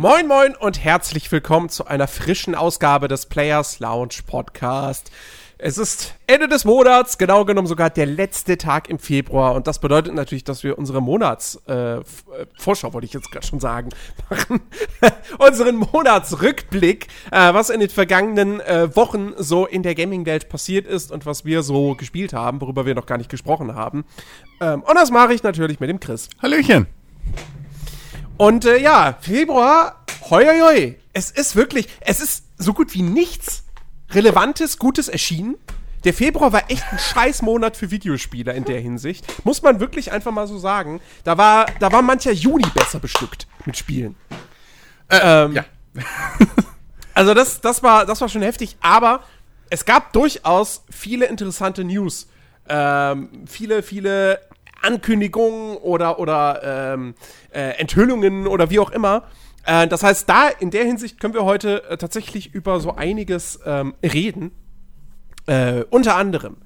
Moin moin und herzlich willkommen zu einer frischen Ausgabe des Players Lounge Podcast. Es ist Ende des Monats, genau genommen sogar der letzte Tag im Februar und das bedeutet natürlich, dass wir unsere Monats äh, äh wollte ich jetzt gerade schon sagen machen, unseren Monatsrückblick, äh, was in den vergangenen äh, Wochen so in der Gaming-Welt passiert ist und was wir so gespielt haben, worüber wir noch gar nicht gesprochen haben. Ähm, und das mache ich natürlich mit dem Chris. Hallöchen. Und äh, ja, Februar, hoi, hoi, hoi. Es ist wirklich, es ist so gut wie nichts Relevantes, Gutes erschienen. Der Februar war echt ein Scheißmonat für Videospieler in der Hinsicht. Muss man wirklich einfach mal so sagen. Da war, da war mancher Juni besser bestückt mit Spielen. Äh, ähm, ja. also das, das, war, das war schon heftig, aber es gab durchaus viele interessante News. Ähm, viele, viele Ankündigungen oder, oder ähm, äh, Enthüllungen oder wie auch immer. Äh, das heißt, da in der Hinsicht können wir heute äh, tatsächlich über so einiges ähm, reden. Äh, unter anderem.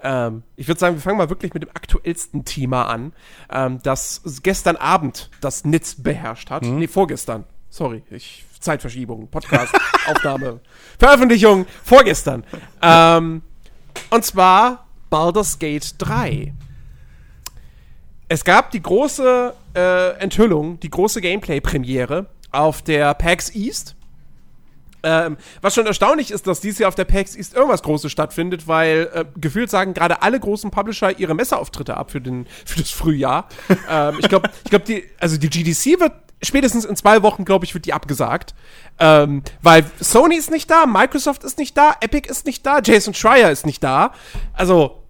Ähm, ich würde sagen, wir fangen mal wirklich mit dem aktuellsten Thema an, ähm, das gestern Abend das Netz beherrscht hat. Mhm. Nee, vorgestern. Sorry, ich, Zeitverschiebung, Podcast, Aufnahme, Veröffentlichung, vorgestern. Ähm, und zwar Baldur's Gate 3 es gab die große äh, Enthüllung, die große Gameplay-Premiere auf der PAX East. Ähm, was schon erstaunlich ist, dass dies Jahr auf der PAX East irgendwas Großes stattfindet, weil äh, gefühlt sagen gerade alle großen Publisher ihre Messeauftritte ab für, den, für das Frühjahr. ähm, ich glaube, ich glaub, die, also die GDC wird spätestens in zwei Wochen, glaube ich, wird die abgesagt. Ähm, weil Sony ist nicht da, Microsoft ist nicht da, Epic ist nicht da, Jason Schreier ist nicht da. Also,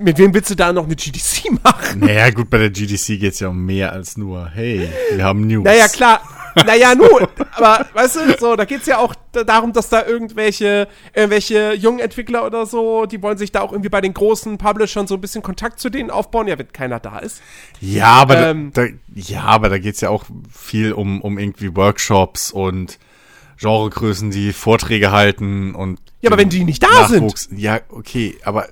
mit wem willst du da noch eine GDC machen? Naja, gut, bei der GDC geht es ja um mehr als nur, hey, wir haben News. Naja, klar. Naja, nun, aber weißt du, so, da geht es ja auch darum, dass da irgendwelche, irgendwelche jungen Entwickler oder so, die wollen sich da auch irgendwie bei den großen Publishern so ein bisschen Kontakt zu denen aufbauen, ja, wenn keiner da ist. Ja, aber ähm, da, da, ja, aber da geht es ja auch viel um, um irgendwie Workshops und Genregrößen, die Vorträge halten und. Ja, aber wenn die nicht da Nachwuchs. sind. Ja, okay, aber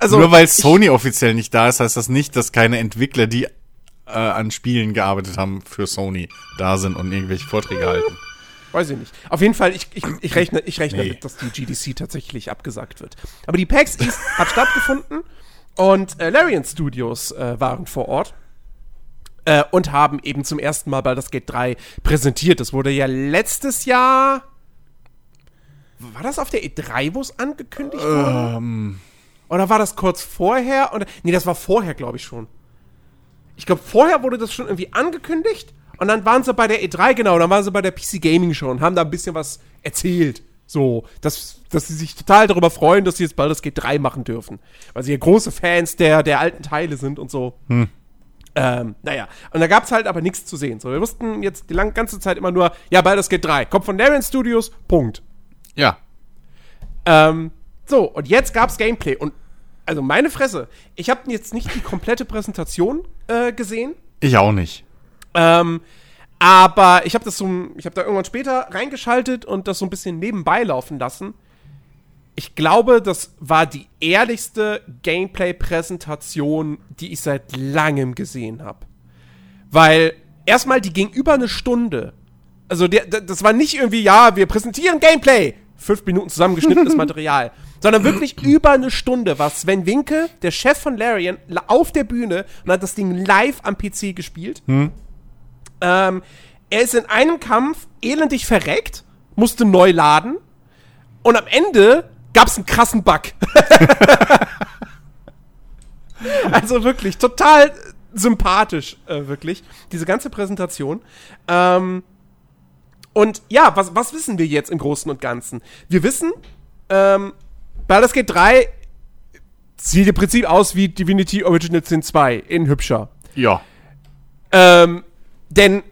also, nur weil Sony offiziell nicht da ist, heißt das nicht, dass keine Entwickler, die äh, an Spielen gearbeitet haben für Sony, da sind und irgendwelche Vorträge halten. Weiß ich nicht. Auf jeden Fall, ich, ich, ich rechne, ich rechne nee. damit, dass die GDC tatsächlich abgesagt wird. Aber die PAX East hat stattgefunden und äh, Larian Studios äh, waren vor Ort. Äh, und haben eben zum ersten Mal Baldur's Gate 3 präsentiert. Das wurde ja letztes Jahr. War das auf der E3, wo es angekündigt wurde? Ähm. Oder war das kurz vorher? Oder, nee, das war vorher, glaube ich schon. Ich glaube, vorher wurde das schon irgendwie angekündigt. Und dann waren sie bei der E3, genau, dann waren sie bei der PC Gaming schon und haben da ein bisschen was erzählt. So, dass, dass sie sich total darüber freuen, dass sie jetzt Baldur's Gate 3 machen dürfen. Weil sie ja große Fans der, der alten Teile sind und so. Hm. Ähm, naja, und da gab es halt aber nichts zu sehen. So, wir wussten jetzt die lang, ganze Zeit immer nur, ja, Baldur's Gate 3, kommt von Larian Studios, Punkt. Ja. Ähm, so, und jetzt gab's Gameplay. Und also meine Fresse, ich habe jetzt nicht die komplette Präsentation äh, gesehen. Ich auch nicht. Ähm, aber ich habe das so, ich habe da irgendwann später reingeschaltet und das so ein bisschen nebenbei laufen lassen ich glaube, das war die ehrlichste Gameplay-Präsentation, die ich seit langem gesehen habe. Weil erstmal, die ging über eine Stunde. Also, der, das war nicht irgendwie, ja, wir präsentieren Gameplay. Fünf Minuten zusammengeschnittenes Material. Sondern wirklich über eine Stunde war Sven Winke, der Chef von Larian, auf der Bühne und hat das Ding live am PC gespielt. Hm. Ähm, er ist in einem Kampf elendig verreckt, musste neu laden. Und am Ende gab es einen krassen Bug. also wirklich, total sympathisch, äh, wirklich, diese ganze Präsentation. Ähm, und ja, was, was wissen wir jetzt im Großen und Ganzen? Wir wissen, ähm, Baldur's Gate 3 sieht im Prinzip aus wie Divinity Original Sin 2 in hübscher. Ja. Ähm, denn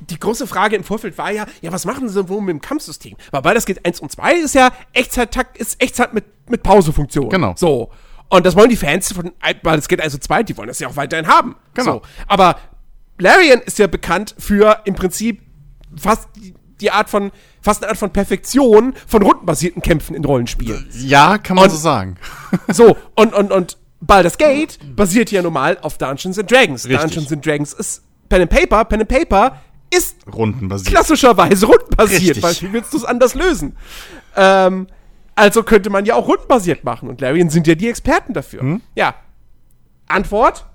die große Frage im Vorfeld war ja, ja, was machen sie wohl mit dem Kampfsystem? Weil Baldur's Gate 1 und 2 ist ja Echtzeit-Takt, ist Echtzeit mit, mit Pausefunktion. Genau. So. Und das wollen die Fans von Baldur's Gate 1 und 2, die wollen das ja auch weiterhin haben. Genau. So. Aber Larian ist ja bekannt für im Prinzip fast die Art von, fast eine Art von Perfektion von rundenbasierten Kämpfen in Rollenspielen. Ja, kann man und, so sagen. so, und, und, und Baldur's Gate basiert ja normal auf Dungeons and Dragons. Richtig. Dungeons and Dragons ist Pen and Paper, Pen and Paper ist Rundenbasiert. klassischerweise rundenbasiert, Richtig. weil wie willst du es anders lösen? Ähm, also könnte man ja auch rundenbasiert machen und Larian sind ja die Experten dafür. Hm? Ja. Antwort?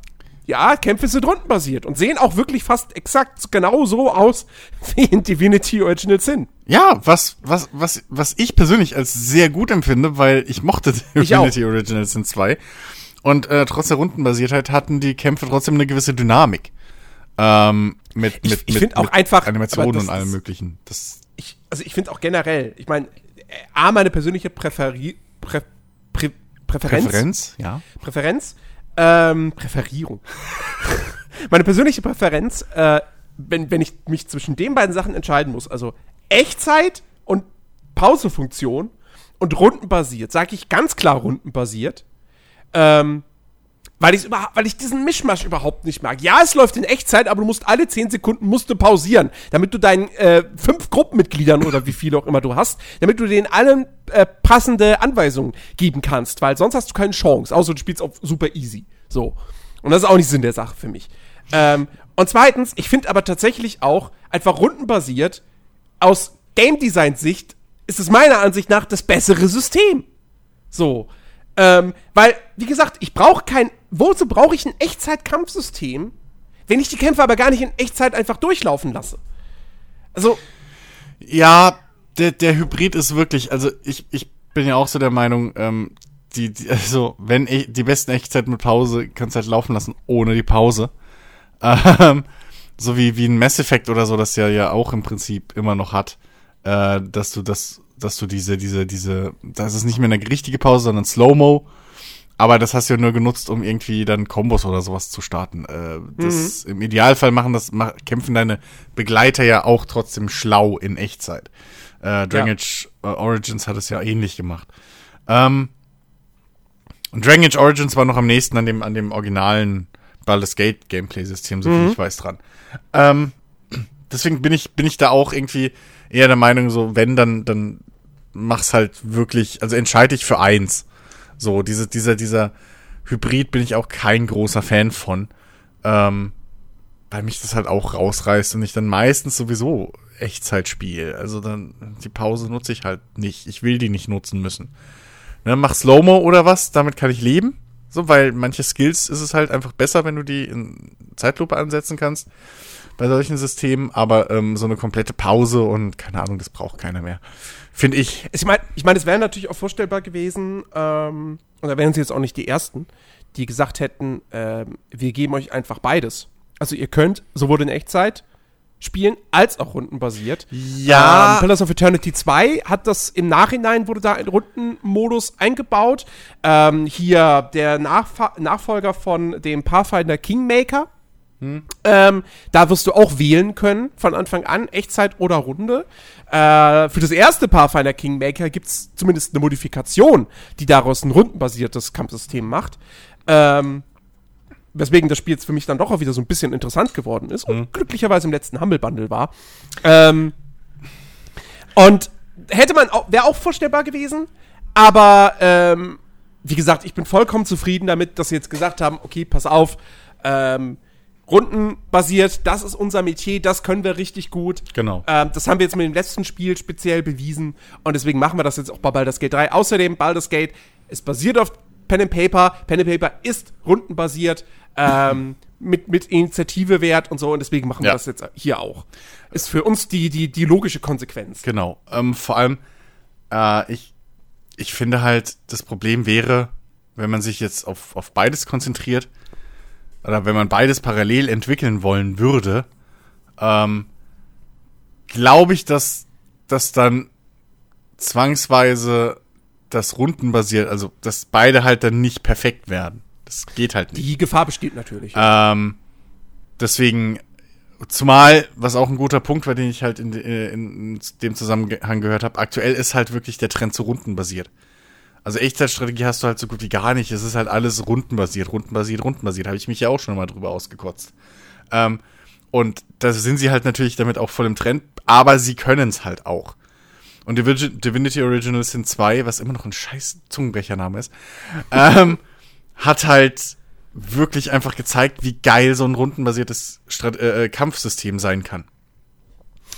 Ja, Kämpfe sind rundenbasiert und sehen auch wirklich fast exakt genau so aus, wie in Divinity Original Sin. Ja, was, was, was, was ich persönlich als sehr gut empfinde, weil ich mochte Ich auch. Divinity Original Sin 2. Und äh, trotz der Rundenbasiertheit hatten die Kämpfe trotzdem eine gewisse Dynamik. Ähm, mit, Ich- mit, ich mit, auch mit einfach- Animationen und allem ist- möglichen. Das, Ich, also ich finde auch generell, ich meine, A, meine persönliche Präferi Prä Prä Präferenz. Präferenz, ja. Präferenz, ähm, Präferierung. Meine persönliche Präferenz, äh, wenn, wenn ich mich zwischen den beiden Sachen entscheiden muss, also Echtzeit und Pausefunktion und rundenbasiert, sage ich ganz klar rundenbasiert, ähm, weil, ich's überha- weil ich diesen Mischmasch überhaupt nicht mag. Ja, es läuft in Echtzeit, aber du musst alle 10 Sekunden musst du pausieren, damit du deinen äh, fünf Gruppenmitgliedern oder wie viele auch immer du hast, damit du denen allen äh, passende Anweisungen geben kannst, weil sonst hast du keine Chance, außer du spielst auf super easy. So. Und das ist auch nicht Sinn der Sache für mich. Ähm, und zweitens, ich finde aber tatsächlich auch einfach rundenbasiert aus Game Design Sicht ist es meiner Ansicht nach das bessere System. So. Ähm, weil, wie gesagt, ich brauche kein. Wozu brauche ich ein Echtzeit-Kampfsystem, wenn ich die Kämpfe aber gar nicht in Echtzeit einfach durchlaufen lasse? Also, Ja, der, der Hybrid ist wirklich, also ich, ich bin ja auch so der Meinung, ähm, die, die, also wenn ich, die besten Echtzeit mit Pause kannst du halt laufen lassen, ohne die Pause. Ähm, so wie, wie ein Mass Effect oder so, das ja ja auch im Prinzip immer noch hat, äh, dass du das, dass du diese, diese, diese, das ist nicht mehr eine richtige Pause, sondern Slow-Mo. Aber das hast du ja nur genutzt, um irgendwie dann Kombos oder sowas zu starten. Äh, das, Im Idealfall machen das, mach, kämpfen deine Begleiter ja auch trotzdem schlau in Echtzeit. Äh, Dragon Ja. Äh, Origins hat es ja ähnlich gemacht. Ähm, und Dragon Age Origins war noch am nächsten an dem, an dem originalen Baldur's Gate Gameplay-System, so viel ich weiß dran. Ähm, deswegen bin ich, bin ich da auch irgendwie eher der Meinung, so, wenn, dann, dann mach's halt wirklich, also entscheide ich für eins. So, diese, dieser, dieser Hybrid bin ich auch kein großer Fan von. Ähm, weil mich das halt auch rausreißt und ich dann meistens sowieso Echtzeit spiele. Also dann, die Pause nutze ich halt nicht. Ich will die nicht nutzen müssen. Ne, mach Slow-Mo oder was, damit kann ich leben. So, weil manche Skills ist es halt einfach besser, wenn du die in Zeitlupe ansetzen kannst bei solchen Systemen, aber ähm, so eine komplette Pause und keine Ahnung, das braucht keiner mehr. Finde ich. ich meine, ich mein, es wäre natürlich auch vorstellbar gewesen, ähm, und da wären sie jetzt auch nicht die Ersten, die gesagt hätten, ähm, wir geben euch einfach beides. Also ihr könnt sowohl in Echtzeit spielen, als auch rundenbasiert. Ja. Ähm, Pillars of Eternity 2 hat das im Nachhinein, wurde da ein Rundenmodus eingebaut. Ähm, hier der Nachfa Nachfolger von dem Pathfinder Kingmaker. Ähm, da wirst du auch wählen können von Anfang an, Echtzeit oder Runde. Äh, für das erste Pathfinder Kingmaker gibt es zumindest eine Modifikation, die daraus ein rundenbasiertes Kampfsystem macht. Ähm, weswegen das Spiel jetzt für mich dann doch auch wieder so ein bisschen interessant geworden ist und glücklicherweise im letzten Humble Bundle war. Ähm, und hätte man auch, wäre auch vorstellbar gewesen, aber ähm, wie gesagt, ich bin vollkommen zufrieden damit, dass sie jetzt gesagt haben, okay, pass auf, ähm, rundenbasiert, das ist unser Metier, das können wir richtig gut. Genau. Ähm, das haben wir jetzt mit dem letzten Spiel speziell bewiesen und deswegen machen wir das jetzt auch bei Baldur's Gate 3. Außerdem, Baldur's Gate ist basiert auf Pen and Paper. Pen and Paper ist rundenbasiert, ähm, mit, mit Initiative wert und so und deswegen machen wir Ja. das jetzt hier auch. Ist für uns die, die, die logische Konsequenz. Genau. Ähm, vor allem, äh, ich, ich finde halt, das Problem wäre, wenn man sich jetzt auf, auf beides konzentriert, oder wenn man beides parallel entwickeln wollen würde, ähm, glaube ich, dass, dass dann zwangsweise das rundenbasiert, also dass beide halt dann nicht perfekt werden. Das geht halt nicht. Die Gefahr besteht natürlich. Ähm, deswegen, zumal, was auch ein guter Punkt war, den ich halt in, in, in dem Zusammenhang gehört habe, aktuell ist halt wirklich der Trend zu rundenbasiert. Also Echtzeitstrategie hast du halt so gut wie gar nicht. Es ist halt alles rundenbasiert, rundenbasiert, rundenbasiert. Habe ich mich ja auch schon mal drüber ausgekotzt. Ähm, und da sind sie halt natürlich damit auch voll im Trend, aber sie können es halt auch. Und Divi- Divinity Original Sin 2, was immer noch ein scheiß Zungenbrechername ist, ähm, hat halt wirklich einfach gezeigt, wie geil so ein rundenbasiertes Strat äh, äh, Kampfsystem sein kann.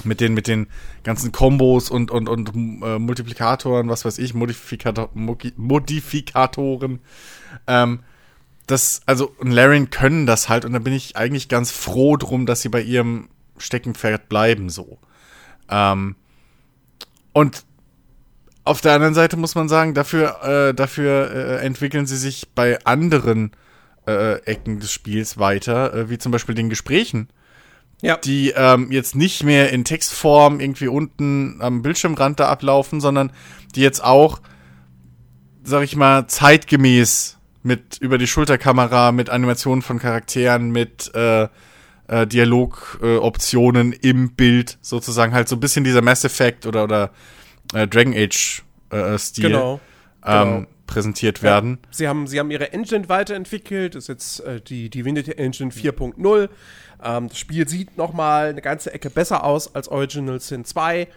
Mit den, mit den ganzen Kombos und, und, und äh, Multiplikatoren, was weiß ich, Modifikator, Modifikatoren. Ähm, das, also, und Larian können das halt und da bin ich eigentlich ganz froh drum, dass sie bei ihrem Steckenpferd bleiben, so. Ähm, und auf der anderen Seite muss man sagen, dafür, äh, dafür äh, entwickeln sie sich bei anderen äh, Ecken des Spiels weiter, äh, wie zum Beispiel den Gesprächen ja. die ähm, jetzt nicht mehr in Textform irgendwie unten am Bildschirmrand da ablaufen, sondern die jetzt auch, sag ich mal, zeitgemäß mit über die Schulterkamera, mit Animationen von Charakteren, mit äh, äh, Dialogoptionen äh, im Bild sozusagen halt so ein bisschen dieser Mass Effect oder oder äh, Dragon Age äh, Stil genau. Ähm, genau. präsentiert werden. Ja, sie haben sie haben ihre Engine weiterentwickelt, das ist jetzt äh, die Divinity Engine 4.0. Ähm, das Spiel sieht noch mal eine ganze Ecke besser aus als Original Sin 2.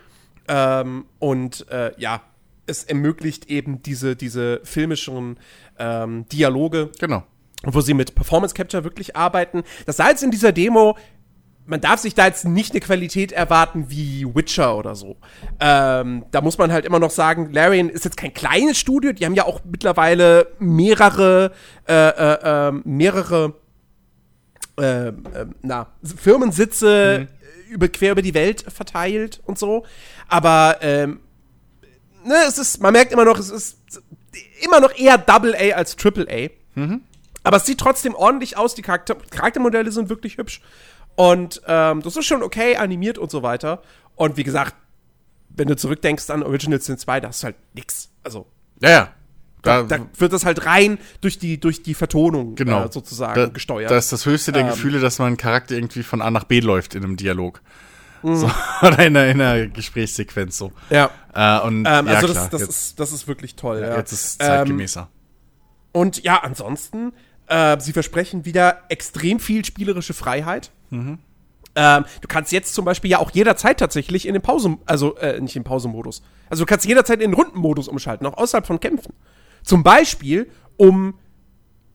Ähm, und äh, ja, es ermöglicht eben diese, diese filmischen ähm, Dialoge. Genau. Wo sie mit Performance Capture wirklich arbeiten. Das sah jetzt in dieser Demo man darf sich da jetzt nicht eine Qualität erwarten wie Witcher oder so. Ähm, da muss man halt immer noch sagen, Larian ist jetzt kein kleines Studio, die haben ja auch mittlerweile mehrere, äh, äh, äh, mehrere äh, äh, na, Firmensitze mhm. über, quer über die Welt verteilt und so. Aber ähm, ne, es ist, man merkt immer noch, es ist immer noch eher Double A als Triple A. Mhm. Aber es sieht trotzdem ordentlich aus. Die Charakter Charaktermodelle sind wirklich hübsch. Und ähm, das ist schon okay, animiert und so weiter. Und wie gesagt, wenn du zurückdenkst an Original Sin 2, da ist halt nix. Also. Ja, ja. Da, da, wird das halt rein durch die, durch die Vertonung genau. äh, sozusagen da, gesteuert. Das ist das höchste der ähm, Gefühle, dass man Charakter irgendwie von A nach B läuft in einem Dialog. Mhm. So, oder in einer, in einer Gesprächssequenz so. Ja. Äh, und, ähm, ja, also klar, das, das, jetzt, ist, das ist wirklich toll. Ja. Jetzt ist es zeitgemäßer. Ähm, und ja, ansonsten, äh, sie versprechen wieder extrem viel spielerische Freiheit. Mhm. Ähm, du kannst jetzt zum Beispiel ja auch jederzeit tatsächlich in den Pause, also äh, nicht in den Pausemodus. Also du kannst jederzeit in den Rundenmodus umschalten, auch außerhalb von Kämpfen. Zum Beispiel, um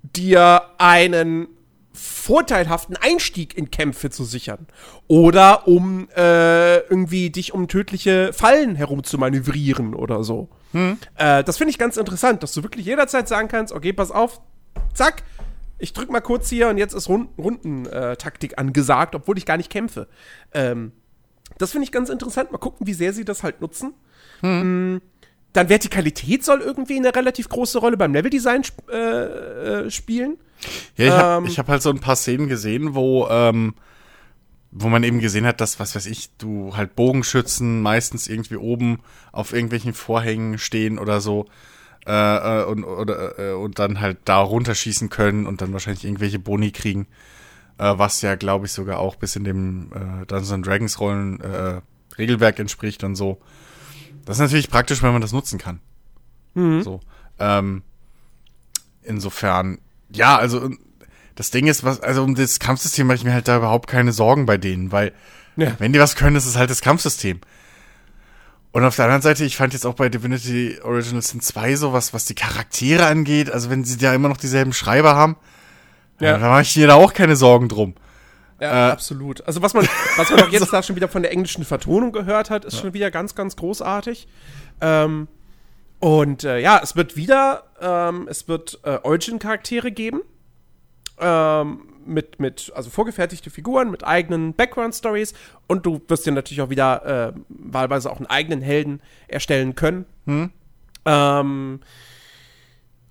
dir einen vorteilhaften Einstieg in Kämpfe zu sichern. Oder um äh, irgendwie dich um tödliche Fallen herum zu manövrieren oder so. Hm. Äh, das finde ich ganz interessant, dass du wirklich jederzeit sagen kannst, okay, pass auf, zack, ich drück mal kurz hier und jetzt ist Rund Rundentaktik angesagt, obwohl ich gar nicht kämpfe. Ähm, das finde ich ganz interessant. Mal gucken, wie sehr sie das halt nutzen. Hm. Dann Vertikalität soll irgendwie eine relativ große Rolle beim Leveldesign sp äh, äh, spielen. Ja, ich habe ähm, hab halt so ein paar Szenen gesehen, wo, ähm, wo man eben gesehen hat, dass, was weiß ich, du halt Bogenschützen meistens irgendwie oben auf irgendwelchen Vorhängen stehen oder so äh, äh, und, oder, äh, und dann halt da runterschießen können und dann wahrscheinlich irgendwelche Boni kriegen. Was ja, glaube ich, sogar auch bis in dem Dungeons Dragons Rollen Regelwerk entspricht und so. Das ist natürlich praktisch, wenn man das nutzen kann. Mhm. So. Ähm, insofern, ja, also das Ding ist, was, also um das Kampfsystem mache ich mir halt da überhaupt keine Sorgen bei denen, weil ja. wenn die was können, ist es halt das Kampfsystem. Und auf der anderen Seite, ich fand jetzt auch bei Divinity Original Sin 2 so was, was die Charaktere angeht, also wenn sie da immer noch dieselben Schreiber haben, ja. da mache ich mir da auch keine Sorgen drum. Ja, äh, absolut. Also was man, was man auch jetzt da schon wieder von der englischen Vertonung gehört hat, ist ja. schon wieder ganz, ganz großartig. Ähm, und äh, ja, es wird wieder, ähm, es wird äh, Origin-Charaktere geben. Ähm, mit, mit, also vorgefertigte Figuren, mit eigenen Background-Stories und du wirst dir natürlich auch wieder äh, wahlweise auch einen eigenen Helden erstellen können. Hm. Ähm,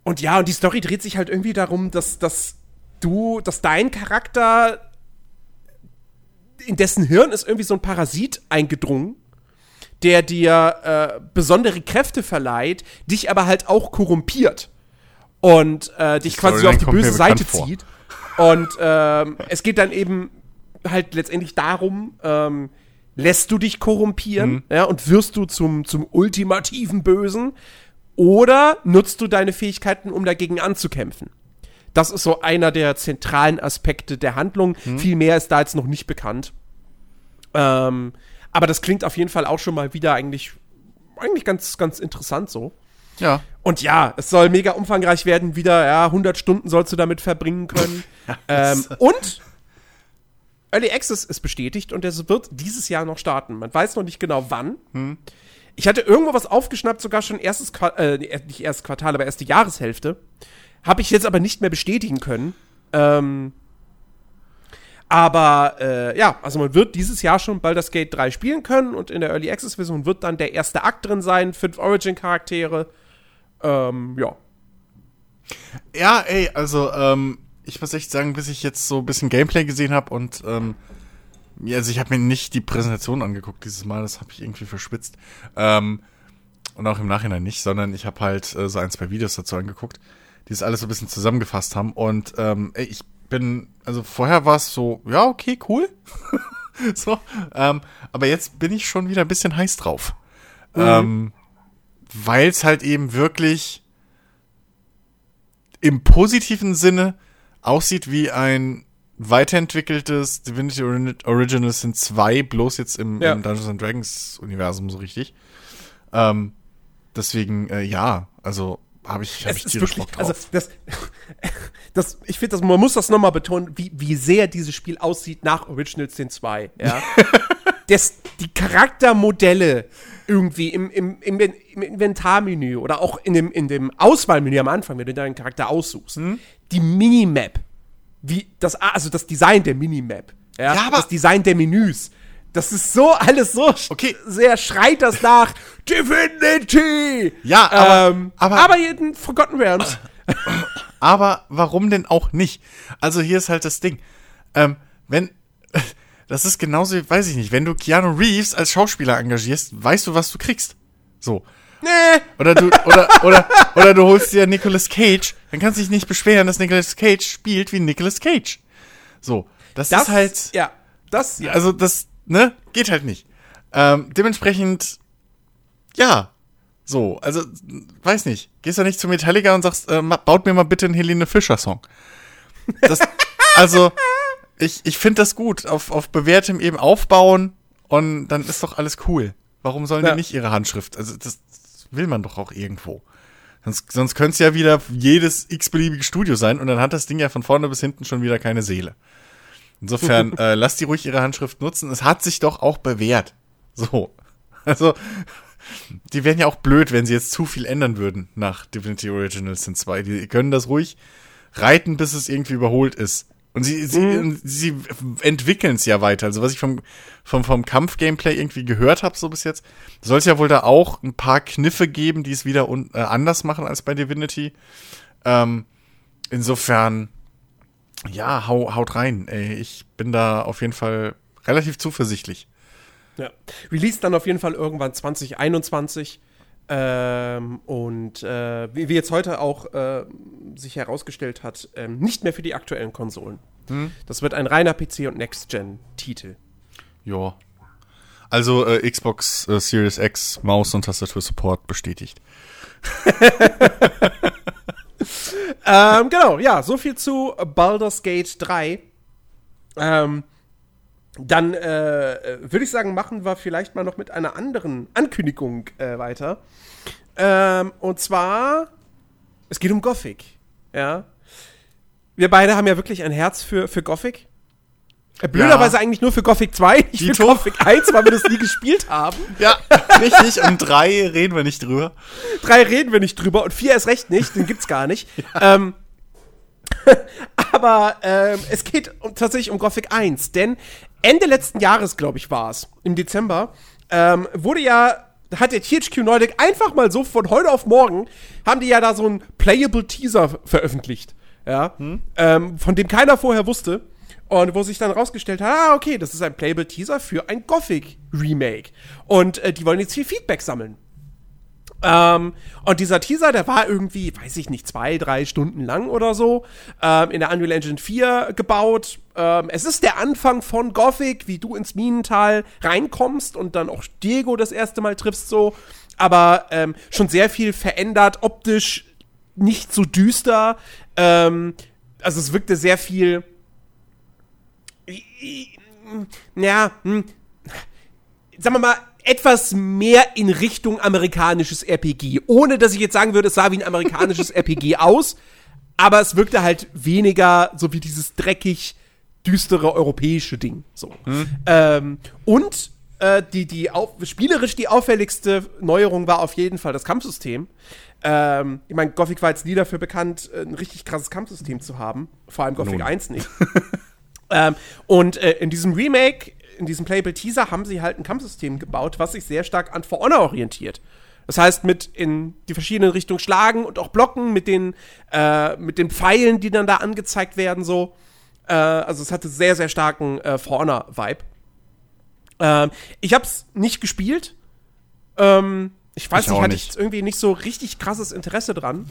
und ja, und die Story dreht sich halt irgendwie darum, dass, dass du, dass dein Charakter, in dessen Hirn ist irgendwie so ein Parasit eingedrungen, der dir äh, besondere Kräfte verleiht, dich aber halt auch korrumpiert und äh, dich quasi auf die böse Seite zieht. Und ähm, es geht dann eben halt letztendlich darum, ähm, lässt du dich korrumpieren mhm. ja, und wirst du zum, zum ultimativen Bösen oder nutzt du deine Fähigkeiten, um dagegen anzukämpfen? Das ist so einer der zentralen Aspekte der Handlung. Mhm. Viel mehr ist da jetzt noch nicht bekannt. Ähm, aber das klingt auf jeden Fall auch schon mal wieder eigentlich, eigentlich ganz, ganz interessant so. Ja. Und ja, es soll mega umfangreich werden, wieder, ja, 100 Stunden sollst du damit verbringen können. ähm, und Early Access ist bestätigt und es wird dieses Jahr noch starten. Man weiß noch nicht genau wann. Ich hatte irgendwo was aufgeschnappt, sogar schon erstes Quartal, äh, nicht erstes Quartal, aber erste Jahreshälfte. Habe ich jetzt aber nicht mehr bestätigen können. Ähm, aber äh, ja, also man wird dieses Jahr schon Baldur's Gate 3 spielen können und in der Early Access Version wird dann der erste Akt drin sein, fünf Origin Charaktere. Ähm, ja. Ja, ey, also, ähm, ich muss echt sagen, bis ich jetzt so ein bisschen Gameplay gesehen habe und, ähm, also ich habe mir nicht die Präsentation angeguckt dieses Mal, das habe ich irgendwie verschwitzt. Ähm, und auch im Nachhinein nicht, sondern ich habe halt äh, so ein, zwei Videos dazu angeguckt, die das alles so ein bisschen zusammengefasst haben. Und ähm, ich bin, also vorher war es so, ja, okay, cool. so, ähm, aber jetzt bin ich schon wieder ein bisschen heiß drauf. Ähm, weil es halt eben wirklich im positiven Sinne aussieht wie ein weiterentwickeltes Divinity Original Sin 2, bloß jetzt im, Ja. im Dungeons and Dragons Universum so richtig. Ähm, deswegen, äh, ja, also habe ich, hab Es ich ist wirklich, Bock drauf. also das, das ich finde, man muss das nochmal betonen, wie, wie sehr dieses Spiel aussieht nach Original Sin 2, ja. das, die Charaktermodelle irgendwie im, im, im, im Inventarmenü oder auch in dem, in dem Auswahlmenü am Anfang, wenn du deinen Charakter aussuchst, Mhm. die Minimap, wie das, also das Design der Minimap, ja, Ja, aber- das Design der Menüs, das ist so alles so Okay. sehr schreit das nach Divinity. Ja, aber- ähm, aber- aber jeden Forgotten Realms. Aber warum denn auch nicht? Also hier ist halt das Ding. Ähm, wenn, das ist genauso, weiß ich nicht, wenn du Keanu Reeves als Schauspieler engagierst, weißt du, was du kriegst. So. Nee. Oder du, oder, oder, oder du holst dir Nicolas Cage, dann kannst du dich nicht beschweren, dass Nicolas Cage spielt wie Nicolas Cage. So. Das, Das ist halt, ja, das ja. also das, ne, geht halt nicht. Ähm, dementsprechend, ja, so, also, weiß nicht. Gehst du nicht zu Metallica und sagst, äh, baut mir mal bitte einen Helene Fischer-Song. Also, ich, ich finde das gut. Auf, auf bewährtem eben aufbauen und dann ist doch alles cool. Warum sollen Ja. die nicht ihre Handschrift? Also, das will man doch auch irgendwo. Sonst, sonst könnte es ja wieder jedes x-beliebige Studio sein und dann hat das Ding ja von vorne bis hinten schon wieder keine Seele. Insofern, äh, lasst die ruhig ihre Handschrift nutzen. Es hat sich doch auch bewährt. So. Also, die wären ja auch blöd, wenn sie jetzt zu viel ändern würden nach Divinity Original Sin 2. Die können das ruhig reiten, bis es irgendwie überholt ist. Und sie, sie, sie entwickeln es ja weiter. Also was ich vom, vom, vom Kampf-Gameplay irgendwie gehört habe, so bis jetzt, soll es ja wohl da auch ein paar Kniffe geben, die es wieder un, äh, anders machen als bei Divinity. Ähm, insofern, ja, hau, haut rein. Ey, ich bin da auf jeden Fall relativ zuversichtlich. ja. Release dann auf jeden Fall irgendwann 2021. Ähm, und äh, wie, wie jetzt heute auch äh, sich herausgestellt hat, ähm, nicht mehr für die aktuellen Konsolen. Das wird ein reiner PC- und Next-Gen-Titel. Ja. Also äh, Xbox äh, Series X, Maus und Tastatur Support bestätigt. ähm, genau, ja, so viel zu Baldur's Gate 3. Ähm, dann äh, würde ich sagen, machen wir vielleicht mal noch mit einer anderen Ankündigung äh, weiter. Ähm, und zwar, es geht um Gothic. Ja. Wir beide haben ja wirklich ein Herz für, für Gothic. Äh, blöderweise eigentlich nur für Gothic 2, nicht für Dito. Gothic 1, weil wir das nie gespielt haben. Ja, richtig. Und drei reden wir nicht drüber. Drei reden wir nicht drüber und vier erst recht nicht, den gibt's gar nicht. Ähm, aber ähm, es geht um, tatsächlich um Gothic 1, denn Ende letzten Jahres, glaube ich, war es, im Dezember, ähm, wurde ja, hat der THQ Nordic einfach mal so von heute auf morgen, haben die ja da so einen Playable Teaser veröffentlicht, ja, ähm, von dem keiner vorher wusste. Und wo sich dann rausgestellt hat, ah, okay, das ist ein Playable Teaser für ein Gothic Remake. Und äh, die wollen jetzt viel Feedback sammeln. Ähm, und dieser Teaser, der war irgendwie, weiß ich nicht, zwei, drei Stunden lang oder so, ähm, in der Unreal Engine 4 gebaut. Ähm, es ist der Anfang von Gothic, wie du ins Minental reinkommst und dann auch Diego das erste Mal triffst so. Aber ähm, schon sehr viel verändert, optisch nicht so düster. Ähm, also es wirkte sehr viel. Ja, hm, sagen wir mal, etwas mehr in Richtung amerikanisches RPG. Ohne dass ich jetzt sagen würde, es sah wie ein amerikanisches RPG aus. Aber es wirkte halt weniger so wie dieses dreckig düstere europäische Ding. So. Ähm, und äh, die, die auf, spielerisch die auffälligste Neuerung war auf jeden Fall das Kampfsystem. Ähm, ich meine, Gothic war jetzt nie dafür bekannt, ein richtig krasses Kampfsystem zu haben. Vor allem Gothic Nun. 1 nicht. ähm, und äh, in diesem Remake, in diesem Playable Teaser, haben sie halt ein Kampfsystem gebaut, was sich sehr stark an For Honor orientiert. Das heißt, mit in die verschiedenen Richtungen schlagen und auch blocken, mit den, äh, mit den Pfeilen, die dann da angezeigt werden, so. Äh, also es hatte sehr, sehr starken äh, For Honor-Vibe. Ähm, ich hab's nicht gespielt. Ähm, ich weiß Ich nicht, hatte ich irgendwie nicht so richtig krasses Interesse dran.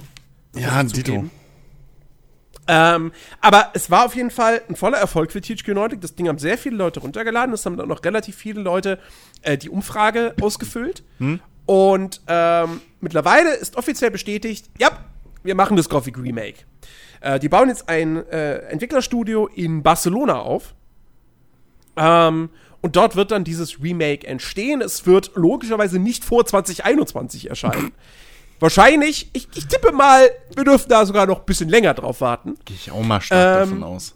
Ja, Dito. zugeben. Ähm, aber es war auf jeden Fall ein voller Erfolg für THQ Nordic. Das Ding haben sehr viele Leute runtergeladen. Es haben dann noch relativ viele Leute äh, die Umfrage ausgefüllt. Und ähm, mittlerweile ist offiziell bestätigt, ja, wir machen das Gothic Remake. Äh, die bauen jetzt ein äh, Entwicklerstudio in Barcelona auf. Ähm, und dort wird dann dieses Remake entstehen. Es wird logischerweise nicht vor 2021 erscheinen. Wahrscheinlich, ich, ich tippe mal, wir dürfen da sogar noch ein bisschen länger drauf warten. Gehe ich auch mal stark Ähm, davon aus.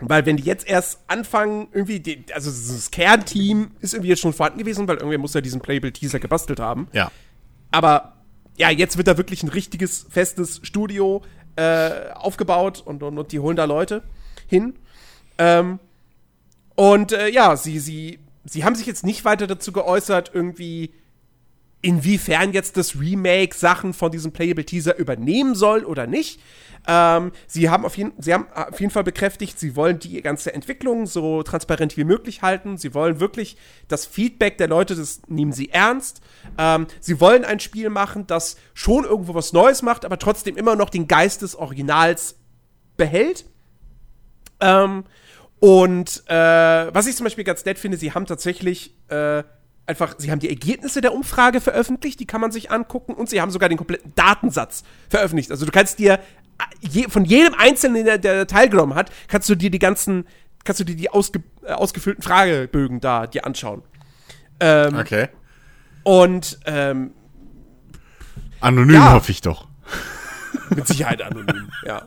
Weil wenn die jetzt erst anfangen, irgendwie, die, also das Kernteam ist irgendwie jetzt schon vorhanden gewesen, weil irgendwer muss ja diesen Playable-Teaser gebastelt haben. Ja. Aber ja, jetzt wird da wirklich ein richtiges, festes Studio äh, aufgebaut und, und, und die holen da Leute hin. Ähm, und äh, ja, sie, sie, sie haben sich jetzt nicht weiter dazu geäußert, irgendwie, inwiefern jetzt das Remake Sachen von diesem Playable Teaser übernehmen soll oder nicht. Ähm, sie, haben auf jeden, sie haben auf jeden Fall bekräftigt, sie wollen die ganze Entwicklung so transparent wie möglich halten. Sie wollen wirklich das Feedback der Leute, das nehmen sie ernst. Ähm, sie wollen ein Spiel machen, das schon irgendwo was Neues macht, aber trotzdem immer noch den Geist des Originals behält. Ähm, und äh, was ich zum Beispiel ganz nett finde, sie haben tatsächlich äh, einfach, sie haben die Ergebnisse der Umfrage veröffentlicht, die kann man sich angucken und sie haben sogar den kompletten Datensatz veröffentlicht. Also du kannst dir äh, je, von jedem Einzelnen, der, der teilgenommen hat, kannst du dir die ganzen, kannst du dir die ausge, äh, ausgefüllten Fragebögen da dir anschauen. Ähm, Okay. Und ähm, Anonym Ja. hoffe ich doch. mit Sicherheit anonym, ja.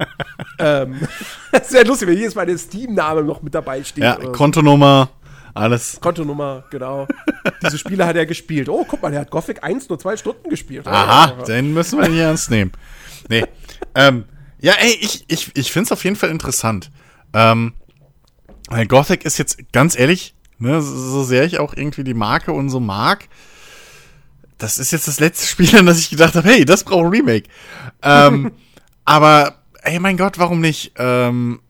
ähm, das wäre lustig, wenn jedes Mal der Steam-Name noch mit dabei steht. Ja. Kontonummer, alles. Kontonummer, genau. Diese Spiele hat er gespielt. Oh, guck mal, der hat Gothic 1 nur zwei Stunden gespielt. Aha, Ja. den müssen wir nicht ernst nehmen. Nee. ähm, ja, ey, ich, ich, ich finde es auf jeden Fall interessant. Ähm, weil Gothic ist jetzt, ganz ehrlich, ne, so, sehr ich auch irgendwie die Marke und so mag, das ist jetzt das letzte Spiel, an das ich gedacht habe, hey, das braucht ein Remake. Ähm, aber, ey, mein Gott, warum nicht? Ähm,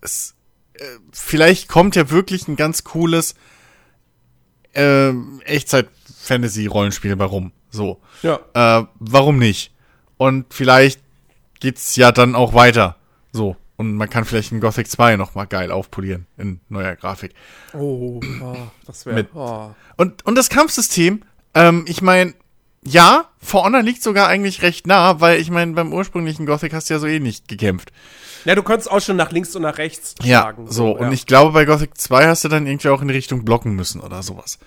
es, vielleicht kommt ja wirklich ein ganz cooles ähm, Echtzeit-Fantasy-Rollenspiel bei rum. So. Ja. Äh, warum nicht? Und vielleicht geht's ja dann auch weiter. So. Und man kann vielleicht ein Gothic 2 noch mal geil aufpolieren in neuer Grafik. Oh, oh, das wäre. Oh. Und, und das Kampfsystem, ähm, ich meine, ja, For Honor liegt sogar eigentlich recht nah, weil ich meine, beim ursprünglichen Gothic hast du ja so eh nicht gekämpft. Ja, du konntest auch schon nach links und nach rechts Ja, schlagen. so. ja. Und ich glaube, bei Gothic 2 hast du dann irgendwie auch in die Richtung blocken müssen oder sowas.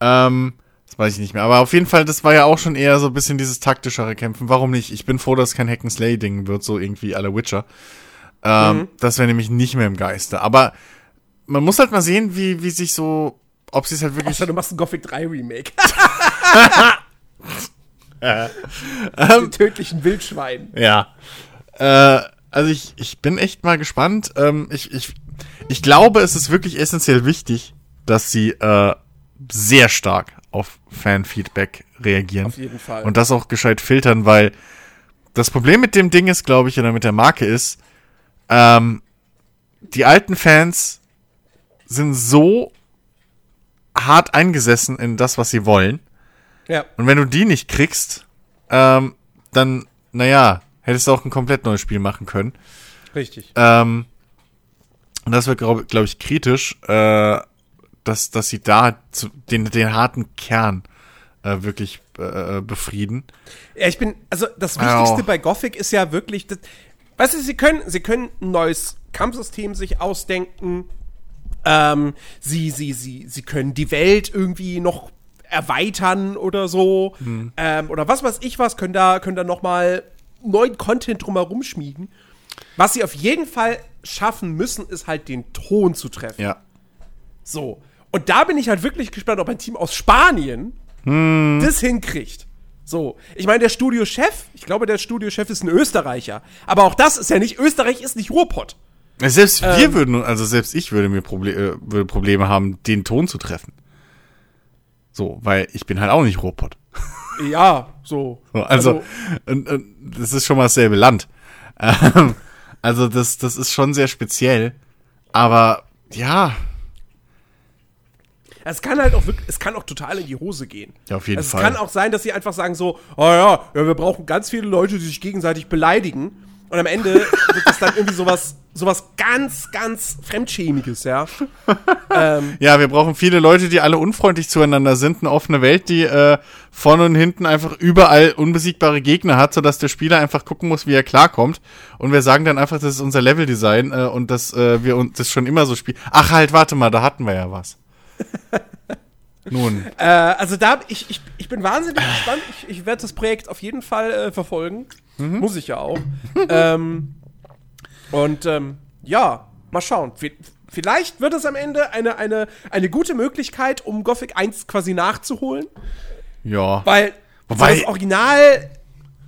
Ähm, das weiß ich nicht mehr. Aber auf jeden Fall, das war ja auch schon eher so ein bisschen dieses taktischere Kämpfen. Warum nicht? Ich bin froh, dass es kein Hack-and-Slay-Ding wird, so irgendwie alle Witcher. Ähm, Mhm. Das wäre nämlich nicht mehr im Geiste. Aber man muss halt mal sehen, wie, wie sich so, ob sie es halt wirklich Außer du machst ein Gothic 3 Remake. Ähm. Die tödlichen Wildschwein. Ja. Äh, also ich, ich bin echt mal gespannt. Ähm, ich, ich, ich glaube, es ist wirklich essentiell wichtig, dass sie äh, sehr stark auf Fanfeedback reagieren. Auf jeden Fall. Und das auch gescheit filtern, weil das Problem mit dem Ding ist, glaube ich, oder mit der Marke ist, ähm, die alten Fans sind so hart eingesessen in das, was sie wollen. ja, Und wenn du die nicht kriegst, ähm, dann, naja, hättest du auch ein komplett neues Spiel machen können. richtig. Ähm, und das wird, glaube glaub ich, kritisch, äh, dass, dass sie da zu, den, den harten Kern äh, wirklich äh, befrieden. Ja, ich bin, also das. Wichtigste bei Gothic ist ja wirklich, das, weißt du, sie können, sie können ein neues Kampfsystem sich ausdenken. Ähm, sie, sie, sie, sie können die Welt irgendwie noch erweitern oder so. Ähm, oder was weiß ich was, können da, können da noch mal neuen Content drumherum schmieden. Was sie auf jeden Fall schaffen müssen, ist halt den Ton zu treffen. Ja. So. Und da bin ich halt wirklich gespannt, ob ein Team aus Spanien Hm. das hinkriegt. So. Ich meine, der Studiochef, ich glaube, der Studiochef ist ein Österreicher. Aber auch das ist ja nicht, Österreich ist nicht Ruhrpott. Selbst wir Ähm. würden, also selbst ich würde mir Proble äh, würde Probleme haben, den Ton zu treffen. So, weil ich bin halt auch nicht Ruhrpott. Ja, so. So, also, und, das ist schon mal dasselbe Land. Ähm, also, das, das ist schon sehr speziell. Aber, ja, Es kann halt auch wirklich, es kann auch total in die Hose gehen. Ja, auf jeden also Fall. Es kann auch sein, dass sie einfach sagen so, oh ja, ja, wir brauchen ganz viele Leute, die sich gegenseitig beleidigen. Und am Ende wird das dann irgendwie sowas, sowas ganz, ganz Fremdschämiges, ja. ja, wir brauchen viele Leute, die alle unfreundlich zueinander sind. Eine offene Welt, die äh, vorne und hinten einfach überall unbesiegbare Gegner hat, sodass der Spieler einfach gucken muss, wie er klarkommt. Und wir sagen dann einfach, das ist unser Leveldesign äh, und dass äh, wir uns das schon immer so spielen. Ach halt, warte mal, da hatten wir ja was. Nun. Äh, also da, ich, ich, ich bin wahnsinnig gespannt. Ich, ich werde das Projekt auf jeden Fall äh, verfolgen. Muss ich ja auch. ähm, und ähm, ja, mal schauen. Vielleicht wird es am Ende eine, eine, eine gute Möglichkeit, um Gothic 1 quasi nachzuholen. Ja. Weil Wobei- das Original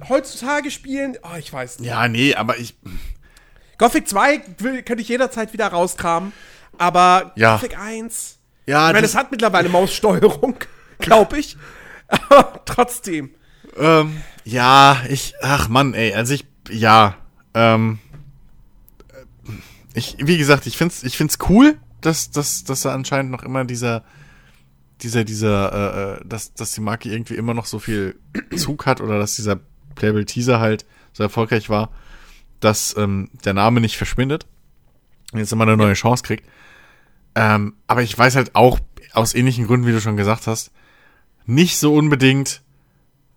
heutzutage spielen, oh, ich weiß nicht. Ja, nee, aber ich. Gothic 2 will, könnte ich jederzeit wieder rauskramen. Aber Ja. Gothic 1, Ja, ich meine, es hat mittlerweile Maussteuerung, glaube ich. Aber trotzdem. ähm, ja, ich. Ach Mann, ey, also ich. Ja. Ähm. Ich, wie gesagt, ich find's, ich find's cool, dass, dass, dass da anscheinend noch immer dieser. Dieser, dieser, äh, äh, dass, dass die Marke irgendwie immer noch so viel Zug hat oder dass dieser Playable Teaser halt so erfolgreich war, dass ähm, der Name nicht verschwindet und jetzt immer eine neue Chance kriegt. Ähm, aber ich weiß halt auch aus ähnlichen Gründen, wie du schon gesagt hast, nicht so unbedingt,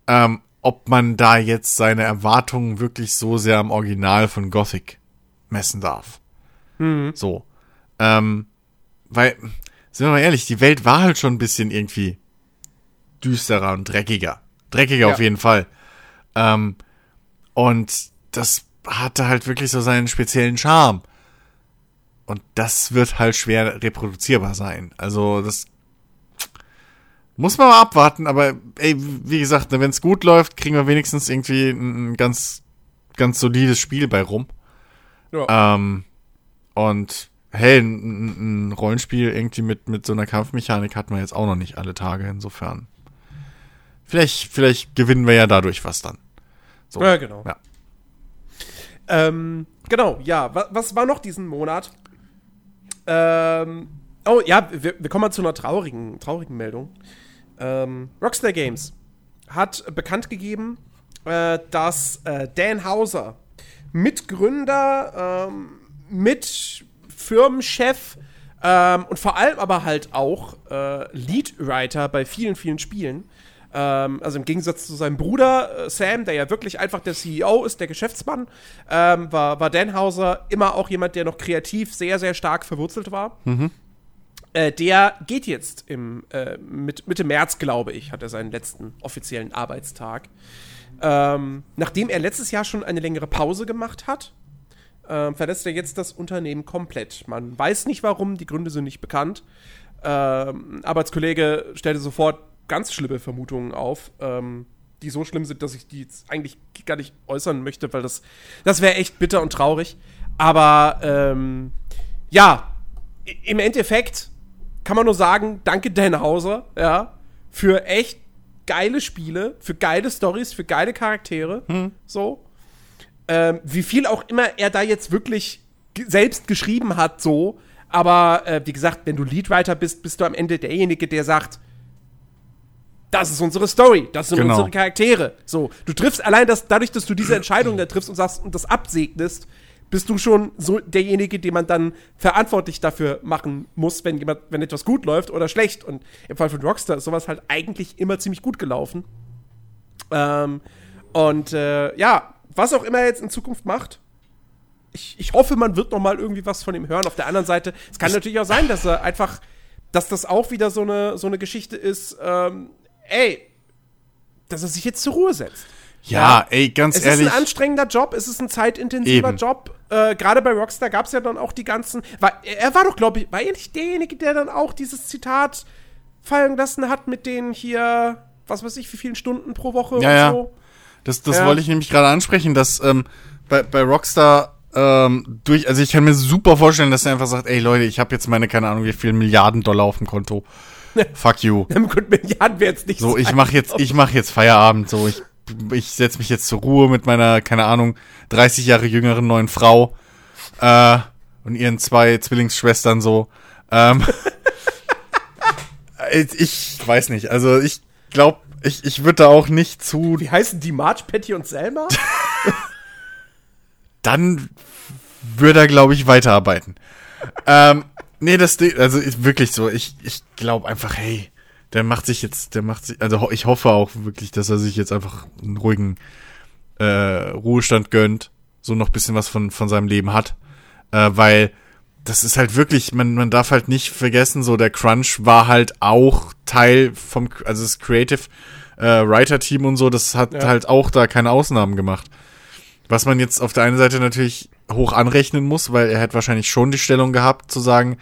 ähm, ob man da jetzt seine Erwartungen wirklich so sehr am Original von Gothic messen darf. So. Ähm, weil, sind wir mal ehrlich, die Welt war halt schon ein bisschen irgendwie düsterer und dreckiger. Dreckiger Ja. auf jeden Fall. Ähm, und das hatte halt wirklich so seinen speziellen Charme. Und das wird halt schwer reproduzierbar sein. Also das muss man mal abwarten, aber ey, wie gesagt, wenn es gut läuft, kriegen wir wenigstens irgendwie ein, ganz, ganz solides Spiel bei rum. Ja. Ähm, und hey, ein, ein- ein Rollenspiel irgendwie mit, mit so einer Kampfmechanik hat man jetzt auch noch nicht alle Tage, insofern. Vielleicht, vielleicht gewinnen wir ja dadurch was dann. So. Ja, genau. Ja. Ähm, genau, ja. Was, was war noch diesen Monat? Ähm, oh, ja, wir, wir kommen mal zu einer traurigen, traurigen Meldung. Ähm, Rockstar Games hat bekannt gegeben, äh, dass äh, Dan Hauser, Mitgründer, ähm, mit Firmenchef ähm, und vor allem aber halt auch äh, Leadwriter bei vielen, vielen Spielen, ähm, also im Gegensatz zu seinem Bruder äh, Sam, der ja wirklich einfach der CEO ist, der Geschäftsmann, ähm, war, war Dan Hauser immer auch jemand, der noch kreativ sehr, sehr stark verwurzelt war. Äh, der geht jetzt im äh, mit, Mitte März, glaube ich, hat er seinen letzten offiziellen Arbeitstag. Ähm, nachdem er letztes Jahr schon eine längere Pause gemacht hat, ähm, verlässt er jetzt das Unternehmen komplett. Man weiß nicht warum, die Gründe sind nicht bekannt. Ähm, Arbeitskollege stellte sofort ganz schlimme Vermutungen auf, ähm, die so schlimm sind, dass ich die jetzt eigentlich gar nicht äußern möchte, weil das, das wäre echt bitter und traurig. Aber ähm, ja, im Endeffekt kann man nur sagen, danke Dan Hauser, ja, für echt geile Spiele, für geile Stories, für geile Charaktere, so. Ähm, wie viel auch immer er da jetzt wirklich selbst geschrieben hat, so. Aber äh, wie gesagt, wenn du Leadwriter bist, bist du am Ende derjenige, der sagt, das ist unsere Story, das sind Genau. unsere Charaktere. So, du triffst allein das, dadurch, dass du diese Entscheidung da triffst und sagst und das absegnest, bist du schon so derjenige, den man dann verantwortlich dafür machen muss, wenn jemand, wenn etwas gut läuft oder schlecht. Und im Fall von Rockstar ist sowas halt eigentlich immer ziemlich gut gelaufen. Ähm, und äh, ja, was auch immer er jetzt in Zukunft macht, ich, ich hoffe, man wird noch mal irgendwie was von ihm hören. Auf der anderen Seite, es kann natürlich auch sein, dass er einfach, dass das auch wieder so eine, so eine Geschichte ist, ähm, ey, dass er sich jetzt zur Ruhe setzt. Ja, ey, ganz es ehrlich. ist ein anstrengender Job, es ist ein zeitintensiver Eben. Job. Äh, Gerade bei Rockstar gab es ja dann auch die ganzen. War, er war doch, glaube ich, war er nicht derjenige, der dann auch dieses Zitat fallen lassen hat mit den hier, was weiß ich, wie vielen Stunden pro Woche Ja, und ja. so. Das, das Ja. wollte ich nämlich gerade ansprechen, dass ähm, bei, bei Rockstar ähm, durch, also ich kann mir super vorstellen, dass er einfach sagt, ey Leute, ich habe jetzt meine, keine Ahnung, wie viel Milliarden Dollar auf dem Konto. Fuck you. Gut, Milliarden wäre jetzt nicht So, ich sein. mach jetzt, ich mach jetzt Feierabend. So, ich, ich setz mich jetzt zur Ruhe mit meiner, keine Ahnung, 30 Jahre jüngeren neuen Frau äh, und ihren zwei Zwillingsschwestern so. Ähm, ich, weiß nicht. Also ich glaube, ich, ich würde da auch nicht zu Wie heißen die Marge, Patty und Selma? dann würde er, glaube ich, weiterarbeiten. ähm, nee, das, also ist wirklich so. Ich, ich glaube einfach, hey, der macht sich jetzt, der macht sich, also ich hoffe auch wirklich, dass er sich jetzt einfach einen ruhigen äh, Ruhestand gönnt, so noch bisschen was von, von seinem Leben hat, äh, weil das ist halt wirklich, man, man darf halt nicht vergessen, so der Crunch war halt auch Teil vom, also das Creative äh, Writer Team und so, das hat Ja. halt auch da keine Ausnahmen gemacht. Was man jetzt auf der einen Seite natürlich hoch anrechnen muss, weil er hätte wahrscheinlich schon die Stellung gehabt, zu sagen,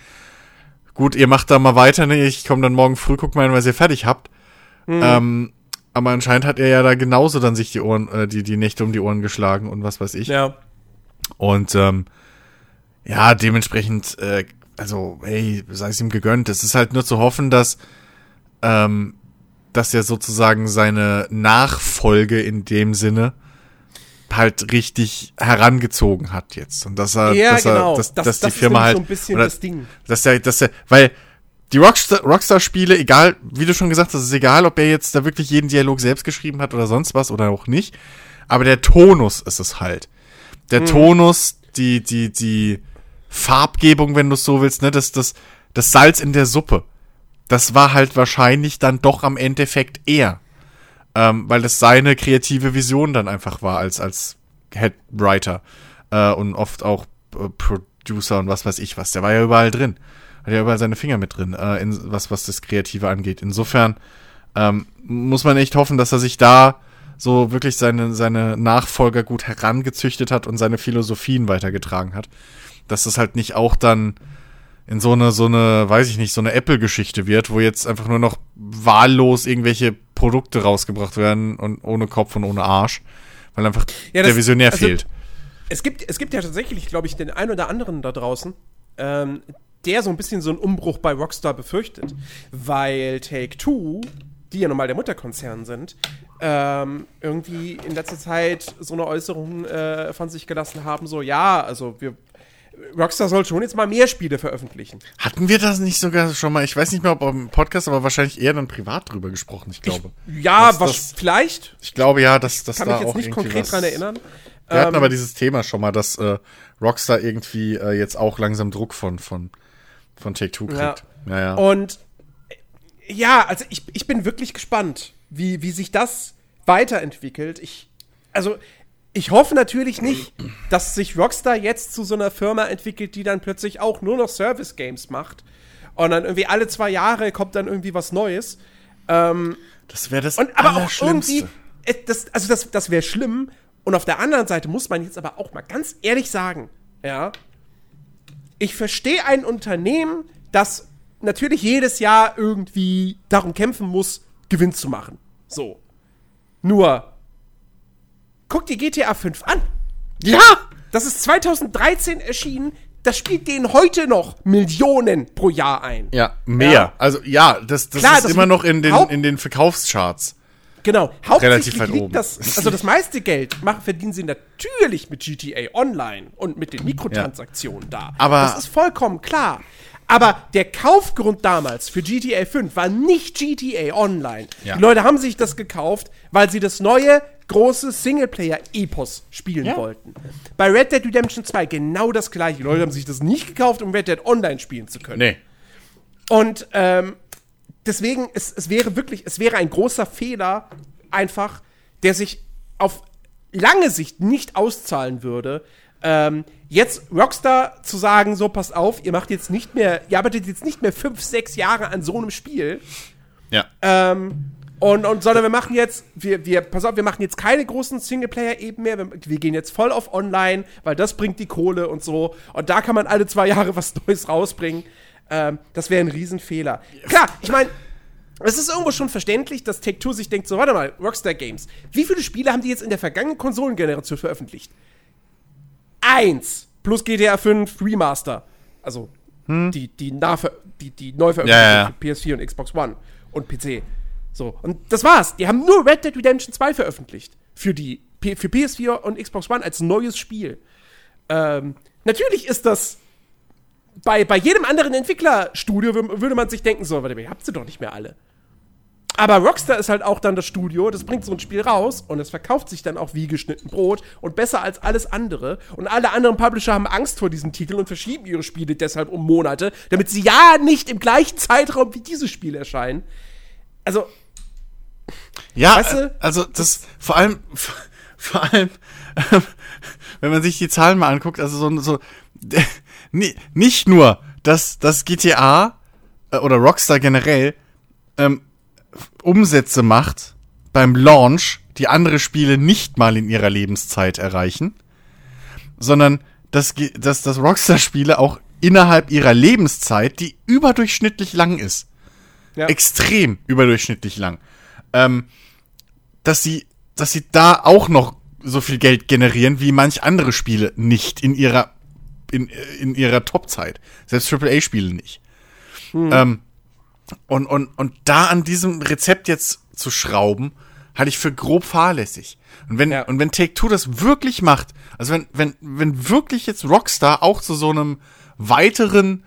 gut, ihr macht da mal weiter, ne? ich komme dann morgen früh, guck mal, was ihr fertig habt. Ähm, aber anscheinend hat er ja da genauso dann sich die Ohren, äh, die, die Nächte um die Ohren geschlagen und was weiß ich. ja. Und ähm, ja, dementsprechend, äh, also, hey, sei es ihm gegönnt. Es ist halt nur zu hoffen, dass, ähm, dass er sozusagen seine Nachfolge in dem Sinne halt richtig herangezogen hat jetzt. Und dass er, Ja, dass, genau. er dass, Das- dass das die Firma halt, so ein bisschen oder, das Ding. dass er, dass er, weil die Rockstar- Rockstar-Spiele, egal, wie du schon gesagt hast, ist egal, ob er jetzt da wirklich jeden Dialog selbst geschrieben hat oder sonst was oder auch nicht. Aber der Tonus ist es halt. Der Tonus, die, die, die Farbgebung, wenn du es so willst, ne, das, das, das Salz in der Suppe. Das war halt wahrscheinlich dann doch am Endeffekt er. Ähm, weil das seine kreative Vision dann einfach war als, als Head Writer. Äh, und oft auch äh, Producer und was weiß ich was. Der war ja überall drin. Hat ja überall seine Finger mit drin, äh, in, was, was das Kreative angeht. Insofern ähm, muss man echt hoffen, dass er sich da so wirklich seine, seine Nachfolger gut herangezüchtet hat und seine Philosophien weitergetragen hat. Dass das halt nicht auch dann in so eine, so eine, weiß ich nicht, so eine Apple-Geschichte wird, wo jetzt einfach nur noch wahllos irgendwelche Produkte rausgebracht werden und ohne Kopf und ohne Arsch, weil einfach Ja, der das- Visionär also- fehlt. Es gibt, es gibt ja tatsächlich, glaube ich, den einen oder anderen da draußen, ähm, der so ein bisschen so einen Umbruch bei Rockstar befürchtet. Weil Take-Two, die ja normal der Mutterkonzern sind, ähm, irgendwie in letzter Zeit so eine Äußerung äh, von sich gelassen haben, so, ja, also wir Rockstar soll schon jetzt mal mehr Spiele veröffentlichen. Hatten wir das nicht sogar schon mal, ich weiß nicht mehr, ob im Podcast, aber wahrscheinlich eher dann privat drüber gesprochen, ich glaube. Ja, Das- was das- vielleicht, Ich glaube ja, dass das kann da mich jetzt auch nicht konkret was, dran erinnern. Wir hatten Ähm, aber dieses Thema schon mal, dass äh, Rockstar irgendwie äh, jetzt auch langsam Druck von, von, von Take-Two kriegt. Ja. Ja, ja. Und ja, also ich, ich bin wirklich gespannt, wie, wie sich das weiterentwickelt. Ich, also, ich hoffe natürlich nicht, dass sich Rockstar jetzt zu so einer Firma entwickelt, die dann plötzlich auch nur noch Service-Games macht. Und dann irgendwie alle zwei Jahre kommt dann irgendwie was Neues. das wäre das Und aber auch irgendwie, äh, das, also das, das wäre schlimm. Und auf der anderen Seite muss man jetzt aber auch mal ganz ehrlich sagen, ja, ich verstehe ein Unternehmen, das natürlich jedes Jahr irgendwie darum kämpfen muss, Gewinn zu machen. So. Nur, guck dir GTA 5 an. Ja! Das ist 2013 erschienen. Das spielt denen heute noch Millionen pro Jahr ein. Ja, mehr. Ja. Also ja, das, das Klar, ist das immer noch in den, in den Verkaufscharts. Genau, hauptsächlich liegt oben. das, also das meiste Geld machen, verdienen sie natürlich mit GTA Online und mit den Mikrotransaktionen da. Aber- das ist vollkommen klar. Aber der Kaufgrund damals für GTA 5 war nicht GTA Online. Ja. Die Leute haben sich das gekauft, weil sie das neue große Singleplayer-Epos spielen Ja. wollten. Bei Red Dead Redemption 2 genau das gleiche. Die Leute haben sich das nicht gekauft, um Red Dead Online spielen zu können. Nee. Und ähm, deswegen, es, es wäre wirklich, es wäre ein großer Fehler, einfach, der sich auf lange Sicht nicht auszahlen würde. Ähm, jetzt Rockstar zu sagen, so passt auf, ihr macht jetzt nicht mehr, ihr arbeitet jetzt nicht mehr fünf, sechs Jahre an so einem Spiel, Ja. ähm, Und, und sondern wir machen jetzt, wir, wir, pass auf, wir machen jetzt keine großen Singleplayer eben mehr. Wir, wir gehen jetzt voll auf online, weil das bringt die Kohle und so. Und da kann man alle zwei Jahre was Neues rausbringen. Ähm, das wäre ein Riesenfehler. Klar, ich meine, es ist irgendwo schon verständlich, dass Take-Two sich denkt, so, warte mal, Rockstar Games, wie viele Spiele haben die jetzt in der vergangenen Konsolengeneration veröffentlicht? Eins plus GTA 5 Remaster. Also die, die, Nahver die, die Neuveröffentlichung Ja, ja, ja. für PS4 und Xbox One und PC. So, und das war's. Die haben nur Red Dead Redemption 2 veröffentlicht. Für, die, P für PS4 und Xbox One als neues Spiel. Ähm, natürlich ist das bei, bei jedem anderen Entwicklerstudio wür- würde man sich denken, so, warte mal, ihr habt sie doch nicht mehr alle. Aber Rockstar ist halt auch dann das Studio, das bringt so ein Spiel raus und es verkauft sich dann auch wie geschnitten Brot und besser als alles andere. Und alle anderen Publisher haben Angst vor diesem Titel und verschieben ihre Spiele deshalb um Monate, damit sie ja nicht im gleichen Zeitraum wie dieses Spiel erscheinen. Also, Ja, Weißt du? also das vor allem, vor allem, wenn man sich die Zahlen mal anguckt, also so, so ni- nicht nur, dass das GTA äh, oder Rockstar generell ähm, Umsätze macht beim Launch, die andere Spiele nicht mal in ihrer Lebenszeit erreichen, sondern dass, dass, dass Rockstar-Spiele auch innerhalb ihrer Lebenszeit, die überdurchschnittlich lang ist, Ja. extrem überdurchschnittlich lang, ähm, dass sie, dass sie da auch noch so viel Geld generieren wie manch andere Spiele nicht in ihrer in, in ihrer Topzeit. Selbst AAA-Spiele nicht. Ähm, und, und, und da an diesem Rezept jetzt zu schrauben, halte ich für grob fahrlässig. Und wenn, Ja. und wenn Take-Two das wirklich macht, also wenn, wenn, wenn wirklich jetzt Rockstar auch zu so einem weiteren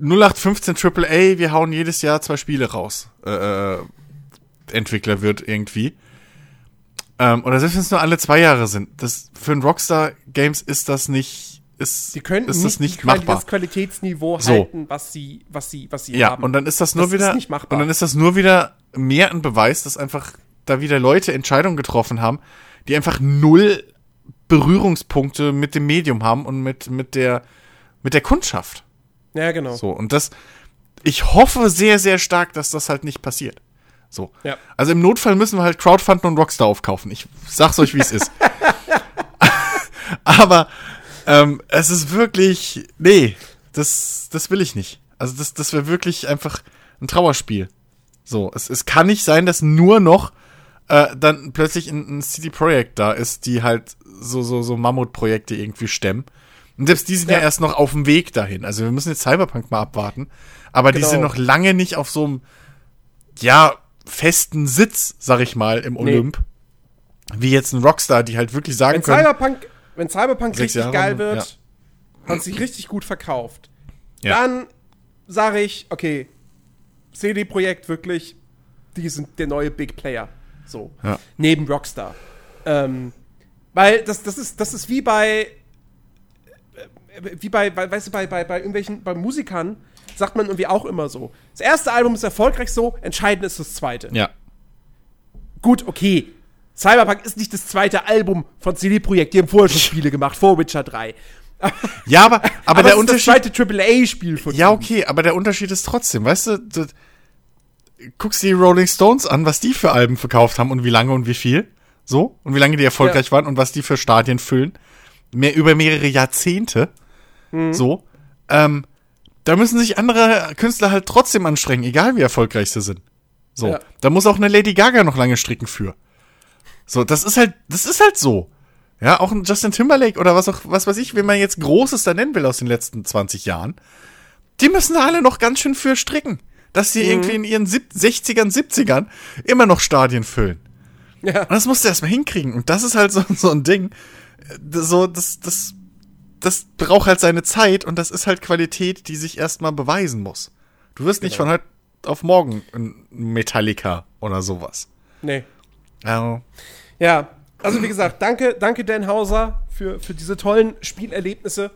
0815 AAA, wir hauen jedes Jahr zwei Spiele raus, äh, äh, Entwickler wird irgendwie. Ähm, oder selbst wenn es nur alle zwei Jahre sind. Das, für ein Rockstar Games ist das nicht, ist, sie können ist nicht, das nicht Quali- machbar. das Qualitätsniveau So. halten, was sie, was sie, was sie Ja, haben. und dann ist das nur Das wieder, und dann ist das nur wieder mehr ein Beweis, dass einfach da wieder Leute Entscheidungen getroffen haben, die einfach null Berührungspunkte mit dem Medium haben und mit, mit der, mit der Kundschaft. ja, genau. So, und das, ich hoffe sehr, sehr stark, dass das halt nicht passiert. So. Ja. Also im Notfall müssen wir halt Crowdfunden und Rockstar aufkaufen. Ich sag's euch, wie es ist. Aber ähm, es ist wirklich, nee, das, das will ich nicht. Also das, das wäre wirklich einfach ein Trauerspiel. So, es, es kann nicht sein, dass nur noch äh, dann plötzlich ein, ein CD Projekt da ist, die halt so, so, so Mammutprojekte irgendwie stemmen. Und selbst die sind ja. Ja. erst noch auf dem Weg dahin. Also wir müssen jetzt Cyberpunk mal abwarten. Aber die Genau. sind noch lange nicht auf so einem, ja, festen Sitz, sag ich mal, im Olymp. Wie jetzt ein Rockstar, die halt wirklich sagen Wenn können. Cyberpunk, wenn Cyberpunk richtig Jahre, geil ja. wird und sich richtig gut verkauft, Ja. dann sage ich, okay, CD-Projekt wirklich, die sind der neue Big Player. So. Ja. Neben Rockstar. Ähm, weil das, das, ist, das ist wie bei, äh, wie bei, bei weißt du, bei, bei, bei irgendwelchen, bei Musikern sagt man irgendwie auch immer so. Das erste Album ist erfolgreich so, entscheidend ist das zweite. Ja. Gut, okay. Cyberpunk ist nicht das zweite Album von CD Projekt. Die haben vorher schon Spiele gemacht, vor Witcher 3. Ja, aber, aber, der es Unterschied. ist das zweite AAA-Spiel von Ja, okay, aber der Unterschied ist trotzdem, weißt du, du guckst die Rolling Stones an, was die für Alben verkauft haben und wie lange und wie viel. So, und wie lange die erfolgreich Ja. waren und was die für Stadien füllen. Mehr über mehrere Jahrzehnte. Mhm. So. Ähm, da müssen sich andere Künstler halt trotzdem anstrengen, egal wie erfolgreich sie sind. So. Ja. Da muss auch eine Lady Gaga noch lange stricken für. So, das ist halt, das ist halt so. Ja, auch ein Justin Timberlake oder was auch, was weiß ich, wenn man jetzt Großes da nennen will aus den letzten 20 Jahren, die müssen da alle noch ganz schön für stricken. Dass die irgendwie in ihren sieb 60ern, 70ern immer noch Stadien füllen. Ja. Und das musst du erstmal hinkriegen. Und das ist halt so, so ein Ding. Äh, So, das, das, das braucht halt seine Zeit und das ist halt Qualität, die sich erstmal beweisen muss. Du wirst nicht Genau. von heute auf morgen ein Metallica oder sowas. Nee. Also, Ja. Also, wie gesagt, danke, danke, Dan Hauser, für, für diese tollen Spielerlebnisse.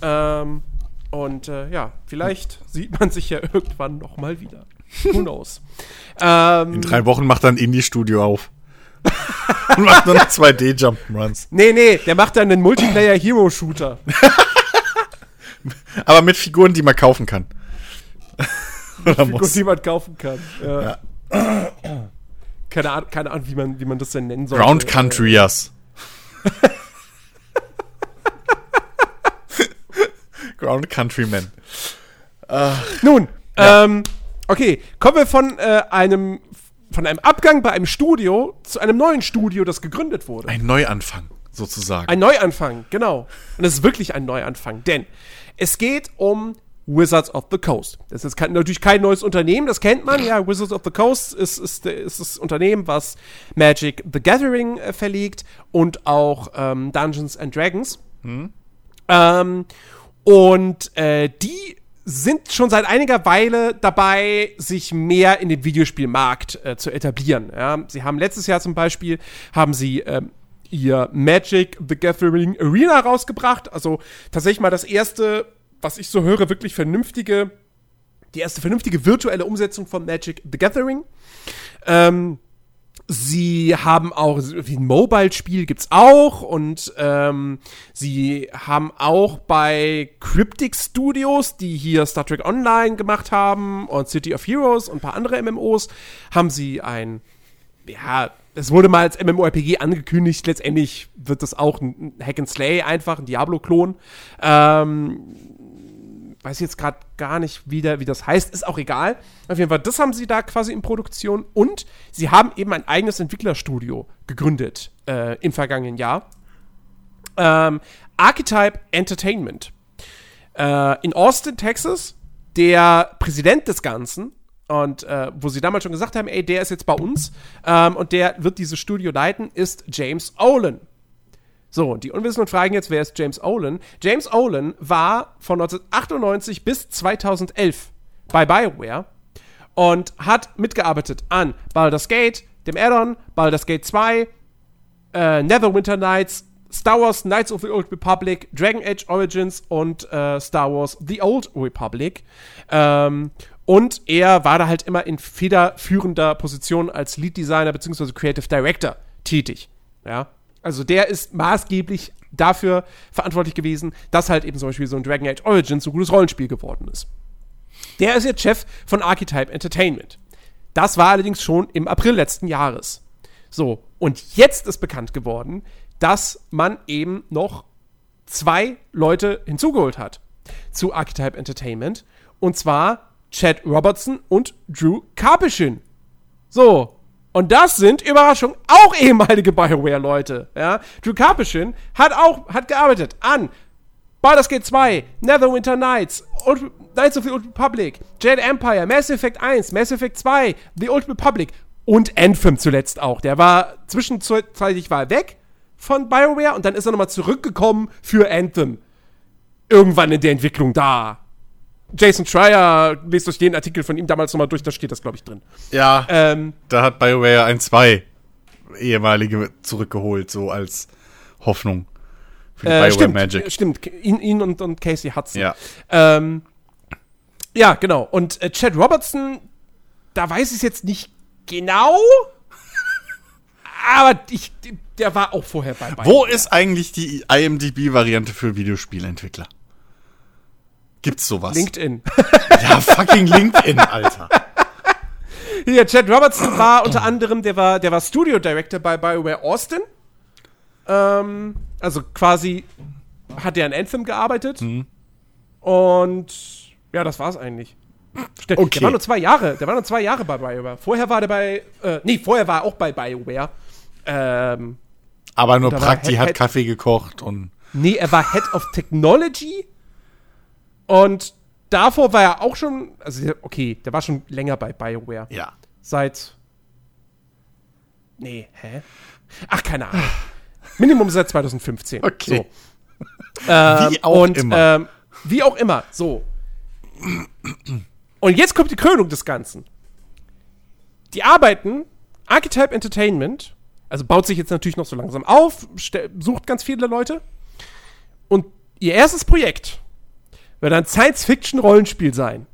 Ähm, und äh, ja, vielleicht sieht man sich ja irgendwann noch mal wieder. Who knows? ähm, in drei Wochen macht er ein Indie-Studio auf. und macht nur noch 2D-Jump'n'Runs. nee, nee, der macht dann einen Multiplayer-Hero-Shooter. Aber mit Figuren, die man kaufen kann. oder Gut, muss. die man kaufen kann. Ja. Ja. keine Ahnung, keine Ahnung wie, man, wie man das denn nennen soll. Ground Countryers. Ground Countrymen. Nun, ähm, okay, kommen wir von äh, einem von einem Abgang bei einem Studio zu einem neuen Studio, das gegründet wurde. Ein Neuanfang, sozusagen. Ein Neuanfang, genau. Und es ist wirklich ein Neuanfang, denn es geht um Wizards of the Coast. Das ist kein, natürlich kein neues Unternehmen, das kennt man. Ja, Wizards of the Coast ist, ist, ist das Unternehmen, was Magic the Gathering äh, verlegt und auch ähm, Dungeons and Dragons. Ähm, und äh, die sind schon seit einiger Weile dabei, sich mehr in den Videospielmarkt äh, zu etablieren. Ja? Sie haben letztes Jahr zum Beispiel haben sie ähm, ihr Magic the Gathering Arena rausgebracht. Also tatsächlich mal das erste, was ich so höre, wirklich vernünftige, die erste vernünftige virtuelle Umsetzung von Magic the Gathering. Ähm, Sie haben auch, ein Mobile-Spiel gibt's auch und ähm, sie haben auch bei Cryptic Studios, die hier Star Trek Online gemacht haben und City of Heroes und ein paar andere MMOs, haben sie ein, ja, es wurde mal als MMORPG angekündigt, letztendlich wird das auch ein Hack and Slay einfach, ein Diablo-Klon. Ähm, weiß jetzt gerade gar nicht, wie, der, wie das heißt, ist auch egal. Auf jeden Fall, das haben sie da quasi in Produktion und sie haben eben ein eigenes Entwicklerstudio gegründet äh, im vergangenen Jahr. Ähm, Archetype Entertainment. Äh, in Austin, Texas, der Präsident des Ganzen und äh, wo sie damals schon gesagt haben, ey, der ist jetzt bei uns ähm, und der wird dieses Studio leiten, ist James Olin. So, und die Unwissenden fragen jetzt, wer ist James Olin? James Olin war von 1998 bis 2011 bei BioWare und hat mitgearbeitet an Baldur's Gate, dem Add-on, Baldur's Gate 2, äh, Neverwinter Nights, Star Wars Knights of the Old Republic, Dragon Age Origins und äh, Star Wars The Old Republic. Ähm, und er war da halt immer in federführender Position als Lead Designer bzw. Creative Director tätig. Ja. Also der ist maßgeblich dafür verantwortlich gewesen, dass halt eben zum Beispiel so ein Dragon Age Origins so gutes Rollenspiel geworden ist. Der ist jetzt Chef von Archetype Entertainment. Das war allerdings schon im April letzten Jahres. So, und jetzt ist bekannt geworden, dass man eben noch zwei Leute hinzugeholt hat zu Archetype Entertainment. Und zwar Chad Robertson und Drew Karpyshyn. So. Und das sind, Überraschung, auch ehemalige BioWare-Leute. Ja? Drew Karpyshyn hat auch, hat gearbeitet an Baldur's Gate 2, Neverwinter Nights, Old, Knights of the Old Republic, Jade Empire, Mass Effect 1, Mass Effect 2, The Old Republic und Anthem zuletzt auch. Der war zwischenzeitlich war weg von BioWare und dann ist er nochmal zurückgekommen für Anthem. Irgendwann in der Entwicklung da. Jason Schreier, lest euch den Artikel von ihm damals nochmal durch, da steht das, glaube ich, drin. Ja, Ähm, da hat BioWare ein, zwei ehemalige zurückgeholt, so als Hoffnung für die äh, BioWare stimmt, Magic. stimmt, ihn, ihn und, und Casey Hudson. Ja. Ähm, ja, genau. Und äh, Chad Robertson, da weiß ich es jetzt nicht genau. aber ich, der war auch vorher bei BioWare. Wo ist eigentlich die IMDb-Variante für Videospielentwickler? Gibt's sowas? LinkedIn. Ja, fucking LinkedIn, Alter. Hier, Chad Robertson war unter anderem, der war, der war Studio Director bei BioWare Austin. Ähm, also quasi hat er an Anthem gearbeitet. Mhm. Und ja, das war's eigentlich. Ste- Okay. Der war nur zwei Jahre. Der war nur zwei Jahre bei BioWare. Vorher war der bei, äh, nee, vorher war er auch bei BioWare. Ähm, Aber nur Prakti hat Kaffee gekocht und nee, er war Head of Technology. Und davor war er auch schon, also okay, der war schon länger bei BioWare. ja. Seit. Nee, hä? Ach, keine Ahnung. Minimum seit 2015. Okay. So. Ähm, Wie auch und, immer. Ähm, wie auch immer. So. Und jetzt kommt die Krönung des Ganzen. Die arbeiten, Archetype Entertainment, also baut sich jetzt natürlich noch so langsam auf, sucht ganz viele Leute. Und ihr erstes Projekt wird ein Science-Fiction-Rollenspiel sein.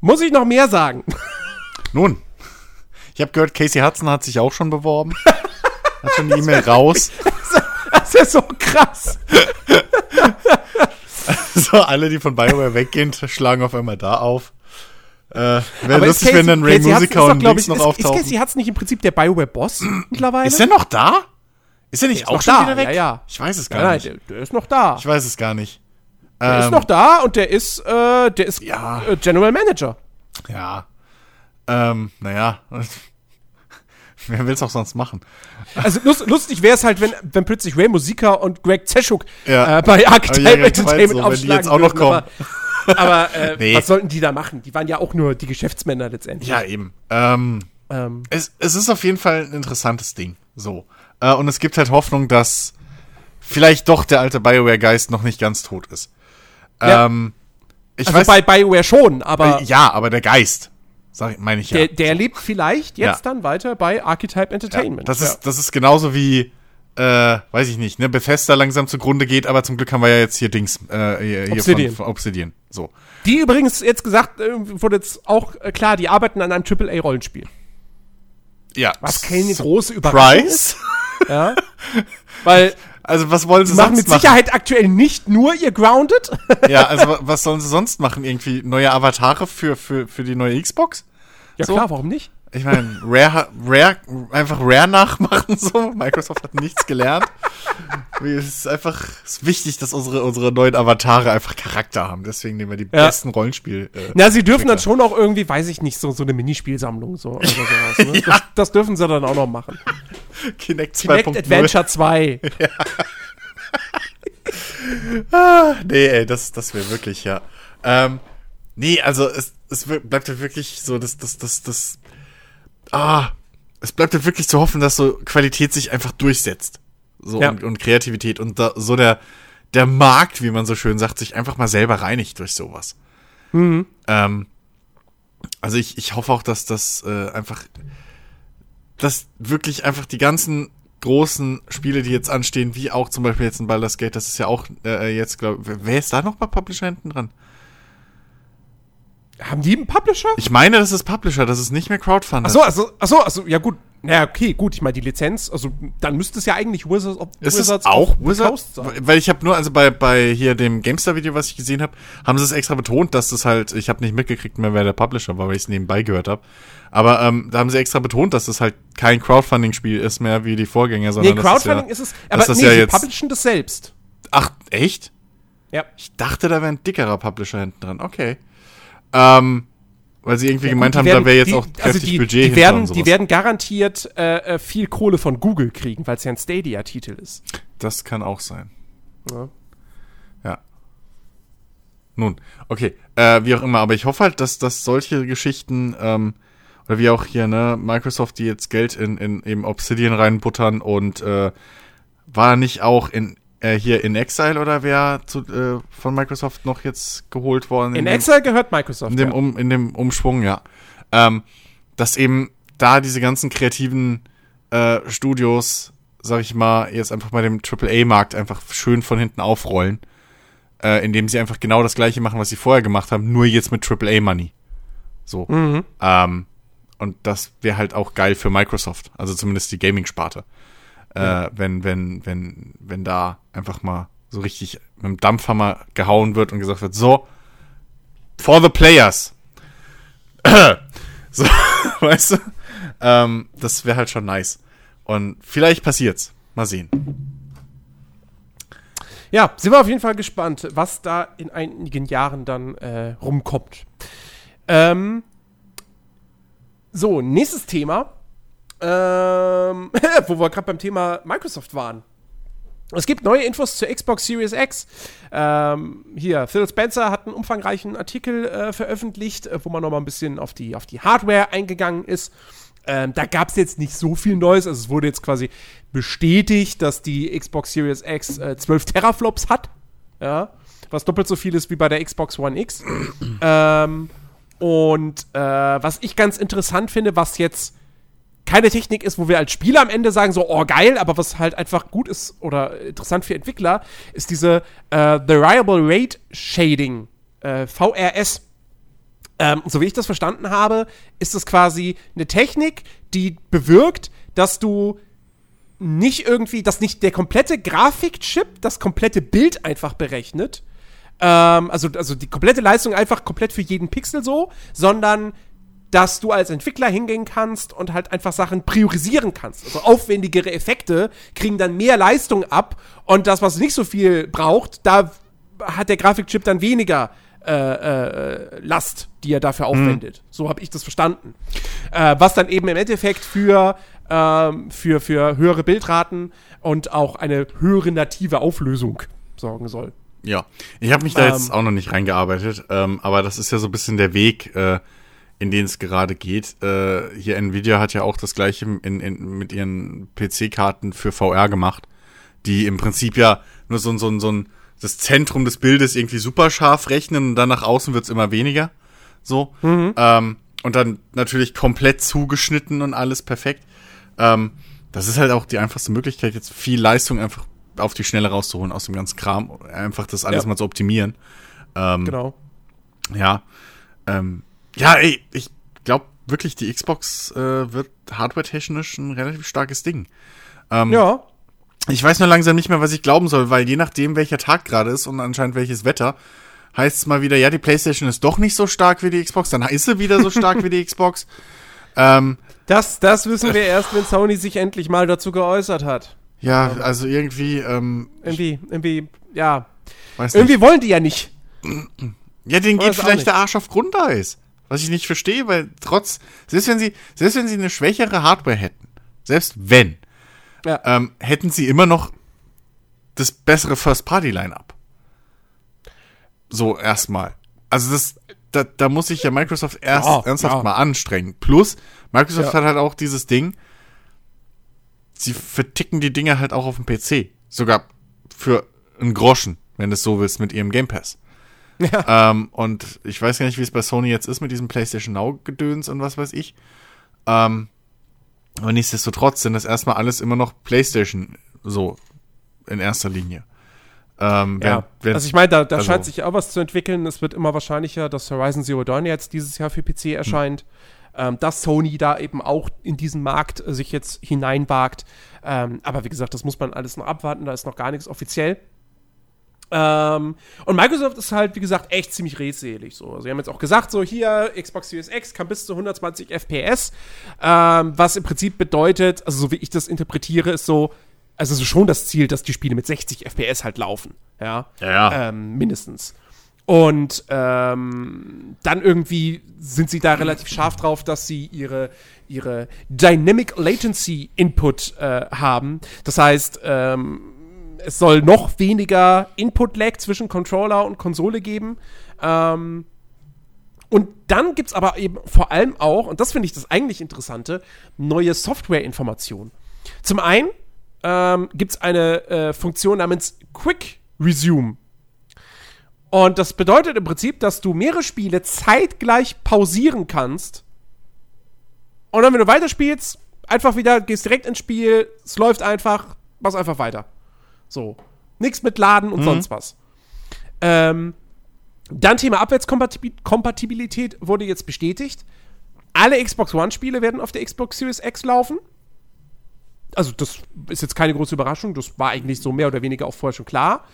Muss ich noch mehr sagen? Nun, ich habe gehört, Casey Hudson hat sich auch schon beworben. Hat schon die E-Mail raus. Das ist so krass. So, alle, die von BioWare weggehen, schlagen auf einmal da auf. Äh, Wäre ist lustig, wenn dann Ray Casey Musica ist doch, und Links ich, noch ist, ist auftauchen. Casey Hudson nicht im Prinzip der BioWare-Boss mittlerweile? Ist er noch da? Ist er nicht ist auch noch schon da, wieder weg? ja, ja. Ich weiß es gar Nein, nein, nicht. der, der ist noch da. Ich weiß es gar nicht. Der ist Ähm, noch da und der ist, äh, der ist Ja. äh, General Manager. Ja. Ähm, naja. Wer will's auch sonst machen? Also lust, lustig wäre es halt, wenn, wenn plötzlich Ray Musica und Greg Zeschuk Ja. äh, bei Archetype Ja, ja, Entertainment so, wenn die aufschlagen jetzt auch noch würden, Aber, aber äh, Nee. was sollten die da machen? Die waren ja auch nur die Geschäftsmänner letztendlich. Ja, eben. Ähm, Ähm, es, es ist auf jeden Fall ein interessantes Ding. So. Äh, und es gibt halt Hoffnung, dass vielleicht doch der alte BioWare-Geist noch nicht ganz tot ist. Ja. Ähm, ich also weiß, bei BioWare schon, aber äh, ja, aber der Geist, sag ich, meine ich ja. der, der lebt vielleicht jetzt Ja. dann weiter bei Archetype Entertainment. Das ist, das ist genauso wie, äh, weiß ich nicht, ne, Bethesda langsam zugrunde geht, aber zum Glück haben wir ja jetzt hier Dings, äh, hier, Obsidian. Von, von Obsidian. So. Die übrigens jetzt gesagt, äh, wurde jetzt auch äh, klar, die arbeiten an einem AAA-Rollenspiel. Ja. Was keine große Überraschung ist. Ja. Weil Also was wollen sie die machen sonst mit Sicherheit aktuell nicht nur ihr Grounded. Ja, also wa- was sollen sie sonst machen? Irgendwie neue Avatare für, für, für die neue Xbox? ja So. klar, warum nicht? Ich meine, Rare, Rare, einfach Rare nachmachen so. Microsoft hat nichts gelernt. Es ist einfach es ist wichtig, dass unsere, unsere neuen Avatare einfach Charakter haben. Deswegen nehmen wir die Ja. besten Rollenspiel. Äh, Na, sie dürfen dann schon auch irgendwie, weiß ich nicht, so, so eine Minispielsammlung so oder sowas. Ne? das, das dürfen sie dann auch noch machen. Kinect 2.0. Kinect Adventure 2. Ah, nee, ey, das, das wäre wirklich, ja. Ähm, nee, also es, es bleibt ja wirklich so, das, das, das, das. Ah, es bleibt ja wirklich zu hoffen, dass so Qualität sich einfach durchsetzt. So Ja. und, und Kreativität und da, so der, der Markt, wie man so schön sagt, sich einfach mal selber reinigt durch sowas. Ähm, also ich, ich hoffe auch, dass das äh, einfach, dass wirklich einfach die ganzen großen Spiele, die jetzt anstehen, wie auch zum Beispiel jetzt ein Baldur's Gate, das ist ja auch äh, jetzt, glaube wer ist da noch bei Publisher hinten dran? Haben die einen Publisher? Ich meine, das ist Publisher, das ist nicht mehr Crowdfunded. Achso, also, achso, also, ja gut. Na, okay, gut. Ich meine, die Lizenz, also dann müsste es ja eigentlich Wizards, of, Ist es Wizards auch of the Wizard? Coast sein. Weil ich habe nur, also bei, bei hier dem GameStar-Video, was ich gesehen habe, haben sie es extra betont, dass das halt, ich habe nicht mitgekriegt mehr, wer der Publisher war, weil ich es nebenbei gehört habe. Aber ähm, da haben sie extra betont, dass das halt kein Crowdfunding-Spiel ist mehr wie die Vorgänger, Nee, sondern das Crowdfunding ist, ist, ja, es. Aber das ist nee, ja sie jetzt- publishen das selbst. Ach, echt? Ja. Ich dachte, da wäre ein dickerer Publisher hinten dran. Okay. Ähm, weil sie irgendwie gemeint haben, werden- da wäre jetzt die, auch kräftig also die, Budget die werden, die werden garantiert äh, äh, viel Kohle von Google kriegen, weil es ja ein Stadia-Titel ist. Das kann auch sein. Ja. Ja. Nun, okay, äh, wie auch immer, aber ich hoffe halt, dass, dass solche Geschichten, ähm, oder wie auch hier, ne, Microsoft, die jetzt Geld in, in eben Obsidian reinbuttern und äh, war nicht auch in äh, hier in Exile oder wer zu, äh, von Microsoft noch jetzt geholt worden? In dem- Excel gehört Microsoft. in dem, ja. um, in dem Umschwung, ja. Ähm, dass eben da diese ganzen kreativen äh, Studios, sag ich mal, jetzt einfach mal dem AAA-Markt einfach schön von hinten aufrollen, äh, indem sie einfach genau das gleiche machen, was sie vorher gemacht haben, nur jetzt mit AAA-Money. So. Mhm. Ähm, und das wäre halt auch geil für Microsoft, also zumindest die Gaming-Sparte. Äh, wenn, wenn, wenn, wenn da einfach mal so richtig mit dem Dampfhammer gehauen wird und gesagt wird, so, for the players. so, weißt du? Ähm, das wäre halt schon nice. Und vielleicht passiert's. Mal sehen. Ja, sind wir auf jeden Fall gespannt, was da in einigen Jahren dann äh, rumkommt. Ähm, so, nächstes Thema, ähm, wo wir gerade beim Thema Microsoft waren. Es gibt neue Infos zur Xbox Series X. Ähm, hier, Phil Spencer hat einen umfangreichen Artikel äh, veröffentlicht, äh, wo man noch mal ein bisschen auf die, auf die Hardware eingegangen ist. Ähm, da gab es jetzt nicht so viel Neues. Also es wurde jetzt quasi bestätigt, dass die Xbox Series X äh, 12 Teraflops hat. Ja. Was doppelt so viel ist wie bei der Xbox One X. ähm, und äh, was ich ganz interessant finde, was jetzt keine Technik ist, wo wir als Spieler am Ende sagen, so, oh geil, aber was halt einfach gut ist oder interessant für Entwickler, ist diese äh, Variable Rate Shading, äh, VRS. Ähm, so wie ich das verstanden habe, ist es quasi eine Technik, die bewirkt, dass du nicht irgendwie, dass nicht der komplette Grafikchip das komplette Bild einfach berechnet, ähm, also, also die komplette Leistung einfach komplett für jeden Pixel so, sondern dass du als Entwickler hingehen kannst und halt einfach Sachen priorisieren kannst. Also aufwendigere Effekte kriegen dann mehr Leistung ab und das, was nicht so viel braucht, da hat der Grafikchip dann weniger äh, äh, Last, die er dafür aufwendet. Mhm. So habe ich das verstanden. Äh, was dann eben im Endeffekt für, ähm, für, für höhere Bildraten und auch eine höhere native Auflösung sorgen soll. Ja, ich habe mich da ähm, jetzt auch noch nicht reingearbeitet, ähm, aber das ist ja so ein bisschen der Weg, äh, in den es gerade geht. Äh, hier Nvidia hat ja auch das gleiche in, in, mit ihren PC-Karten für VR gemacht, die im Prinzip ja nur so, so, so ein das Zentrum des Bildes irgendwie super scharf rechnen und dann nach außen wird's immer weniger. So. Mhm. Ähm, und dann natürlich komplett zugeschnitten und alles perfekt. Ähm, das ist halt auch die einfachste Möglichkeit, jetzt viel Leistung einfach auf die Schnelle rauszuholen aus dem ganzen Kram. Einfach das alles ja. mal zu optimieren. Ähm, genau. Ja. Ähm, ja, ey, ich glaube wirklich, die Xbox äh, wird hardware-technisch ein relativ starkes Ding. Ähm, ja. Ich weiß nur langsam nicht mehr, was ich glauben soll, weil je nachdem, welcher Tag gerade ist und anscheinend welches Wetter, heißt es mal wieder, ja, die PlayStation ist doch nicht so stark wie die Xbox, dann ist sie wieder so stark wie die Xbox. Ähm, das, das wissen wir erst, wenn Sony sich endlich mal dazu geäußert hat. Ja, also irgendwie, ähm, irgendwie, irgendwie, ja. irgendwie nicht. wollen die ja nicht. Ja, denen geht vielleicht der Arsch auf Grundeis. Was ich nicht verstehe, weil trotz, selbst wenn sie, selbst wenn sie eine schwächere Hardware hätten, selbst wenn, ja. ähm, hätten sie immer noch das bessere First-Party-Line-Up. So erstmal. Also das, da, da muss sich ja Microsoft erst ja, ernsthaft ja. mal anstrengen. Plus, Microsoft hat halt auch dieses Ding, sie verticken die Dinge halt auch auf dem PC. Sogar für einen Groschen, wenn du es so willst, mit ihrem Game Pass. Ja. Ähm, und ich weiß gar nicht, wie es bei Sony jetzt ist mit diesem PlayStation Now-Gedöns und was weiß ich. Ähm, aber nichtsdestotrotz sind das erstmal alles immer noch PlayStation so in erster Linie. Ähm, ja, wenn, also ich meine, da, da also scheint sich auch was zu entwickeln. Es wird immer wahrscheinlicher, dass Horizon Zero Dawn jetzt dieses Jahr für PC erscheint. Hm. Ähm, dass Sony da eben auch in diesen Markt äh, sich jetzt hineinwagt. Ähm, aber wie gesagt, das muss man alles noch abwarten. Da ist noch gar nichts offiziell. Ähm, und Microsoft ist halt, wie gesagt, echt ziemlich redselig. So. Also, sie haben jetzt auch gesagt, so hier, Xbox Series X kann bis zu 120 FPS, ähm, was im Prinzip bedeutet, also so wie ich das interpretiere, ist so, also so schon das Ziel, dass die Spiele mit 60 FPS halt laufen. Ja. Ja. ja. Ähm, mindestens. Und ähm, dann irgendwie sind sie da relativ scharf drauf, dass sie ihre, ihre Dynamic Latency Input äh, haben. Das heißt, ähm, es soll noch weniger Input-Lag zwischen Controller und Konsole geben. Ähm, und dann gibt es aber eben vor allem auch, und das finde ich das eigentlich Interessante, neue Software-Informationen. Zum einen ähm, gibt es eine äh, Funktion namens Quick Resume. Und das bedeutet im Prinzip, dass du mehrere Spiele zeitgleich pausieren kannst. Und dann, wenn du weiterspielst, einfach wieder, gehst direkt ins Spiel, es läuft einfach, machst einfach weiter. So. Nichts mit Laden und mhm. sonst was. Ähm, dann Thema Abwärtskompatibilität wurde jetzt bestätigt. Alle Xbox One-Spiele werden auf der Xbox Series X laufen. Also, das ist jetzt keine große Überraschung. Das war eigentlich so mehr oder weniger auch vorher schon klar.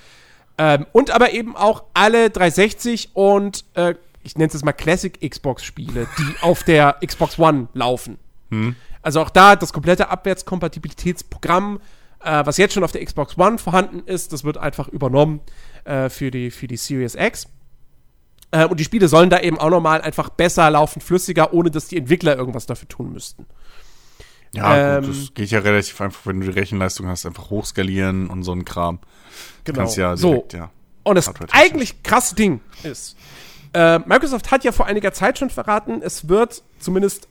Ähm, und aber eben auch alle 360 und äh, ich nenne es jetzt mal Classic Xbox-Spiele, die auf der Xbox One laufen. Hm. Also auch da das komplette Abwärtskompatibilitätsprogramm äh, was jetzt schon auf der Xbox One vorhanden ist, das wird einfach übernommen äh, für, die, für die Series X. Äh, und die Spiele sollen da eben auch nochmal einfach besser laufen, flüssiger, ohne dass die Entwickler irgendwas dafür tun müssten. Ja, ähm, gut, das geht ja relativ einfach, wenn du die Rechenleistung hast, einfach hochskalieren und so ein Kram. Genau. Kannst ja direkt, so. ja. Und das eigentlich krasse Ding ist, äh, Microsoft hat ja vor einiger Zeit schon verraten, es wird zumindest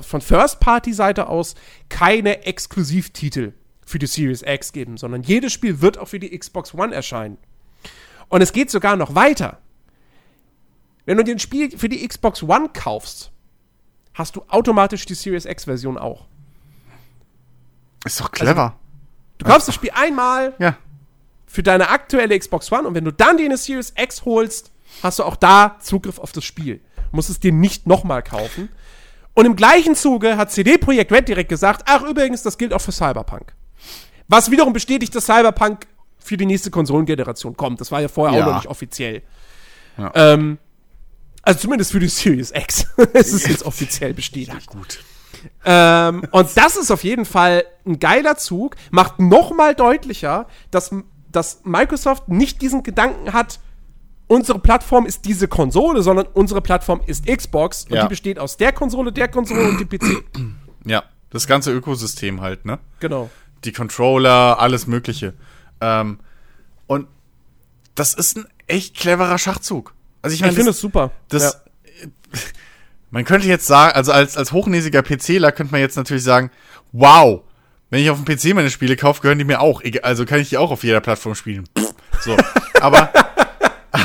von First-Party-Seite aus keine Exklusivtitel für die Series X geben, sondern jedes Spiel wird auch für die Xbox One erscheinen. Und es geht sogar noch weiter. Wenn du den Spiel für die Xbox One kaufst, hast du automatisch die Series X-Version auch. Ist doch clever. Also, du kaufst das Spiel einmal ja. für deine aktuelle Xbox One und wenn du dann die Series X holst, hast du auch da Zugriff auf das Spiel. Du musst es dir nicht nochmal kaufen. Und im gleichen Zuge hat CD Projekt Red direkt gesagt, ach übrigens, das gilt auch für Cyberpunk. Was wiederum bestätigt, dass Cyberpunk für die nächste Konsolengeneration kommt. Das war ja vorher Ja. auch noch nicht offiziell. Ja. Ähm, also zumindest für die Series X. es ist jetzt offiziell bestätigt. Gut. Ähm, und das ist auf jeden Fall ein geiler Zug, macht nochmal deutlicher, dass, dass Microsoft nicht diesen Gedanken hat, unsere Plattform ist diese Konsole, sondern unsere Plattform ist Xbox und Ja. die besteht aus der Konsole, der Konsole und dem PC. Ja, das ganze Ökosystem halt, ne? Genau. Die Controller, alles Mögliche. Ähm, und das ist ein echt cleverer Schachzug. Also ich Ich meine, finde das, es super. das man könnte jetzt sagen, also als, als hochnäsiger PCler könnte man jetzt natürlich sagen, wow, wenn ich auf dem PC meine Spiele kaufe, gehören die mir auch. Also kann ich die auch auf jeder Plattform spielen. So, aber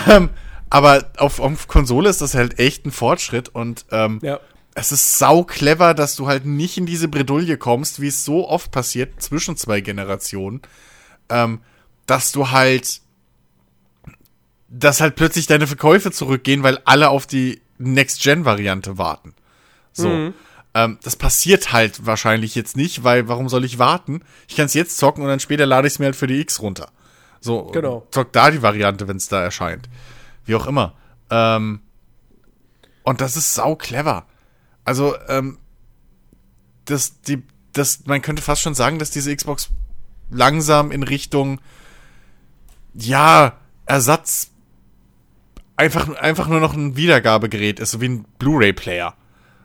ähm, aber auf, auf Konsole ist das halt echt ein Fortschritt und ähm, ja. Es ist sau clever, dass du halt nicht in diese Bredouille kommst, wie es so oft passiert zwischen zwei Generationen, ähm, dass du halt, dass halt plötzlich deine Verkäufe zurückgehen, weil alle auf die Next-Gen-Variante warten. So. Ähm, das passiert halt wahrscheinlich jetzt nicht, weil warum soll ich warten? Ich kann es jetzt zocken und dann später lade ich es mir halt für die X runter. So, Genau. zock da die Variante, wenn es da erscheint. Wie auch immer. Ähm, und das ist sau clever. Also, ähm, das, die, das, man könnte fast schon sagen, dass diese Xbox langsam in Richtung, ja, Ersatz, einfach, einfach nur noch ein Wiedergabegerät ist, so wie ein Blu-ray-Player.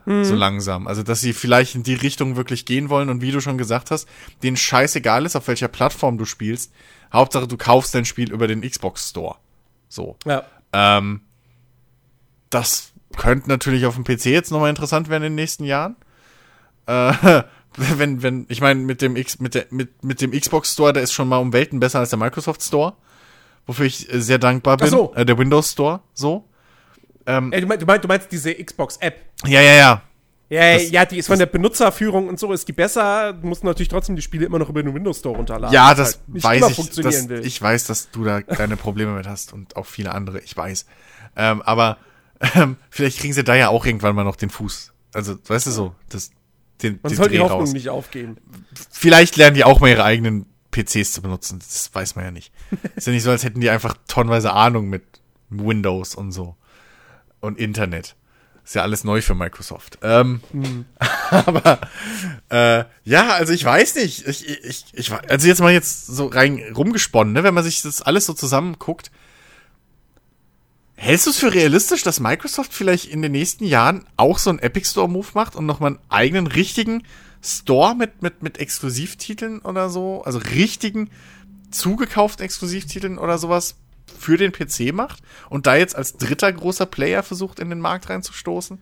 So langsam. Also, dass sie vielleicht in die Richtung wirklich gehen wollen und wie du schon gesagt hast, denen scheißegal ist, auf welcher Plattform du spielst. Hauptsache, du kaufst dein Spiel über den Xbox Store. So. ja. Ähm, das könnte natürlich auf dem PC jetzt nochmal interessant werden in den nächsten Jahren. Äh, wenn, wenn, ich meine, mit dem X, mit der, mit, mit dem Xbox Store, der ist schon mal um Welten besser als der Microsoft Store. Wofür ich sehr dankbar bin. Ach so. Äh, der Windows Store, so. Ähm, Äh, du, meinst, du, meinst, du meinst diese Xbox-App. ja, ja, ja. Ja, Das- ja, die ist von der Benutzerführung und so, ist die besser. Du musst natürlich trotzdem die Spiele immer noch über den Windows Store runterladen. Ja, das halt weiß ich. Das, ich weiß, dass du da deine Probleme mit hast und auch viele andere. Ich weiß. Ähm, aber ähm, vielleicht kriegen sie da ja auch irgendwann mal noch den Fuß. Also, weißt du so, das, den, Man den soll die Dreh Hoffnung raus. nicht aufgeben. Vielleicht lernen die auch mal ihre eigenen PCs zu benutzen. Das weiß man ja nicht. ist ja nicht so, als hätten die einfach tonnenweise Ahnung mit Windows und so. Und Internet. Ist ja alles neu für Microsoft. Ähm, aber äh, ja, also ich weiß nicht. Ich, ich, ich, also jetzt mal jetzt so rein rumgesponnen, ne? wenn man sich das alles so zusammenguckt. Hältst du es für realistisch, dass Microsoft vielleicht in den nächsten Jahren auch so einen Epic Store Move macht und nochmal einen eigenen richtigen Store mit, mit, mit Exklusivtiteln oder so, also richtigen zugekauften Exklusivtiteln oder sowas für den PC macht und da jetzt als dritter großer Player versucht, in den Markt reinzustoßen?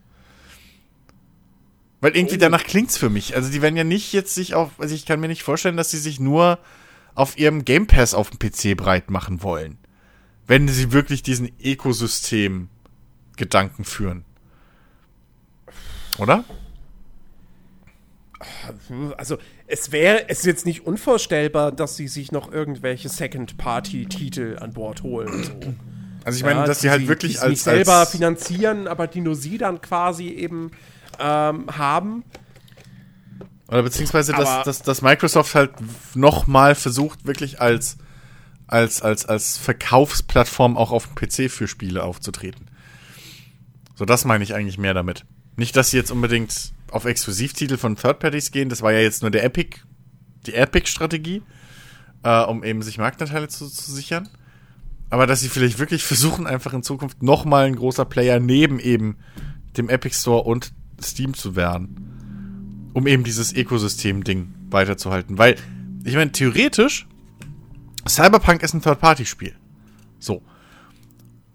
Weil irgendwie danach klingt's für mich. Also die werden ja nicht jetzt sich auf, also ich kann mir nicht vorstellen, dass sie sich nur auf ihrem Game Pass auf dem PC breit machen wollen. Wenn sie wirklich diesen Ökosystem-Gedanken führen. Oder? Also, es wäre, es ist jetzt nicht unvorstellbar, dass sie sich noch irgendwelche Second-Party-Titel an Bord holen. und So. Also ich meine, Ja, dass sie halt wirklich die als, nicht selber als finanzieren, aber die nur sie dann quasi eben ähm, haben. Oder beziehungsweise, dass, dass, dass Microsoft halt nochmal versucht, wirklich als, als, als, als Verkaufsplattform auch auf dem PC für Spiele aufzutreten. So, das meine ich eigentlich mehr damit. Nicht, dass sie jetzt unbedingt auf Exklusivtitel von Third Parties gehen, das war ja jetzt nur der Epic, die Epic-Strategie, äh, um eben sich Marktanteile zu, zu sichern. Aber dass sie vielleicht wirklich versuchen, einfach in Zukunft nochmal ein großer Player neben eben dem Epic Store und Steam zu werden um eben dieses Ökosystem-Ding weiterzuhalten. Weil, ich meine, theoretisch, Cyberpunk ist ein Third-Party-Spiel. So.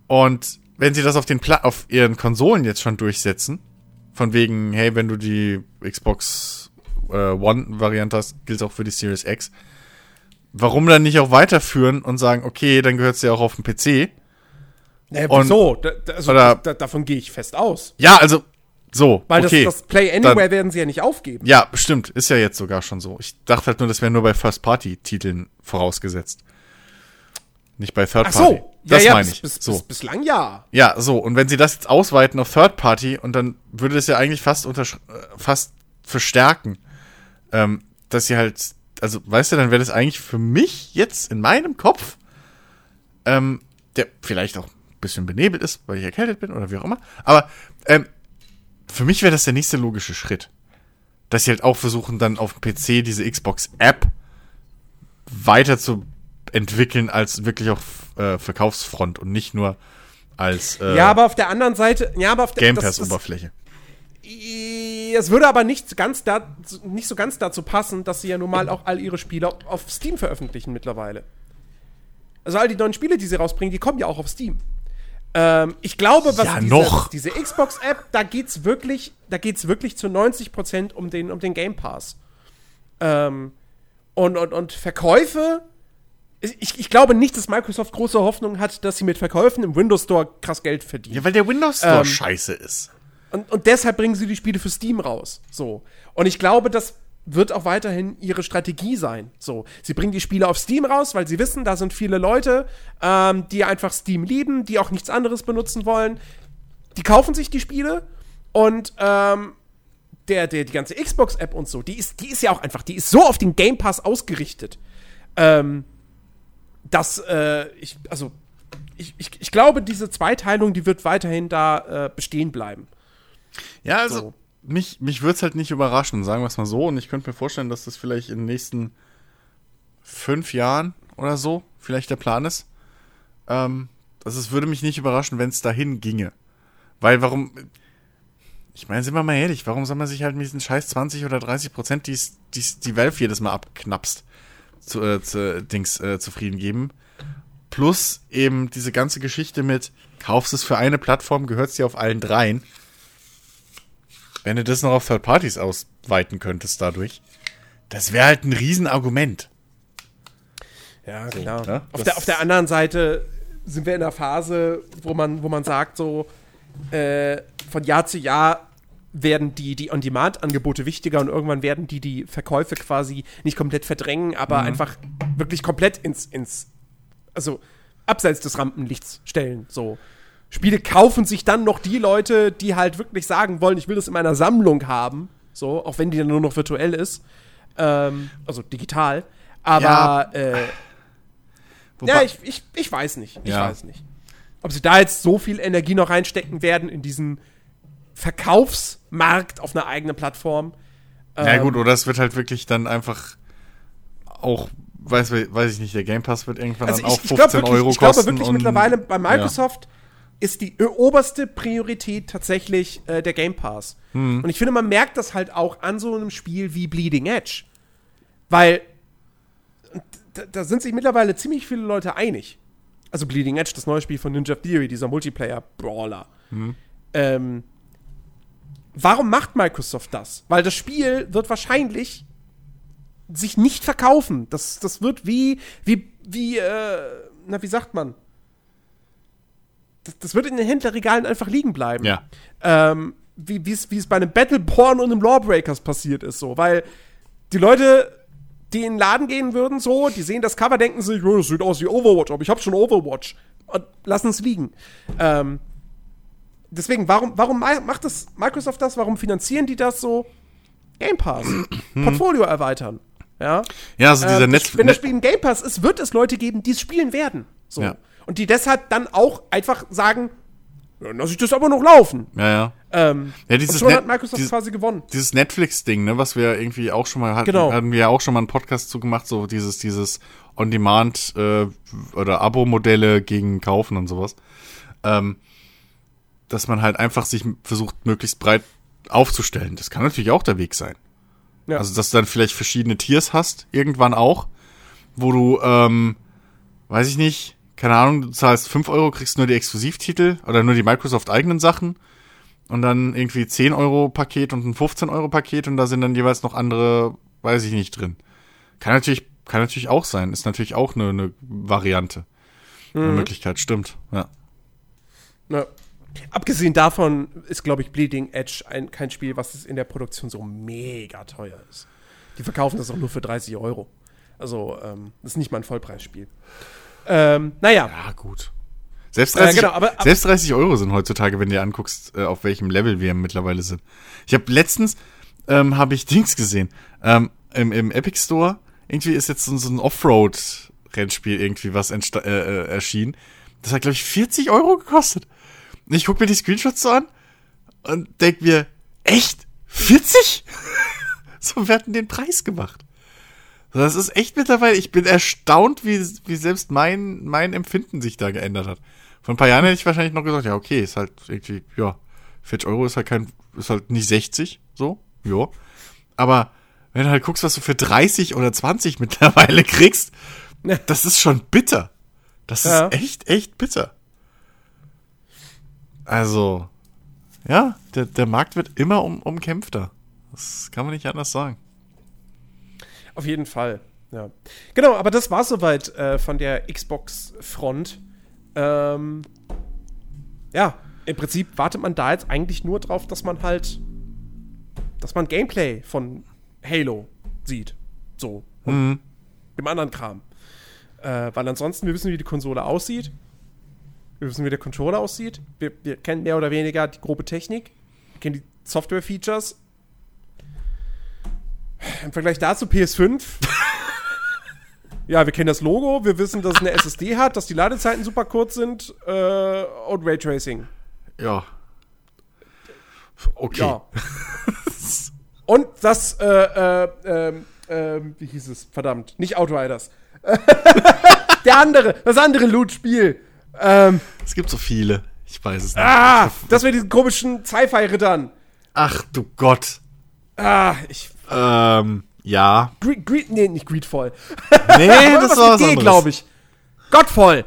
Und wenn sie das auf, den Pla auf ihren Konsolen jetzt schon durchsetzen, von wegen, hey, wenn du die Xbox äh, One-Variante hast, gilt auch für die Series X, warum dann nicht auch weiterführen und sagen, okay, dann gehört es ja auch auf den PC? Naja, wieso? Da, da, also, oder- da, davon gehe ich fest aus. Ja, also, so, Weil okay. das, das Play Anywhere werden sie ja nicht aufgeben. Ja, stimmt. Ist ja jetzt sogar schon so. Ich dachte halt nur, das wäre nur bei First-Party-Titeln vorausgesetzt. Nicht bei Ach Third-Party. so. Das ja, ja, meine ich. Bis, so. bis, bislang ja. Ja, so. Und wenn sie das jetzt ausweiten auf Third-Party und dann würde das ja eigentlich fast, untersch- äh, fast verstärken, ähm, dass sie halt also weißt du, dann wäre das eigentlich für mich jetzt in meinem Kopf, ähm, der vielleicht auch ein bisschen benebelt ist, weil ich erkältet bin oder wie auch immer, aber ähm, für mich wäre das der nächste logische Schritt. Dass sie halt auch versuchen, dann auf dem PC diese Xbox-App weiter zu entwickeln als wirklich auf äh, Verkaufsfront und nicht nur als äh, ja, aber auf der anderen Seite, ja, aber auf der Game das- das- Pass-Oberfläche. Es würde aber nicht ganz da, nicht so ganz dazu passen, dass sie ja nun mal auch all ihre Spiele auf Steam veröffentlichen mittlerweile. Also all die neuen Spiele, die sie rausbringen, die kommen ja auch auf Steam. Ähm, ich glaube, was Ja, diese, noch. diese Xbox-App, da geht's wirklich, da geht's wirklich zu 90% um den, um den Game Pass. Ähm, und, und, und Verkäufe. Ich, ich glaube nicht, dass Microsoft große Hoffnung hat, dass sie mit Verkäufen im Windows Store krass Geld verdienen. Ja, weil der Windows Store Ähm, scheiße ist. Und, und deshalb bringen sie die Spiele für Steam raus. So. Und ich glaube, das wird auch weiterhin ihre Strategie sein. So. Sie bringen die Spiele auf Steam raus, weil sie wissen, da sind viele Leute, ähm, die einfach Steam lieben, die auch nichts anderes benutzen wollen. Die kaufen sich die Spiele und ähm, der, der, die ganze Xbox-App und so, die ist, die ist ja auch einfach, die ist so auf den Game Pass ausgerichtet, ähm, dass äh, ich, also, ich, ich, ich glaube, diese Zweiteilung, die wird weiterhin da äh, bestehen bleiben. Ja, also So. Mich, mich würde es halt nicht überraschen, sagen wir es mal so. Und ich könnte mir vorstellen, dass das vielleicht in den nächsten fünf Jahren oder so vielleicht der Plan ist. Ähm, also es würde mich nicht überraschen, wenn es dahin ginge. Weil warum, ich meine, sind wir mal ehrlich, warum soll man sich halt mit diesen scheiß 20 oder 30 Prozent, die die Valve jedes Mal abknapst, zu, äh, zu, Dings äh, zufrieden geben? Plus eben diese ganze Geschichte mit, kaufst es für eine Plattform, gehört es dir auf allen dreien. Wenn du das noch auf Third Parties ausweiten könntest dadurch, das wäre halt ein Riesenargument. Ja, klar. ne? Auf, der, auf der anderen Seite sind wir in einer Phase, wo man, wo man sagt, so äh, von Jahr zu Jahr werden die, die On-Demand-Angebote wichtiger und irgendwann werden die die Verkäufe quasi nicht komplett verdrängen, aber einfach wirklich komplett ins, ins, also abseits des Rampenlichts stellen. So. Spiele kaufen sich dann noch die Leute, die halt wirklich sagen wollen, ich will das in meiner Sammlung haben. So, auch wenn die dann nur noch virtuell ist. Ähm, also digital. Aber Ja. äh, ja, ich, ich, ich weiß nicht. Ich Ja. weiß nicht. Ob sie da jetzt so viel Energie noch reinstecken werden in diesen Verkaufsmarkt auf einer eigenen Plattform. Ja Ähm, gut, oder es wird halt wirklich dann einfach auch, weiß, weiß ich nicht, der Game Pass wird irgendwann Also dann ich, auch ich 15 glaube wirklich, Euro ich glaube kosten. wirklich und- mittlerweile bei Microsoft ist die oberste Priorität tatsächlich äh, der Game Pass. Hm. Und ich finde, man merkt das halt auch an so einem Spiel wie Bleeding Edge. Weil da, da sind sich mittlerweile ziemlich viele Leute einig. Also Bleeding Edge, das neue Spiel von Ninja Theory, dieser Multiplayer-Brawler. Hm. Ähm, warum macht Microsoft das? Weil das Spiel wird wahrscheinlich sich nicht verkaufen. Das, das wird wie, wie, wie, äh, na, wie sagt man? Das, das wird in den Händlerregalen einfach liegen bleiben. Ja. Ähm, wie es bei einem Battleborn und einem Lawbreakers passiert ist, so. Weil die Leute, die in den Laden gehen würden, so, die sehen das Cover, denken sich, oh, das sieht aus wie Overwatch, aber ich habe schon Overwatch. Und lassen es liegen. Ähm, deswegen, warum, warum ma- macht das Microsoft das? Warum finanzieren die das so? Game Pass. Portfolio erweitern. Ja. Ja, also dieser Ähm, Netz. wenn das Spiel ein Game Pass ist, wird es Leute geben, die es spielen werden. So. Ja. Und die deshalb dann auch einfach sagen, dann lass ich das aber noch laufen. ja, ja. Ähm, Ja, dieses schon Net- hat Microsoft dieses- quasi gewonnen. Dieses Netflix-Ding, ne, was wir irgendwie auch schon mal hatten, Genau. hatten wir ja auch schon mal einen Podcast zu gemacht, so dieses, dieses On-Demand äh, oder Abo-Modelle gegen Kaufen und sowas. Ähm, dass man halt einfach sich versucht, möglichst breit aufzustellen. Das kann natürlich auch der Weg sein. Ja. Also, dass du dann vielleicht verschiedene Tiers hast, irgendwann auch, wo du, ähm, weiß ich nicht, keine Ahnung, du zahlst 5 Euro, kriegst nur die Exklusivtitel oder nur die Microsoft-eigenen Sachen und dann irgendwie 10 Euro Paket und ein 15 Euro Paket und da sind dann jeweils noch andere, weiß ich nicht, drin. Kann natürlich, kann natürlich auch sein, ist natürlich auch eine, eine Variante. Eine Möglichkeit, stimmt, ja. Ja. Abgesehen davon ist, glaube ich, Bleeding Edge ein, kein Spiel, was es in der Produktion so mega teuer ist. Die verkaufen das auch nur für 30 Euro. Also, ähm, das ist nicht mal ein Vollpreisspiel. Ähm, naja. Ja, gut. Selbst Äh, 30, genau, aber- aber- selbst 30 Euro sind heutzutage, wenn du dir anguckst, äh, auf welchem Level wir mittlerweile sind. Ich habe letztens, ähm, habe ich Dings gesehen, ähm, im, im Epic Store irgendwie ist jetzt so, so ein Offroad-Rennspiel irgendwie was äh, äh, erschienen. Das hat, glaube ich, 40 Euro gekostet. Und ich gucke mir die Screenshots so an und denk mir, echt? 40? so werden den Preis gemacht. Das ist echt mittlerweile, ich bin erstaunt, wie, wie selbst mein, mein Empfinden sich da geändert hat. Vor ein paar Jahren hätte ich wahrscheinlich noch gesagt, ja, okay, ist halt irgendwie, ja, 40 Euro ist halt kein, ist halt nicht 60, so, ja. Aber wenn du halt guckst, was du für 30 oder 20 mittlerweile kriegst, das ist schon bitter. Das ist ja. echt, echt bitter. Also, ja, der, der Markt wird immer um, umkämpfter. Das kann man nicht anders sagen. Auf jeden Fall, ja. Genau, aber das war soweit äh, von der Xbox-Front. Ähm, ja, im Prinzip wartet man da jetzt eigentlich nur drauf, dass man halt, dass man Gameplay von Halo sieht. So. Mhm. dem anderen Kram. Äh, weil ansonsten, wir wissen, wie die Konsole aussieht. Wir wissen, wie der Controller aussieht. Wir, wir kennen mehr oder weniger die grobe Technik. Wir kennen die Software-Features. Im Vergleich dazu PS5. ja, wir kennen das Logo. Wir wissen, dass es eine SSD hat, dass die Ladezeiten super kurz sind. Äh, und Raytracing. Ja. Okay. Ja. und das, äh, äh, ähm, ähm, wie hieß es? Verdammt, nicht Outriders. Der andere, das andere Loot-Spiel. Ähm, es gibt so viele. Ich weiß es nicht. Ah, das mit diesen komischen Sci-Fi-Rittern. Ach du Gott. Ah, ich. Ähm, ja. Greed, Greed, nee, nicht Greedfall. Nee, das war was anderes. glaube ich. Gottvoll.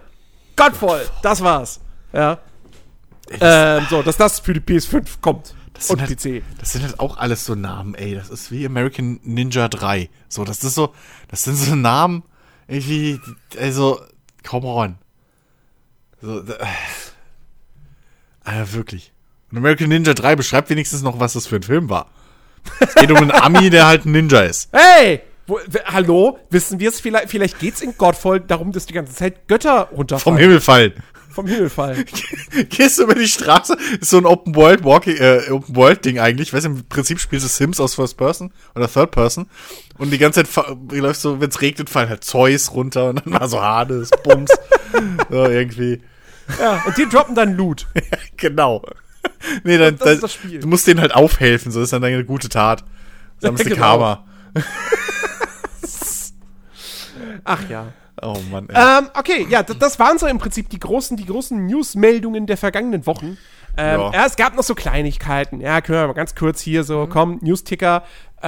Gottvoll. Das war's. Ja. Ähm, so, dass das für die PS5 kommt. Das und halt, PC. Das sind halt auch alles so Namen, ey. Das ist wie American Ninja 3. So, das ist so, das sind so Namen, irgendwie, also, come on. So, äh, äh, wirklich. Und American Ninja 3 beschreibt wenigstens noch, was das für ein Film war. Es geht um einen Ami, der halt ein Ninja ist. Hey! Wo, hallo? Wissen wir es vielleicht? Vielleicht geht es in Godfall darum, dass die ganze Zeit Götter runterfallen. Vom Himmel fallen. Vom Himmel fallen. Gehst du über die Straße, ist so ein Open World Walking, äh, Open World Ding eigentlich. Ich weiß im Prinzip spielst du Sims aus First Person oder Third Person. Und die ganze Zeit läufst so, wenn es regnet, fallen halt Zeus runter und dann war so Hades, Bums. so irgendwie. Ja, und die droppen dann Loot. ja, genau. Nee, dann, das ist das Spiel. du musst denen halt aufhelfen, so das ist dann eine gute Tat. Sammelst ja, genau. Karma. Ach ja. Oh Mann. Ey. Ähm, okay, ja, das waren so im Prinzip die großen, die großen News-Meldungen der vergangenen Wochen. Ähm, ja. ja. es gab noch so Kleinigkeiten. Ja, können wir mal ganz kurz hier so, mhm. komm, News-Ticker. Äh,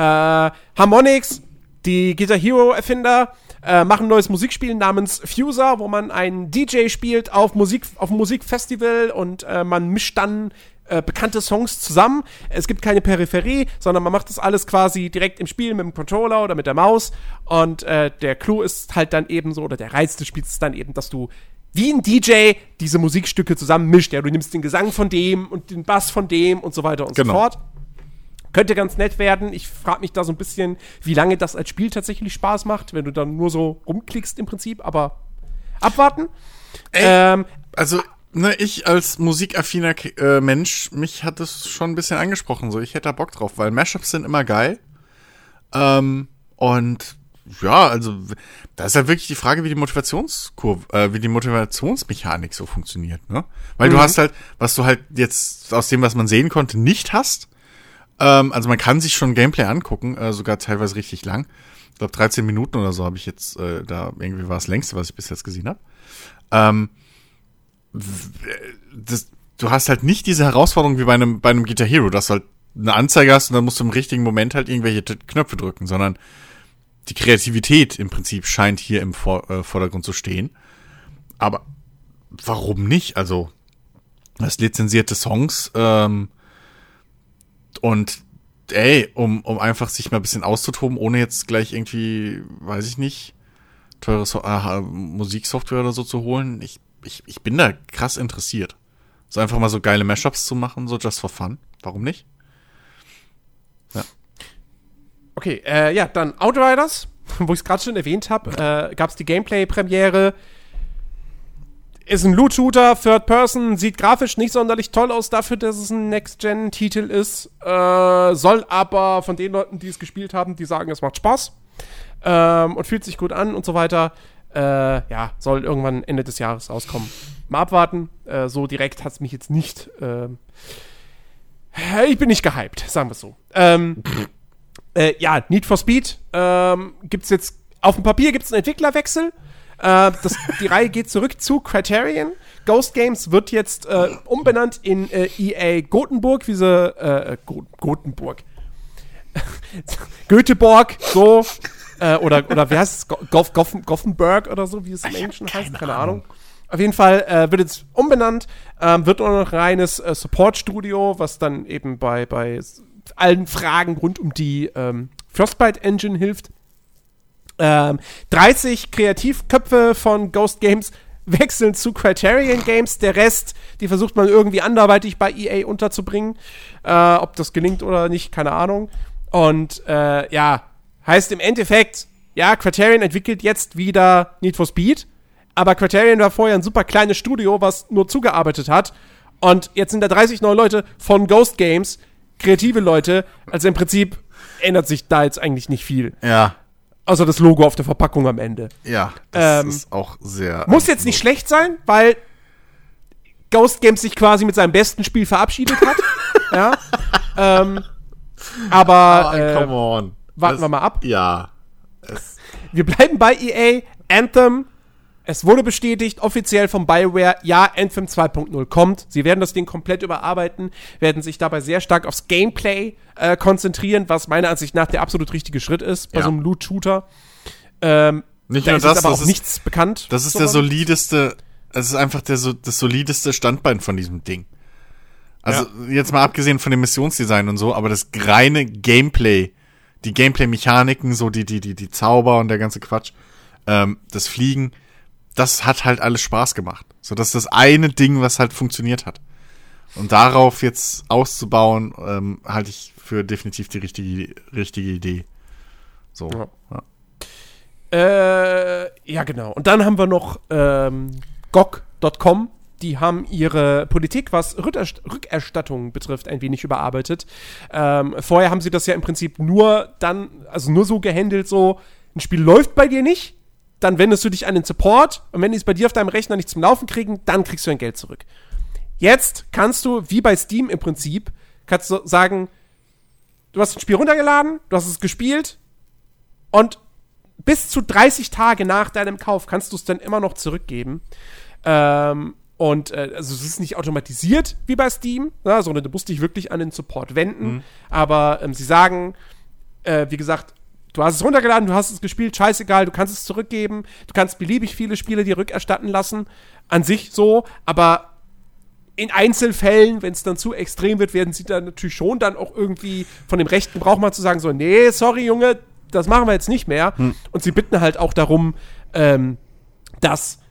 Harmonix, die Guitar Hero-Erfinder, äh, machen ein neues Musikspiel namens Fuser, wo man einen DJ spielt auf Musik, auf einem Musikfestival und äh, man mischt dann äh, bekannte Songs zusammen. Es gibt keine Peripherie, sondern man macht das alles quasi direkt im Spiel mit dem Controller oder mit der Maus. Und äh, der Clou ist halt dann eben so, oder der Reiz des Spiels ist dann eben, dass du wie ein DJ diese Musikstücke zusammen mischt. Ja, du nimmst den Gesang von dem und den Bass von dem und so weiter und genau. so fort. Könnte ganz nett werden. Ich frage mich da so ein bisschen, wie lange das als Spiel tatsächlich Spaß macht, wenn du dann nur so rumklickst im Prinzip, aber abwarten. Ey, ähm, also ne, ich als musikaffiner äh, Mensch, mich hat es schon ein bisschen angesprochen. So, ich hätte da Bock drauf, weil Mashups sind immer geil. Ähm, und ja, also da ist halt wirklich die Frage, wie die Motivationskurve, äh, wie die Motivationsmechanik so funktioniert, ne? Weil mhm. du hast halt, was du halt jetzt aus dem, was man sehen konnte, nicht hast. Ähm, also man kann sich schon Gameplay angucken, äh, sogar teilweise richtig lang. Ich glaube 13 Minuten oder so habe ich jetzt, äh, da irgendwie war das längste, was ich bis jetzt gesehen habe. Ähm, das, du hast halt nicht diese Herausforderung wie bei einem, bei einem Guitar Hero, dass du halt eine Anzeige hast und dann musst du im richtigen Moment halt irgendwelche Knöpfe drücken, sondern die Kreativität im Prinzip scheint hier im Vor äh, Vordergrund zu stehen. Aber warum nicht? Also, das lizenzierte Songs ähm, und ey, um, um einfach sich mal ein bisschen auszutoben, ohne jetzt gleich irgendwie, weiß ich nicht, teure so äh, Musiksoftware oder so zu holen. Ich ich, ich bin da krass interessiert. So einfach mal so geile Mashups zu machen, so just for fun. Warum nicht? Ja. Okay, äh, ja, dann Outriders, wo ich es gerade schon erwähnt habe, äh, gab es die Gameplay-Premiere. Ist ein Loot-Shooter, Third Person, sieht grafisch nicht sonderlich toll aus dafür, dass es ein Next-Gen-Titel ist. Äh, soll aber von den Leuten, die es gespielt haben, die sagen, es macht Spaß. ähm, und fühlt sich gut an und so weiter. Äh, ja, soll irgendwann Ende des Jahres rauskommen. Mal abwarten. Äh, so direkt hat es mich jetzt nicht. ähm, ich bin nicht gehypt, sagen wir es so. Ähm, äh, ja, Need for Speed ähm, gibt es jetzt. Auf dem Papier gibt es einen Entwicklerwechsel. Äh, das, die Reihe geht zurück zu Criterion. Ghost Games wird jetzt äh, umbenannt in äh, EA Gothenburg, wie sie. Äh, Go Gothenburg. Göteborg, so. Äh, oder, oder wie heißt es? Go Goff Goff Gothenburg oder so, wie es im Englischen heißt. Keine Ahnung. Auf jeden Fall äh, wird jetzt umbenannt, ähm, wird nur noch reines äh, Support-Studio, was dann eben bei, bei allen Fragen rund um die ähm, Frostbite-Engine hilft. Ähm, 30 Kreativköpfe von Ghost Games wechseln zu Criterion Games. Der Rest, die versucht man irgendwie anderweitig bei EA unterzubringen. Äh, ob das gelingt oder nicht, keine Ahnung. Und äh, ja, heißt im Endeffekt, ja, Criterion entwickelt jetzt wieder Need for Speed. Aber Criterion war vorher ein super kleines Studio, was nur zugearbeitet hat. Und jetzt sind da 30 neue Leute von Ghost Games, kreative Leute. Also im Prinzip ändert sich da jetzt eigentlich nicht viel. Ja, Außer das Logo auf der Verpackung am Ende. ja, das Ähm, ist auch sehr. Muss jetzt nicht schlecht sein, weil Ghost Games sich quasi mit seinem besten Spiel verabschiedet hat. ja. Ähm, aber äh, come on. Warten Das- wir mal ab. Ja. Wir bleiben bei EA. Anthem. Es wurde bestätigt, offiziell von BioWare, ja, Anthem 2.0 kommt. Sie werden das Ding komplett überarbeiten, werden sich dabei sehr stark aufs Gameplay äh, konzentrieren, was meiner Ansicht nach der absolut richtige Schritt ist bei Ja. so einem Loot-Shooter. Ähm, Nicht da nur ist das, aber das auch ist- nichts bekannt. das ist So der was. solideste, es ist einfach der, das solideste Standbein von diesem Ding. Also jetzt mal abgesehen von dem Missionsdesign und so, aber das reine Gameplay, die Gameplay-Mechaniken, so die, die, die, die Zauber und der ganze Quatsch, ähm, das Fliegen, das hat halt alles Spaß gemacht. So, das ist das eine Ding, was halt funktioniert hat. Und darauf jetzt auszubauen, ähm, halte ich für definitiv die richtige, richtige Idee. So. Ja. Ja. Äh, ja, genau. Und dann haben wir noch ähm, GOG.com. Die haben ihre Politik, was Rückerst Rückerstattung betrifft, ein wenig überarbeitet. Ähm, vorher haben sie das ja im Prinzip nur dann, also nur so gehandelt, so, ein Spiel läuft bei dir nicht, dann wendest du dich an den Support und wenn die es bei dir auf deinem Rechner nicht zum Laufen kriegen, dann kriegst du dein Geld zurück. Jetzt kannst du, wie bei Steam im Prinzip, kannst du sagen, du hast ein Spiel runtergeladen, du hast es gespielt und bis zu 30 Tage nach deinem Kauf kannst du es dann immer noch zurückgeben. Ähm, und äh, also es ist nicht automatisiert wie bei Steam, ne, sondern du musst dich wirklich an den Support wenden. Aber ähm, sie sagen, äh, wie gesagt, du hast es runtergeladen, du hast es gespielt, scheißegal, du kannst es zurückgeben, du kannst beliebig viele Spiele dir rückerstatten lassen, an sich so, aber in Einzelfällen, wenn es dann zu extrem wird, werden sie dann natürlich schon dann auch irgendwie von dem rechten Brauch mal zu sagen, so, nee, sorry, Junge, das machen wir jetzt nicht mehr. Und sie bitten halt auch darum, ähm, dass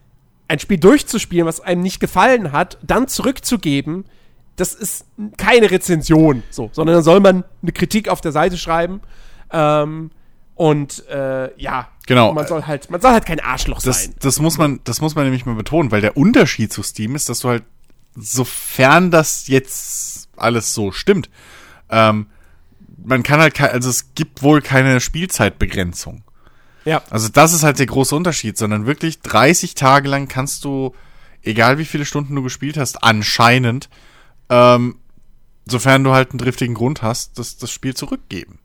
ein Spiel durchzuspielen, was einem nicht gefallen hat, dann zurückzugeben, das ist keine Rezension, so, sondern dann soll man eine Kritik auf der Seite schreiben. Ähm, und äh, ja, Genau. man soll halt, man soll halt kein Arschloch Das, sein. das muss man, das muss man nämlich mal betonen, weil der Unterschied zu Steam ist, dass du halt, sofern das jetzt alles so stimmt, ähm, man kann halt, also es gibt wohl keine Spielzeitbegrenzung. Ja. Also das ist halt der große Unterschied, sondern wirklich 30 Tage lang kannst du, egal wie viele Stunden du gespielt hast, anscheinend, ähm, sofern du halt einen driftigen Grund hast, das, das Spiel zurückgeben.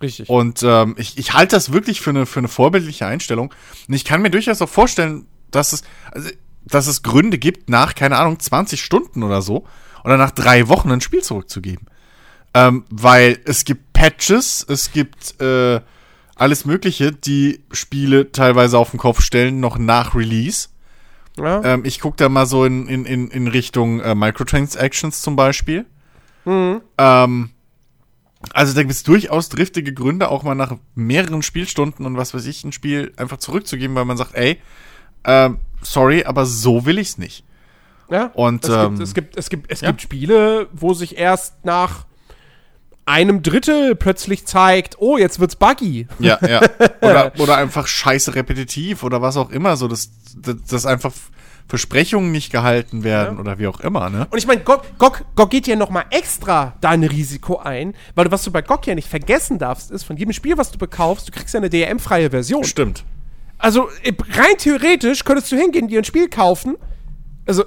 Richtig. Und ähm, ich, ich halte das wirklich für eine, für eine vorbildliche Einstellung. Und ich kann mir durchaus auch vorstellen, dass es, also, dass es Gründe gibt, nach, keine Ahnung, 20 Stunden oder so, oder nach drei Wochen ein Spiel zurückzugeben. Ähm, weil es gibt Patches, es gibt äh, alles Mögliche, die Spiele teilweise auf den Kopf stellen, noch nach Release. ja. Ähm, ich gucke da mal so in, in, in, in Richtung äh, Microtransactions zum Beispiel. Ähm, also da gibt es durchaus driftige Gründe, auch mal nach mehreren Spielstunden und was weiß ich, ein Spiel einfach zurückzugeben, weil man sagt, ey, ähm, sorry, aber so will ich's nicht. Ja, Und, es, ähm, gibt, es gibt, es gibt, es ja. gibt Spiele, wo sich erst nach einem Drittel plötzlich zeigt, oh, jetzt wird's buggy. Ja, ja. Oder, oder einfach scheiße repetitiv oder was auch immer, so dass das einfach Versprechungen nicht gehalten werden Ja. oder wie auch immer, ne? Und ich meine, GOG, GOG, GOG geht ja noch mal extra da ein Risiko ein, weil du, was du bei GOG ja nicht vergessen darfst, ist, von jedem Spiel, was du bekaufst, du kriegst ja eine DRM-freie Version. Stimmt. Also rein theoretisch könntest du hingehen, dir ein Spiel kaufen. Also,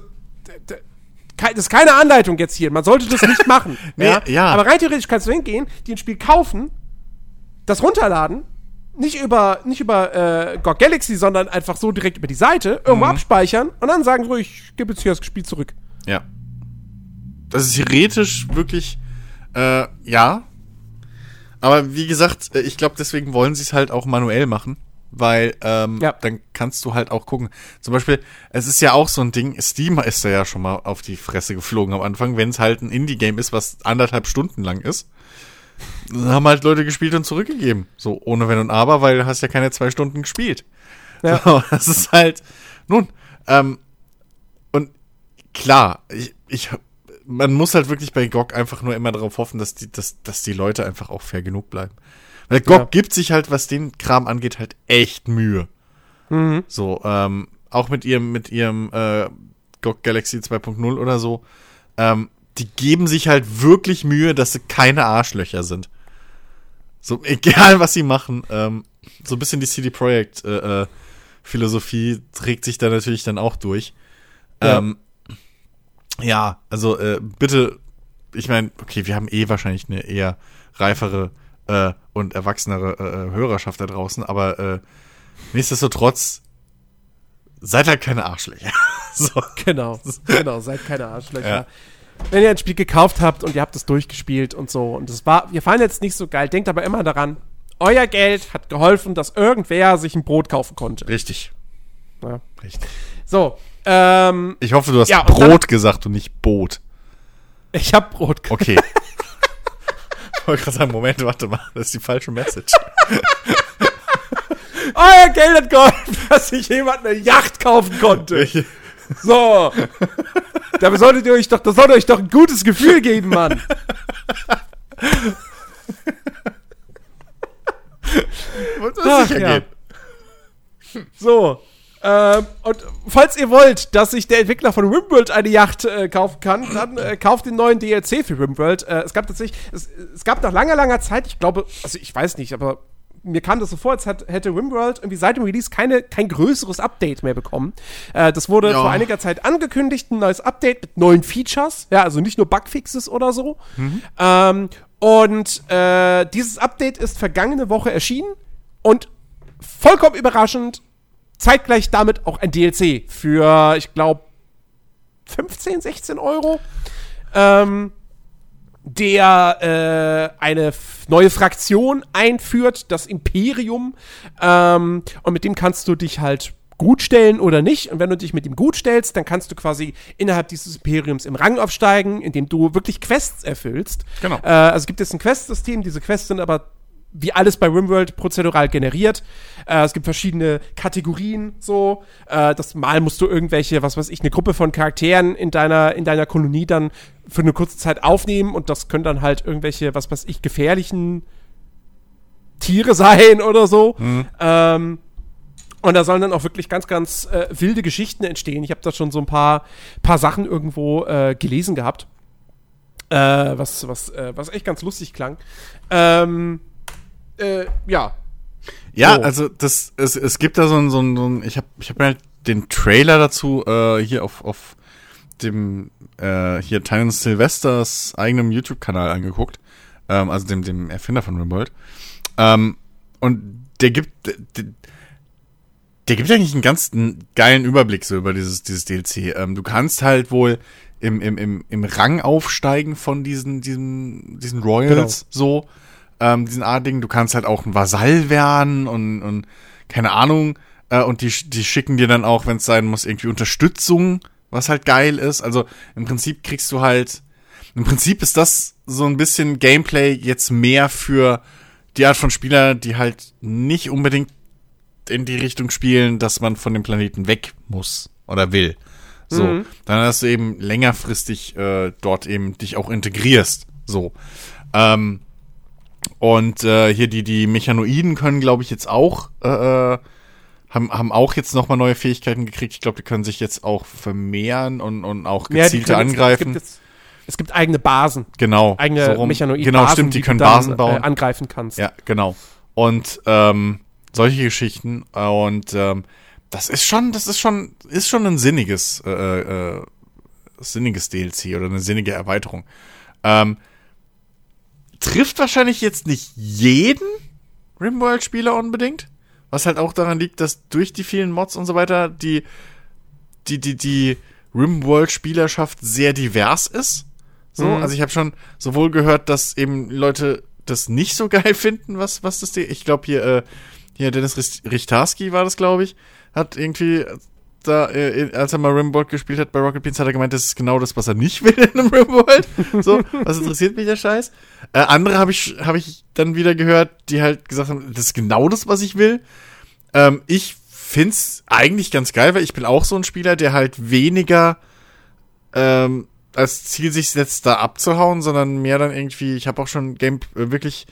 das ist keine Anleitung jetzt hier. Man sollte das nicht machen. Nee, ja. Aber rein theoretisch kannst du hingehen, dir ein Spiel kaufen, das runterladen, nicht über, nicht über äh, GOG Galaxy, sondern einfach so direkt über die Seite, irgendwo Mhm. abspeichern und dann sagen so, ich gebe jetzt hier das Spiel zurück. Ja. Das ist theoretisch wirklich, äh, ja. Aber wie gesagt, äh, ich glaube, deswegen wollen sie es halt auch manuell machen. Weil ähm, Ja. dann kannst du halt auch gucken. Zum Beispiel, es ist ja auch so ein Ding, Steam ist da ja schon mal auf die Fresse geflogen am Anfang, wenn es halt ein Indie-Game ist, was anderthalb Stunden lang ist. Dann haben halt Leute gespielt und zurückgegeben. So, ohne Wenn und Aber, weil du hast ja keine zwei Stunden gespielt. Ja. So, das ist halt, nun, ähm, und klar, ich, ich, man muss halt wirklich bei GOG einfach nur immer darauf hoffen, dass die, dass, dass die Leute einfach auch fair genug bleiben. Weil GOG Ja. gibt sich halt, was den Kram angeht, halt echt Mühe. So, ähm, auch mit ihrem, mit ihrem äh, GOG Galaxy 2.0 oder so, ähm, die geben sich halt wirklich Mühe, dass sie keine Arschlöcher sind. So, egal was sie machen, ähm, so ein bisschen die CD Projekt äh, äh, Philosophie trägt sich da natürlich dann auch durch. Ja. Ähm, ja, also äh, bitte, ich meine, okay, wir haben eh wahrscheinlich eine eher reifere äh, und erwachsenere äh, Hörerschaft da draußen, aber äh, nichtsdestotrotz seid halt keine Arschlöcher. so. Genau, genau, seid keine Arschlöcher. Ja. Wenn ihr ein Spiel gekauft habt und ihr habt es durchgespielt und so und es war, wir fanden jetzt nicht so geil, denkt aber immer daran, euer Geld hat geholfen, dass irgendwer sich ein Brot kaufen konnte. Richtig. Ja. Richtig. So, ähm, Ich hoffe, du hast Ja, Brot dann- gesagt und nicht Boot. ich hab Brot gekauft. Okay. ich wollte gerade sagen, Moment, warte mal, das ist die falsche Message. Euer Geld hat geholfen, dass sich jemand eine Yacht kaufen konnte. So. Damit solltet ihr euch doch, das sollte euch doch ein gutes Gefühl geben, Mann. Wollte Ach, ja. So. Ähm, und falls ihr wollt, dass sich der Entwickler von Rimworld eine Yacht äh, kaufen kann, dann äh, kauft den neuen DLC für Rimworld. Äh, es gab tatsächlich, es, es gab nach langer, langer Zeit, ich glaube, also ich weiß nicht, aber mir kam das so vor, als hat, hätte Rimworld irgendwie seit dem Release keine, kein größeres Update mehr bekommen. Äh, das wurde Ja. vor einiger Zeit angekündigt, ein neues Update mit neuen Features, ja, also nicht nur Bugfixes oder so. Ähm, und äh, dieses Update ist vergangene Woche erschienen und vollkommen überraschend zeitgleich damit auch ein DLC für, ich glaube, 15, 16 Euro. Ähm, der äh, eine neue Fraktion einführt, das Imperium. Ähm, und mit dem kannst du dich halt gut stellen oder nicht. Und wenn du dich mit ihm gut stellst, dann kannst du quasi innerhalb dieses Imperiums im Rang aufsteigen, indem du wirklich Quests erfüllst. Genau. Äh, also es gibt jetzt ein Questsystem, diese Quests sind aber wie alles bei Rimworld prozedural generiert. Äh, es gibt verschiedene Kategorien so. Äh, das Mal musst du irgendwelche, was weiß ich, eine Gruppe von Charakteren in deiner, in deiner Kolonie dann für eine kurze Zeit aufnehmen und das können dann halt irgendwelche, was weiß ich, gefährlichen Tiere sein oder so. Ähm, und da sollen dann auch wirklich ganz, ganz äh, wilde Geschichten entstehen. Ich habe da schon so ein paar, paar Sachen irgendwo äh, gelesen gehabt. Äh, was, was, äh, was echt ganz lustig klang. Ähm, äh, ja. Ja, So. also das, es, es gibt da so ein, so ein, so ein ich habe ich hab mir halt den Trailer dazu äh, hier auf, auf dem äh, hier Tyron Sylvesters eigenem YouTube-Kanal angeguckt, ähm, also dem, dem Erfinder von Rimworld. Ähm, und der gibt, der, der gibt eigentlich einen ganz geilen Überblick so über dieses, dieses DLC. Ähm, du kannst halt wohl im, im, im, im Rang aufsteigen von diesen, diesen, diesen Royals so, ähm, diesen Adligen. Du kannst halt auch ein Vasall werden und, und keine Ahnung. Äh, und die, die schicken dir dann auch, wenn es sein muss, irgendwie Unterstützung, was halt geil ist. Also im Prinzip kriegst du halt, im Prinzip ist das so ein bisschen Gameplay jetzt mehr für die Art von Spieler, die halt nicht unbedingt in die Richtung spielen, dass man von dem Planeten weg muss oder will. So, Mhm. dann hast du eben längerfristig äh, dort eben dich auch integrierst. So. Ähm, und äh, hier die, die Mechanoiden können, glaube ich, jetzt auch äh, äh, haben, haben auch jetzt nochmal neue Fähigkeiten gekriegt. Ich glaube, die können sich jetzt auch vermehren und, und auch Ja, die gezielter können jetzt- angreifen. Es gibt, jetzt, es gibt eigene Basen, genau. eigene so rum. Mechanoid Genau, stimmt, die, können du dann, Basen bauen. Äh, angreifen kannst. Ja, genau. Und ähm, solche Geschichten. Und ähm, das ist schon, das ist schon, ist schon ein sinniges, äh, äh, sinniges DLC oder eine sinnige Erweiterung. Ähm, trifft wahrscheinlich jetzt nicht jeden Rimworld-Spieler unbedingt. Was halt auch daran liegt, dass durch die vielen Mods und so weiter die, die, die, die Rimworld-Spielerschaft sehr divers ist. So, Mhm. also ich habe schon sowohl gehört, dass eben Leute das nicht so geil finden, was, was das, ich glaube hier, äh, hier Dennis Richtarski war das, glaube ich, hat irgendwie da, äh, als er mal Rimworld gespielt hat bei Rocket Beans, hat er gemeint, das ist genau das, was er nicht will in einem Rimworld. So, was interessiert mich der Scheiß? Äh, andere habe ich, habe ich dann wieder gehört, die halt gesagt haben, das ist genau das, was ich will. Ähm, ich find's eigentlich ganz geil, weil ich bin auch so ein Spieler, der halt weniger ähm, als Ziel sich setzt, da abzuhauen, sondern mehr dann irgendwie, ich habe auch schon Game äh, wirklich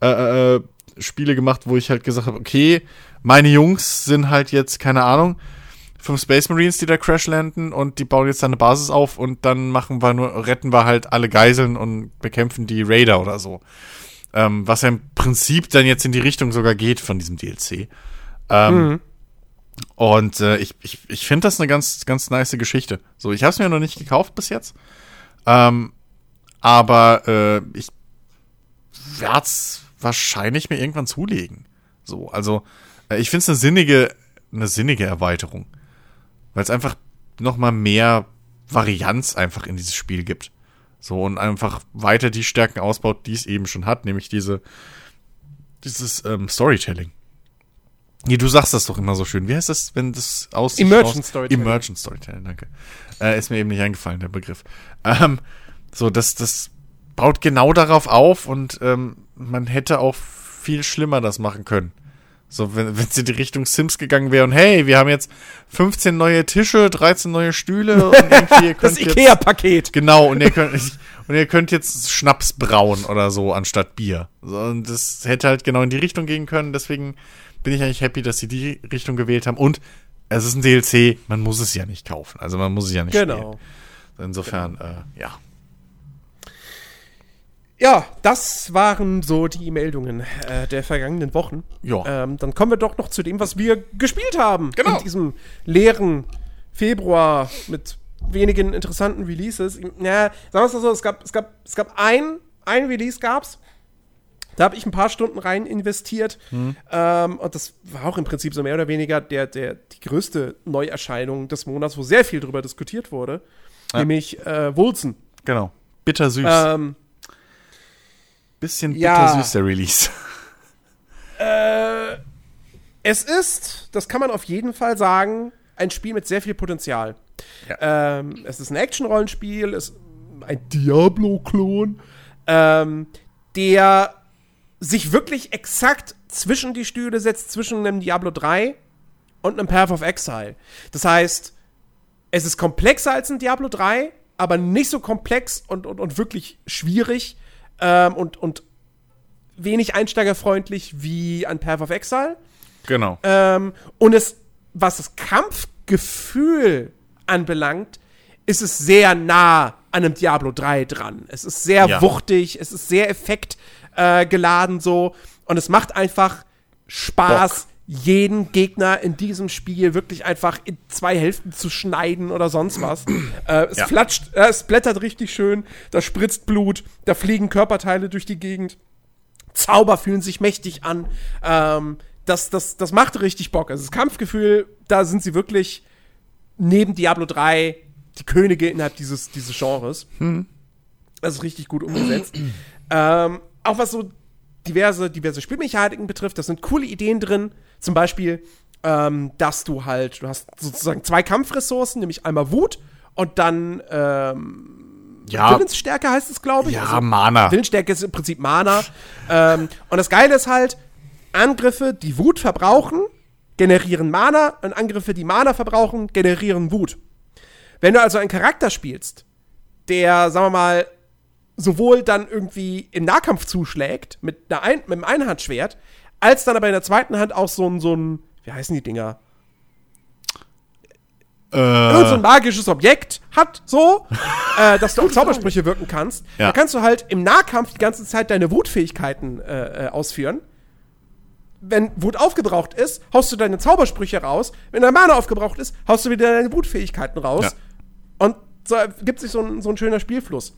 äh, äh, Spiele gemacht, wo ich halt gesagt habe, okay, meine Jungs sind halt jetzt, keine Ahnung, fünf Space Marines, die da crash landen und die bauen jetzt da eine Basis auf und dann machen wir nur, retten wir halt alle Geiseln und bekämpfen die Raider oder so. Ähm, was ja im Prinzip dann jetzt in die Richtung sogar geht von diesem DLC. Ähm, Mhm. und äh, ich, ich, ich finde das eine ganz, ganz nice Geschichte. So, ich habe es mir noch nicht gekauft bis jetzt. Ähm, aber äh, ich werde es wahrscheinlich mir irgendwann zulegen. So, also äh, ich finde es eine sinnige, eine sinnige Erweiterung. Weil es einfach noch mal mehr Varianz einfach in dieses Spiel gibt. So, und einfach weiter die Stärken ausbaut, die es eben schon hat, nämlich diese, dieses ähm, Storytelling. Nee, du sagst das doch immer so schön. Wie heißt das, wenn das aus Emergent aus, Storytelling. Emergent Storytelling, danke. Äh, ist mir eben nicht eingefallen, der Begriff. Ähm, so, das, das baut genau darauf auf und ähm, man hätte auch viel schlimmer das machen können. So, wenn, wenn sie in die Richtung Sims gegangen wäre und hey, wir haben jetzt 15 neue Tische, 13 neue Stühle und irgendwie ihr Das könnt jetzt, Ikea-Paket. Genau, und ihr könnt, und ihr könnt jetzt Schnaps brauen oder so anstatt Bier. So, und das hätte halt genau in die Richtung gehen können, deswegen bin ich eigentlich happy, dass sie die Richtung gewählt haben. Und es ist ein DLC, man muss es ja nicht kaufen. Also man muss es ja nicht Genau. spielen. Insofern, äh, ja. Ja, das waren so die Meldungen äh, der vergangenen Wochen. Ja. Ähm, dann kommen wir doch noch zu dem, was wir gespielt haben. Genau. In diesem leeren Februar mit wenigen interessanten Releases. Ja, sagen wir es mal so, es gab, es gab, es gab ein, ein Release gab's. Da habe ich ein paar Stunden rein investiert. Mhm. Ähm, und das war auch im Prinzip so mehr oder weniger der, der, die größte Neuerscheinung des Monats, wo sehr viel drüber diskutiert wurde. Ja. Nämlich äh, Wulzen. Genau. Bittersüß. Ähm, Bisschen ja. bittersüß, der Release. Äh, es ist, das kann man auf jeden Fall sagen, ein Spiel mit sehr viel Potenzial. Ähm, es ist ein Action-Rollenspiel, es ist ein Diablo-Klon, ähm, der sich wirklich exakt zwischen die Stühle setzt, zwischen einem Diablo 3 und einem Path of Exile. Das heißt, es ist komplexer als ein Diablo 3, aber nicht so komplex und, und, und wirklich schwierig ähm, und, und wenig einsteigerfreundlich wie ein Path of Exile. Genau. Ähm, und es, was das Kampfgefühl anbelangt, ist es sehr nah an einem Diablo 3 dran. Es ist sehr Ja. wuchtig, es ist sehr effektgeladen äh, so. Und es macht einfach Spaß, jeden Gegner in diesem Spiel wirklich einfach in zwei Hälften zu schneiden oder sonst was. äh, es Ja. flatscht, äh, es blättert richtig schön, da spritzt Blut, da fliegen Körperteile durch die Gegend. Zauber fühlen sich mächtig an. Ähm, das, das, das macht richtig Bock. Also das Kampfgefühl, da sind sie wirklich neben Diablo 3 die Könige innerhalb dieses, dieses Genres. Das ist richtig gut umgesetzt. ähm, auch was so diverse, diverse Spielmechaniken betrifft, das sind coole Ideen drin. Zum Beispiel, ähm, dass du halt, du hast sozusagen zwei Kampfressourcen, nämlich einmal Wut und dann ähm, Ja, Willensstärke heißt es, glaube ich. ja, Also, Mana. Willensstärke ist im Prinzip Mana. ähm, und das Geile ist halt, Angriffe, die Wut verbrauchen, generieren Mana und Angriffe, die Mana verbrauchen, generieren Wut. Wenn du also einen Charakter spielst, der, sagen wir mal, sowohl dann irgendwie im Nahkampf zuschlägt mit, einer Ein mit einem Einhandschwert, als dann aber in der zweiten Hand auch so ein, so ein wie heißen die Dinger? Äh, Irgend so ein magisches Objekt hat, so, äh, dass du auch Zaubersprüche wirken kannst. Ja. Dann kannst du halt im Nahkampf die ganze Zeit deine Wutfähigkeiten äh, äh, ausführen. Wenn Wut aufgebraucht ist, haust du deine Zaubersprüche raus. Wenn deine Mana aufgebraucht ist, haust du wieder deine Wutfähigkeiten raus. Ja. Und so ergibt sich so ein, so ein schöner Spielfluss.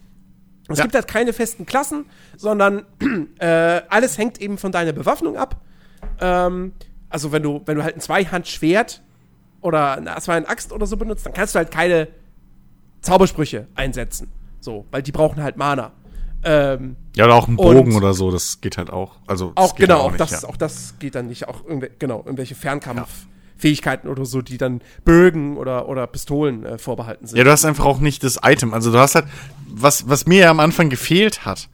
Es Ja. gibt halt keine festen Klassen, sondern äh, alles hängt eben von deiner Bewaffnung ab. Ähm, also wenn du, wenn du halt ein Zweihandschwert oder eine Zweihand-Axt oder so benutzt, dann kannst du halt keine Zaubersprüche einsetzen. So, weil die brauchen halt Mana. Ähm, ja, oder auch ein Bogen oder so, das geht halt auch. Also, auch genau, auch, nicht, das, ja. auch das geht dann nicht. Auch irgendwel genau, irgendwelche Fernkampffähigkeiten oder so, die dann Bögen oder, oder Pistolen äh, vorbehalten sind. Ja, du hast einfach auch nicht das Item. Also du hast halt, was, was mir ja am Anfang gefehlt hat,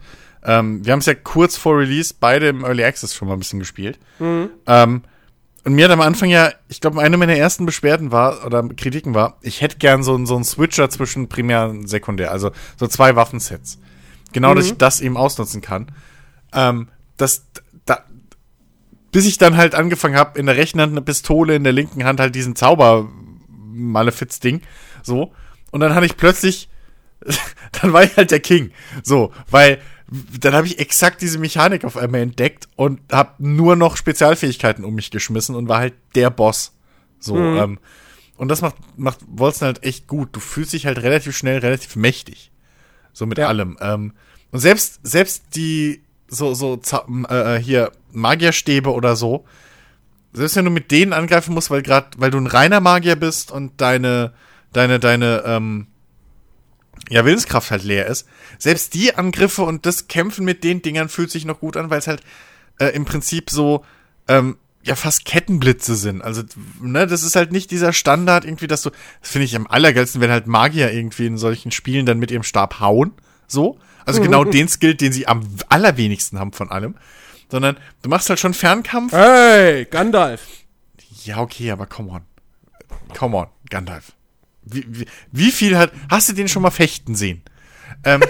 ähm, wir haben es ja kurz vor Release beide im Early Access schon mal ein bisschen gespielt. Ähm, und mir hat am Anfang ja, ich glaube, eine meiner ersten Beschwerden war, oder Kritiken war, ich hätte gern so, einen- so einen Switcher zwischen Primär und Sekundär, also so zwei Waffensets. Genau, dass ich das eben ausnutzen kann. Ähm, das, da, bis ich dann halt angefangen habe, in der rechten Hand eine Pistole, in der linken Hand halt diesen Zauber Malefiz-Ding. So. Und dann hatte ich plötzlich, dann war ich halt der King. So, weil dann habe ich exakt diese Mechanik auf einmal entdeckt und habe nur noch Spezialfähigkeiten um mich geschmissen und war halt der Boss. So, ähm, und das macht, macht Wolzen halt echt gut. Du fühlst dich halt relativ schnell, relativ mächtig. So mit Ja. allem. Ähm, und selbst, selbst die, so, so, Za- äh, hier, Magierstäbe oder so, selbst wenn du mit denen angreifen musst, weil gerade, weil du ein reiner Magier bist und deine, deine, deine, ähm, ja, Willenskraft halt leer ist, selbst die Angriffe und das Kämpfen mit den Dingern fühlt sich noch gut an, weil es halt äh, im Prinzip so, ähm, ja, fast Kettenblitze sind. Also, ne, das ist halt nicht dieser Standard irgendwie, dass du, das finde ich am allergeilsten, wenn halt Magier irgendwie in solchen Spielen dann mit ihrem Stab hauen, so. Also genau den Skill, den sie am allerwenigsten haben von allem. Sondern du machst halt schon Fernkampf, Hey, Gandalf. ja, okay, aber come on. Come on, Gandalf. Wie, wie, wie viel hat. Hast du den schon mal fechten sehen? Ähm,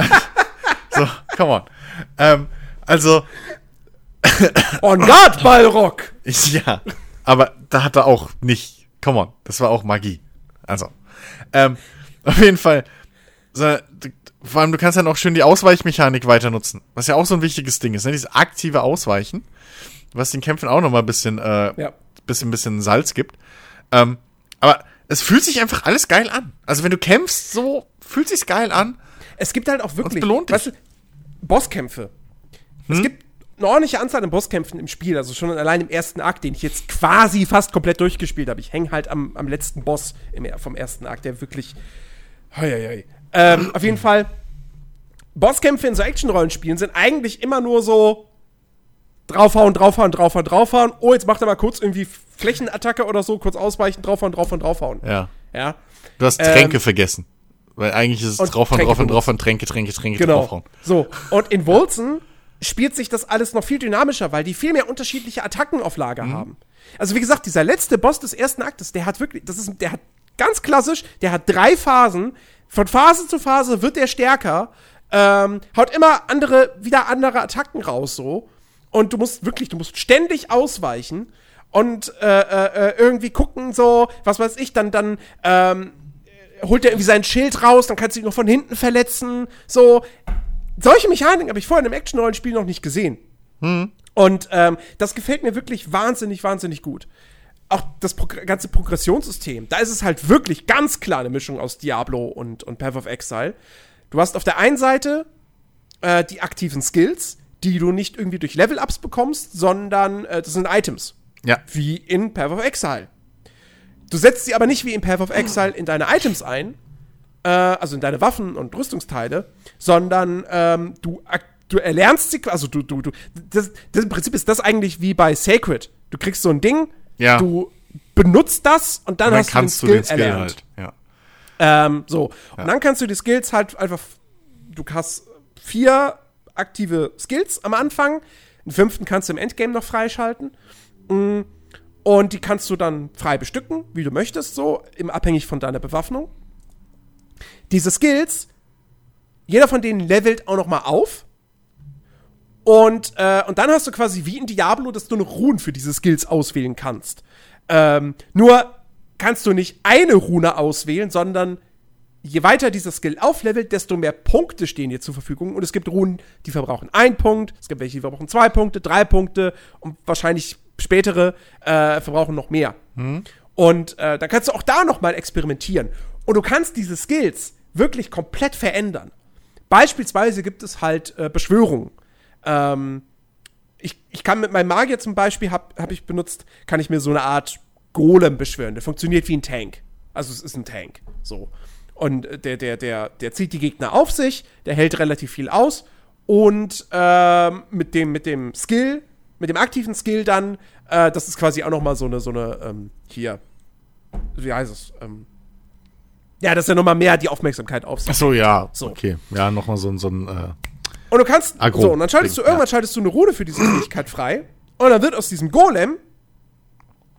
so, come on. Ähm, also, On guard, Balrog. ja. Aber da hat er auch nicht. Come on, das war auch Magie. Also. Ähm, auf jeden Fall. So, vor allem, du kannst dann auch schön die Ausweichmechanik weiter nutzen. Was ja auch so ein wichtiges Ding ist, ne? Dieses aktive Ausweichen. Was den Kämpfen auch noch mal ein bisschen äh, Ja. bisschen, bisschen Salz gibt. Ähm, aber es fühlt sich einfach alles geil an. Also wenn du kämpfst, so fühlt sich's geil an. Es gibt halt auch wirklich, belohnt weißt du, Bosskämpfe. Es gibt eine ordentliche Anzahl an Bosskämpfen im Spiel, also schon allein im ersten Akt, den ich jetzt quasi fast komplett durchgespielt habe. Ich hänge halt am, am letzten Boss im, vom ersten Akt, der wirklich. Hei, hei, hei. Ähm, auf jeden Fall, Bosskämpfe in so Action-Rollenspielen sind eigentlich immer nur so draufhauen, draufhauen, draufhauen, draufhauen. Oh, jetzt macht er mal kurz irgendwie Flächenattacke oder so, kurz ausweichen, draufhauen, draufhauen, draufhauen. Ja. Ja. Du hast Ähm, Tränke vergessen. Weil eigentlich ist es und drauf und Tränke drauf und benutzt. drauf und Tränke, Tränke, Tränke, Genau. draufhauen. So, und in Wolzen spielt sich das alles noch viel dynamischer, weil die viel mehr unterschiedliche Attacken auf Lager Mhm. haben. Also wie gesagt, dieser letzte Boss des ersten Aktes, der hat wirklich, das ist, der hat ganz klassisch, der hat drei Phasen. Von Phase zu Phase wird der stärker, ähm, haut immer andere, wieder andere Attacken raus so. Und du musst wirklich, du musst ständig ausweichen und äh, äh, äh, irgendwie gucken, so, was weiß ich, dann, dann, ähm, holt er irgendwie sein Schild raus, dann kannst du ihn noch von hinten verletzen. So, solche Mechaniken habe ich vorher in einem Action-Rollenspiel noch nicht gesehen. Und ähm, das gefällt mir wirklich wahnsinnig, wahnsinnig gut. Auch das Progr ganze Progressionssystem, da ist es halt wirklich ganz klar eine Mischung aus Diablo und, und Path of Exile. Du hast auf der einen Seite äh, die aktiven Skills, die du nicht irgendwie durch Level-Ups bekommst, sondern äh, das sind Items Ja. wie in Path of Exile. Du setzt sie aber nicht wie in Path of Exile in deine Items ein, äh, also in deine Waffen und Rüstungsteile, sondern ähm, du, du erlernst sie, also du, du, du, das, das im Prinzip ist das eigentlich wie bei Sacred. Du kriegst so ein Ding, Ja. du benutzt das und dann, Und dann hast kannst du du den den Skill, Skill erlernt. halt. Ja. Ähm, so. Und dann kannst du die Skills halt einfach. Du hast vier aktive Skills am Anfang. Den fünften kannst du im Endgame noch freischalten. Mm, Und die kannst du dann frei bestücken, wie du möchtest, so, im abhängig von deiner Bewaffnung. Diese Skills, jeder von denen levelt auch noch mal auf. Und, äh, und dann hast du quasi wie in Diablo, dass du noch Runen für diese Skills auswählen kannst. Ähm, nur kannst du nicht eine Rune auswählen, sondern je weiter dieser Skill auflevelt, desto mehr Punkte stehen dir zur Verfügung. Und es gibt Runen, die verbrauchen einen Punkt, es gibt welche, die verbrauchen zwei Punkte, drei Punkte und wahrscheinlich spätere äh, verbrauchen noch mehr. Mhm. Und äh, da kannst du auch da noch mal experimentieren. Und du kannst diese Skills wirklich komplett verändern. Beispielsweise gibt es halt äh, Beschwörungen. Ähm, ich, ich kann mit meinem Magier zum Beispiel, habe hab ich benutzt, kann ich mir so eine Art Golem beschwören. Der funktioniert wie ein Tank. Also es ist ein Tank. So. Und der, der, der, der zieht die Gegner auf sich, der hält relativ viel aus. Und äh, mit, dem, mit dem Skill, mit dem aktiven Skill dann, äh, das ist quasi auch noch mal so eine, so eine, ähm, hier, wie heißt es? Ähm, ja, dass er noch mal mehr die Aufmerksamkeit auf sich. Ach so, ja. So. Okay. Ja, noch mal so, so ein, äh, Und du kannst, Agro so, und dann schaltest du, irgendwann ja. schaltest du eine Rune für diese Fähigkeit frei. Und dann wird aus diesem Golem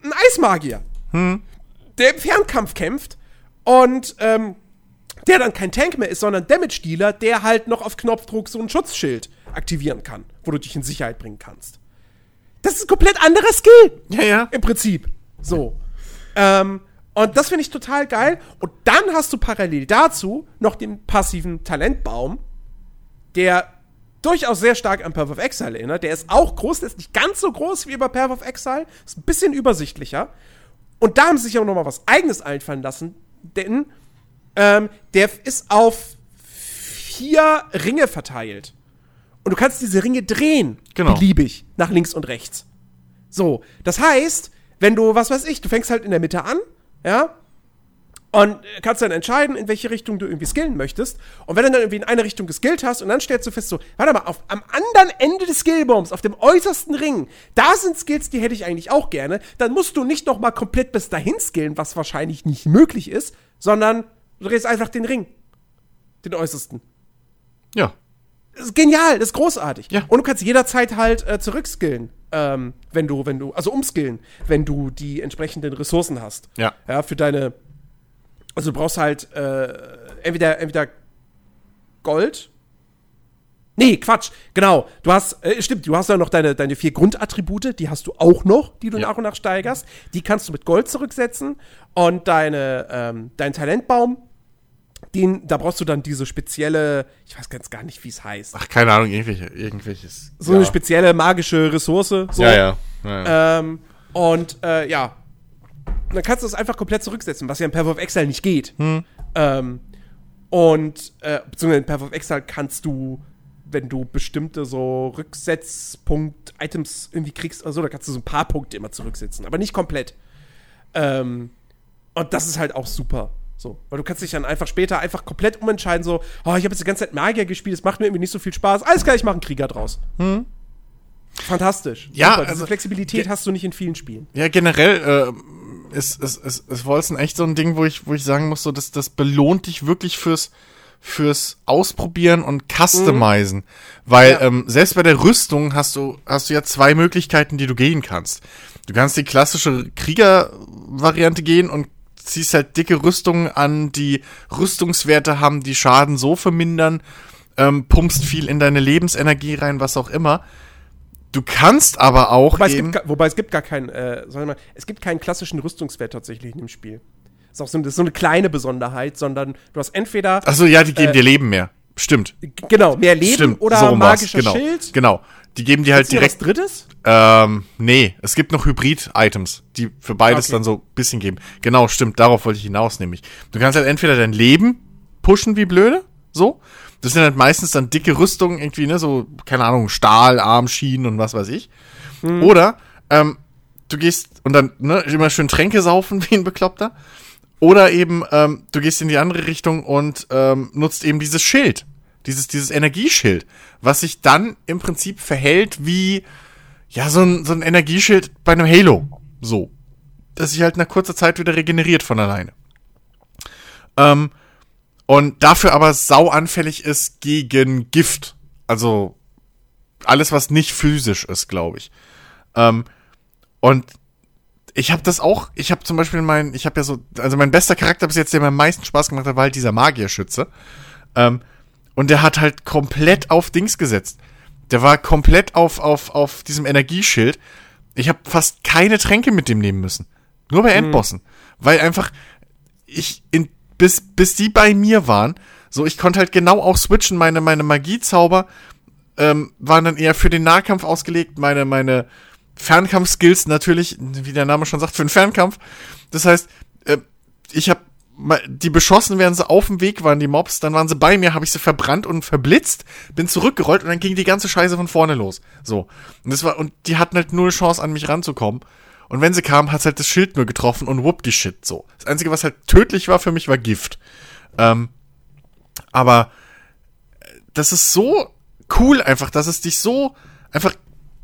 ein Eismagier. Hm. Der im Fernkampf kämpft und ähm, der dann kein Tank mehr ist, sondern Damage-Dealer, der halt noch auf Knopfdruck so ein Schutzschild aktivieren kann, wo du dich in Sicherheit bringen kannst. Das ist ein komplett anderer Skill. Ja, ja. Im Prinzip. So. Ähm, und das finde ich total geil. Und dann hast du parallel dazu noch den passiven Talentbaum, der durchaus sehr stark an Path of Exile erinnert. Der ist auch groß, der ist nicht ganz so groß wie bei Path of Exile, ist ein bisschen übersichtlicher. Und da haben sie sich auch noch mal was Eigenes einfallen lassen, denn ähm, der ist auf vier Ringe verteilt. Und du kannst diese Ringe drehen, genau. beliebig, nach links und rechts. So, das heißt, wenn du, was weiß ich, du fängst halt in der Mitte an, ja, und kannst dann entscheiden, in welche Richtung du irgendwie skillen möchtest. Und wenn du dann irgendwie in eine Richtung geskillt hast und dann stellst du fest, so, warte mal, auf, am anderen Ende des Skillbaums, auf dem äußersten Ring, da sind Skills, die hätte ich eigentlich auch gerne, dann musst du nicht noch mal komplett bis dahin skillen, was wahrscheinlich nicht möglich ist, sondern Du drehst einfach den Ring. Den äußersten. Ja. Das ist genial, das ist großartig. Ja. Und du kannst jederzeit halt äh, zurückskillen, ähm, wenn du, wenn du, also umskillen, wenn du die entsprechenden Ressourcen hast. Ja. Ja, für deine. Also du brauchst halt äh, entweder, entweder Gold. Nee, Quatsch, genau. Du hast, äh, stimmt, du hast ja noch deine, deine vier Grundattribute, die hast du auch noch, die du ja. nach und nach steigerst. Die kannst du mit Gold zurücksetzen. Und deine, ähm, dein Talentbaum, den, da brauchst du dann diese spezielle, ich weiß ganz gar nicht, wie es heißt. Ach, keine Ahnung, irgendwelche, irgendwelches. So ja. eine spezielle magische Ressource. So. Ja, ja. ja. Ähm, und äh, ja, dann kannst du es einfach komplett zurücksetzen, was ja in Path of Exile nicht geht. Hm. Ähm, und, äh, beziehungsweise in Path of Exile kannst du, wenn du bestimmte so Rücksetzpunkt-Items irgendwie kriegst oder so, da kannst du so ein paar Punkte immer zurücksetzen, aber nicht komplett. Ähm, und das ist halt auch super. So, weil du kannst dich dann einfach später einfach komplett umentscheiden, so, oh, ich habe jetzt die ganze Zeit Magier gespielt, es macht mir irgendwie nicht so viel Spaß. Alles klar, ich mache einen Krieger draus. Hm. Fantastisch. Ja, Super. Also, Flexibilität hast du nicht in vielen Spielen. Ja, generell äh, ist, ist, ist, ist Wolzen echt so ein Ding, wo ich, wo ich sagen muss, so, dass das belohnt dich wirklich fürs, fürs Ausprobieren und Customizen. Mhm. Weil ja. ähm, selbst bei der Rüstung hast du, hast du ja zwei Möglichkeiten, die du gehen kannst. Du kannst die klassische Krieger-Variante gehen und ziehst halt dicke Rüstungen an, die Rüstungswerte haben, die Schaden so vermindern, ähm, pumpst viel in deine Lebensenergie rein, was auch immer. Du kannst aber auch. Wobei, es gibt, wobei es gibt gar keinen, äh, mal, es gibt keinen klassischen Rüstungswert tatsächlich in dem Spiel. Das ist auch so, das ist so eine kleine Besonderheit, sondern du hast entweder. Achso, ja, die geben äh, dir Leben mehr. Stimmt. Genau, mehr Leben Stimmt, oder so magischer genau, Schild. Genau. Die geben dir halt direkt. Was Drittes? Ähm, nee, es gibt noch Hybrid-Items, die für beides Okay. dann so ein bisschen geben. Genau, stimmt, darauf wollte ich hinaus, nämlich. Du kannst halt entweder dein Leben pushen wie blöde, so. Das sind halt meistens dann dicke Rüstungen, irgendwie, ne, so, keine Ahnung, Stahl, Armschienen und was weiß ich. Oder, ähm, du gehst und dann, ne, immer schön Tränke saufen wie ein Bekloppter. Oder eben, ähm, du gehst in die andere Richtung und ähm, nutzt eben dieses Schild. Dieses, dieses Energieschild, was sich dann im Prinzip verhält wie, ja, so ein, so ein Energieschild bei einem Halo. So. Das sich halt nach kurzer Zeit wieder regeneriert von alleine. Ähm, und dafür aber sau anfällig ist gegen Gift. Also alles, was nicht physisch ist, glaube ich. Ähm, und ich habe das auch, ich habe zum Beispiel mein, ich habe ja so, also mein bester Charakter bis jetzt, der mir am meisten Spaß gemacht hat, war halt dieser Magierschütze. Ähm, und der hat halt komplett auf Dings gesetzt. Der war komplett auf, auf, auf diesem Energieschild. Ich habe fast keine Tränke mit dem nehmen müssen. Nur bei Endbossen. Mhm. Weil einfach ich in, bis, bis die bei mir waren, so ich konnte halt genau auch switchen. Meine, meine Magiezauber ähm, waren dann eher für den Nahkampf ausgelegt. Meine, meine Fernkampf-Skills natürlich, wie der Name schon sagt, für den Fernkampf. Das heißt, äh, ich habe die beschossen während sie auf dem Weg waren, die Mobs, dann waren sie bei mir, habe ich sie verbrannt und verblitzt, bin zurückgerollt und dann ging die ganze Scheiße von vorne los. So. Und das war, und die hatten halt null Chance, an mich ranzukommen. Und wenn sie kamen, hat's halt das Schild nur getroffen und whoop die Shit so. Das Einzige, was halt tödlich war für mich, war Gift. Ähm, aber äh, das ist so cool einfach, dass es dich so einfach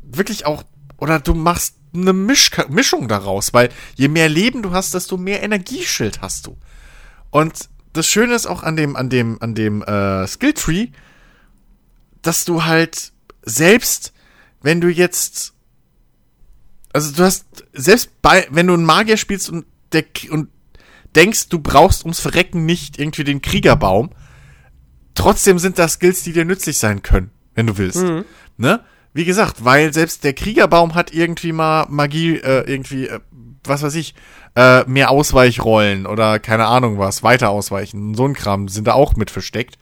wirklich auch, oder du machst eine Misch Mischung daraus, weil je mehr Leben du hast, desto mehr Energieschild hast du. Und das Schöne ist auch an dem, an dem, an dem äh, Skilltree, dass du halt selbst, wenn du jetzt, also du hast selbst bei, wenn du einen Magier spielst und der und denkst, du brauchst ums Verrecken nicht irgendwie den Kriegerbaum, trotzdem sind das Skills, die dir nützlich sein können, wenn du willst. Mhm. Ne? Wie gesagt, weil selbst der Kriegerbaum hat irgendwie mal Magie, äh, irgendwie, äh, was weiß ich, äh, mehr Ausweichrollen oder keine Ahnung was, weiter ausweichen. So ein Kram sind da auch mit versteckt.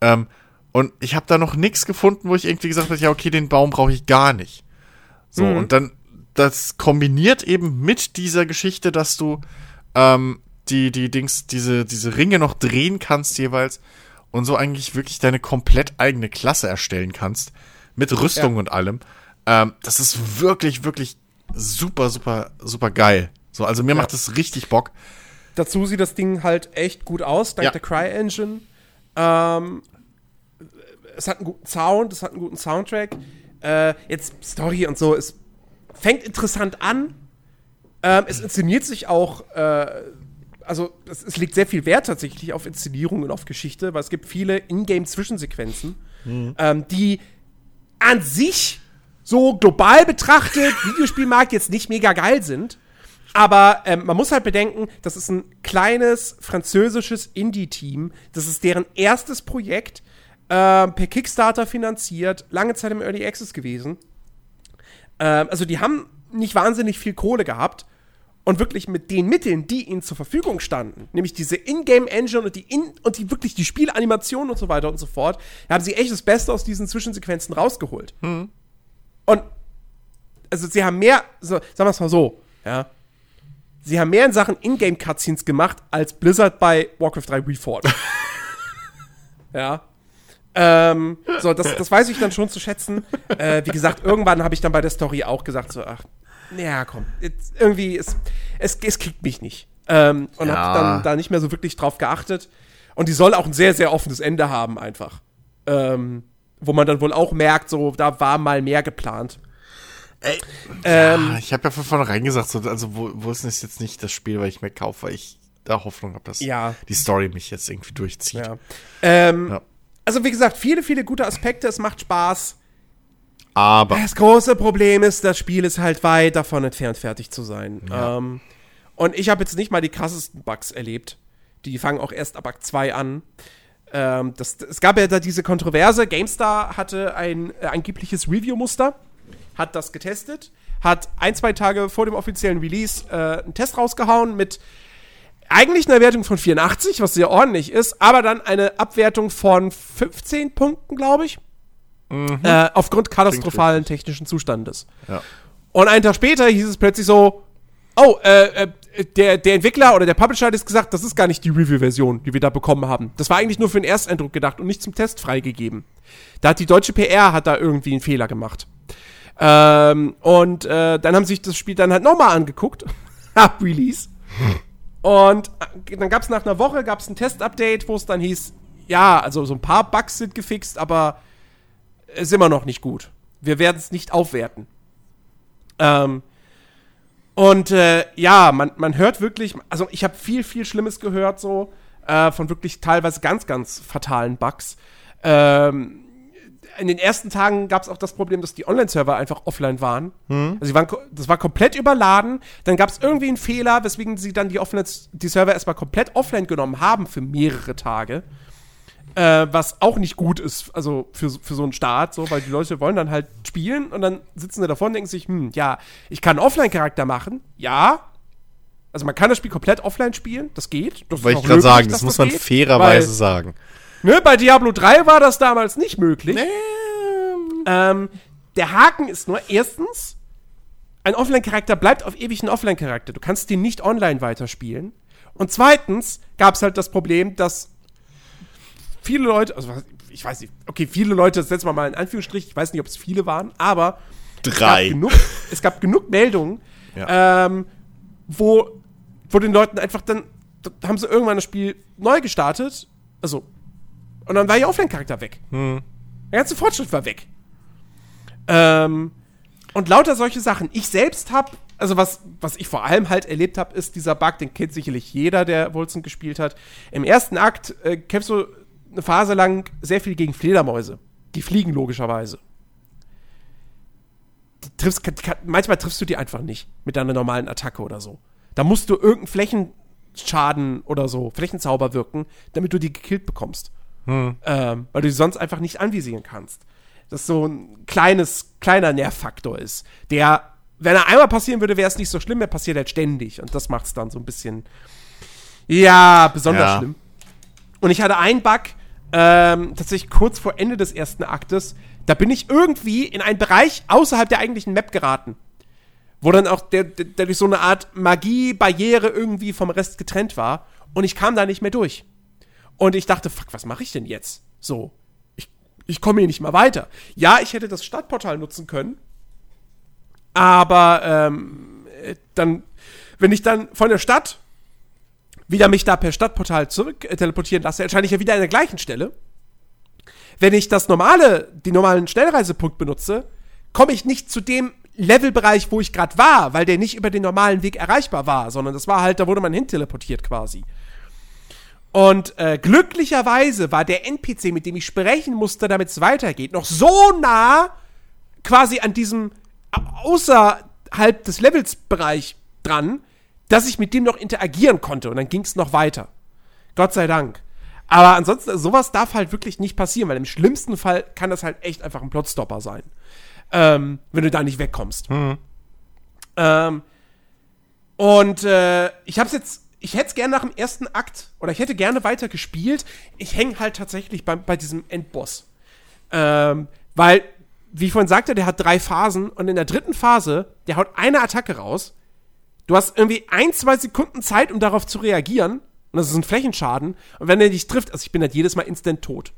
Ähm, und ich habe da noch nichts gefunden, wo ich irgendwie gesagt habe, ja, okay, den Baum brauche ich gar nicht. So, mhm. und dann, das kombiniert eben mit dieser Geschichte, dass du ähm, die, die Dings, diese, diese Ringe noch drehen kannst jeweils und so eigentlich wirklich deine komplett eigene Klasse erstellen kannst. Mit Rüstung ja. und allem. Ähm, das ist wirklich, wirklich super, super, super geil. So, also mir ja. macht es richtig Bock. Dazu sieht das Ding halt echt gut aus, dank ja. der Cry-Engine. Ähm, es hat einen guten Sound, es hat einen guten Soundtrack. Äh, jetzt Story und so, es fängt interessant an. Ähm, es inszeniert sich auch, äh, also es, es, legt sehr viel Wert tatsächlich auf Inszenierung und auf Geschichte, weil es gibt viele Ingame-Zwischensequenzen, mhm. ähm, die an sich so global betrachtet, Videospielmarkt jetzt nicht mega geil sind. Aber ähm, man muss halt bedenken, das ist ein kleines französisches Indie-Team. Das ist deren erstes Projekt, äh, per Kickstarter finanziert, lange Zeit im Early Access gewesen. Ähm, also die haben nicht wahnsinnig viel Kohle gehabt und wirklich mit den Mitteln, die ihnen zur Verfügung standen, nämlich diese Ingame-Engine und die in und die wirklich die Spielanimation und so weiter und so fort, haben sie echt das Beste aus diesen Zwischensequenzen rausgeholt. Mhm. Und also sie haben mehr, so, sagen wir es mal so, ja, sie haben mehr in Sachen Ingame-Cutscenes gemacht als Blizzard bei Warcraft 3 Reforged. ja. Ähm, so, das, das weiß ich dann schon zu schätzen. Äh, wie gesagt, irgendwann habe ich dann bei der Story auch gesagt, so, ach, ja, komm, jetzt, irgendwie, es, es, es kickt mich nicht. Ähm, und ja. habe dann da nicht mehr so wirklich drauf geachtet. Und die soll auch ein sehr, sehr offenes Ende haben, einfach. Ähm, wo man dann wohl auch merkt, so, da war mal mehr geplant. Ey, ähm, ja, ich habe ja von vornherein gesagt, so, also wo, wo ist denn jetzt nicht das Spiel, weil ich mir kaufe, weil ich da Hoffnung habe, dass ja. die Story mich jetzt irgendwie durchzieht. Ja. Ähm, ja. Also wie gesagt, viele, viele gute Aspekte, es macht Spaß. Aber. Das große Problem ist, das Spiel ist halt weit davon entfernt, fertig zu sein. Ja. Ähm, und ich habe jetzt nicht mal die krassesten Bugs erlebt. Die fangen auch erst ab Akt 2 an. Ähm, das, es gab ja da diese Kontroverse. GameStar hatte ein äh, angebliches Review-Muster hat das getestet, hat ein, zwei Tage vor dem offiziellen Release äh, einen Test rausgehauen mit eigentlich einer Wertung von 84, was sehr ordentlich ist, aber dann eine Abwertung von 15 Punkten, glaube ich. Mhm. Äh, aufgrund katastrophalen technischen Zustandes. Ja. Und einen Tag später hieß es plötzlich so: Oh, äh, äh, der, der Entwickler oder der Publisher hat jetzt gesagt, das ist gar nicht die Review-Version, die wir da bekommen haben. Das war eigentlich nur für den Ersteindruck gedacht und nicht zum Test freigegeben. Da hat die deutsche PR hat da irgendwie einen Fehler gemacht. Ähm, und äh, dann haben sie sich das Spiel dann halt nochmal angeguckt, ab Release. Und äh, dann gab es nach einer Woche gab's ein Test-Update, wo es dann hieß, ja, also so ein paar Bugs sind gefixt, aber ist immer noch nicht gut. Wir werden es nicht aufwerten. Ähm, und äh, ja, man, man hört wirklich, also ich habe viel, viel Schlimmes gehört, so, äh, von wirklich teilweise ganz, ganz fatalen Bugs. Ähm, in den ersten Tagen gab es auch das Problem, dass die Online-Server einfach offline waren. Mhm. Also waren, das war komplett überladen. Dann gab es irgendwie einen Fehler, weswegen sie dann die, offline, die Server erstmal komplett offline genommen haben für mehrere Tage. Äh, was auch nicht gut ist, also für, für so einen Start, so, weil die Leute wollen dann halt spielen und dann sitzen sie davor und denken sich, hm, ja, ich kann einen Offline-Charakter machen, ja. Also man kann das Spiel komplett offline spielen, das geht. Das Wollte ich gerade sagen, dass das muss man geht, fairerweise sagen. Ne, bei Diablo 3 war das damals nicht möglich. Ähm, der Haken ist nur, erstens, ein Offline-Charakter bleibt auf ewig ein Offline-Charakter. Du kannst den nicht online weiterspielen. Und zweitens gab es halt das Problem, dass viele Leute, also ich weiß nicht, okay, viele Leute, das setzen wir mal in Anführungsstrich, ich weiß nicht, ob es viele waren, aber Drei. Es gab genug, es gab genug Meldungen, Ja. ähm, wo, wo den Leuten einfach dann, da haben sie irgendwann das Spiel neu gestartet, also, und dann war ihr Offline-Charakter weg. Der ganze Fortschritt war weg. Ähm, und lauter solche Sachen. Ich selbst habe, also was, was ich vor allem halt erlebt habe, ist dieser Bug, den kennt sicherlich jeder, der Wolzen gespielt hat. Im ersten Akt äh, kämpfst du eine Phase lang sehr viel gegen Fledermäuse. Die fliegen logischerweise. Die triffst, kann, kann, manchmal triffst du die einfach nicht mit deiner normalen Attacke oder so. Da musst du irgendeinen Flächenschaden oder so, Flächenzauber wirken, damit du die gekillt bekommst. Ähm, weil du sie sonst einfach nicht anvisieren kannst. Das so ein kleines, kleiner Nervfaktor ist, der, wenn er einmal passieren würde, wäre es nicht so schlimm, er passiert halt ständig. Und das macht es dann so ein bisschen, ja, besonders Ja. schlimm. Und ich hatte einen Bug, ähm, tatsächlich kurz vor Ende des ersten Aktes, da bin ich irgendwie in einen Bereich außerhalb der eigentlichen Map geraten. Wo dann auch der, der, der durch so eine Art Magie-Barriere irgendwie vom Rest getrennt war. Und ich kam da nicht mehr durch. Und ich dachte, fuck, was mache ich denn jetzt? So, ich, ich komme hier nicht mal weiter. Ja, ich hätte das Stadtportal nutzen können. Aber ähm, äh, dann, wenn ich dann von der Stadt wieder mich da per Stadtportal zurück äh, teleportieren lasse, erscheine ich ja wieder an der gleichen Stelle. Wenn ich das normale, den normalen Schnellreisepunkt benutze, komme ich nicht zu dem Levelbereich, wo ich gerade war, weil der nicht über den normalen Weg erreichbar war, sondern das war halt, da wurde man hin teleportiert quasi. Und äh, glücklicherweise war der NPC, mit dem ich sprechen musste, damit es weitergeht, noch so nah quasi an diesem au- außerhalb des Levels-Bereich dran, dass ich mit dem noch interagieren konnte und dann ging es noch weiter. Gott sei Dank. Aber ansonsten, sowas darf halt wirklich nicht passieren, weil im schlimmsten Fall kann das halt echt einfach ein Plotstopper sein. Ähm, wenn du da nicht wegkommst. Ähm, und äh, ich hab's jetzt, ich hätte es gerne nach dem ersten Akt oder ich hätte gerne weiter gespielt. Ich hänge halt tatsächlich bei, bei diesem Endboss. Ähm, weil, wie ich vorhin sagte, der hat drei Phasen und in der dritten Phase, der haut eine Attacke raus. Du hast irgendwie ein, zwei Sekunden Zeit, um darauf zu reagieren. Und das ist ein Flächenschaden. Und wenn er dich trifft, also ich bin halt jedes Mal instant tot.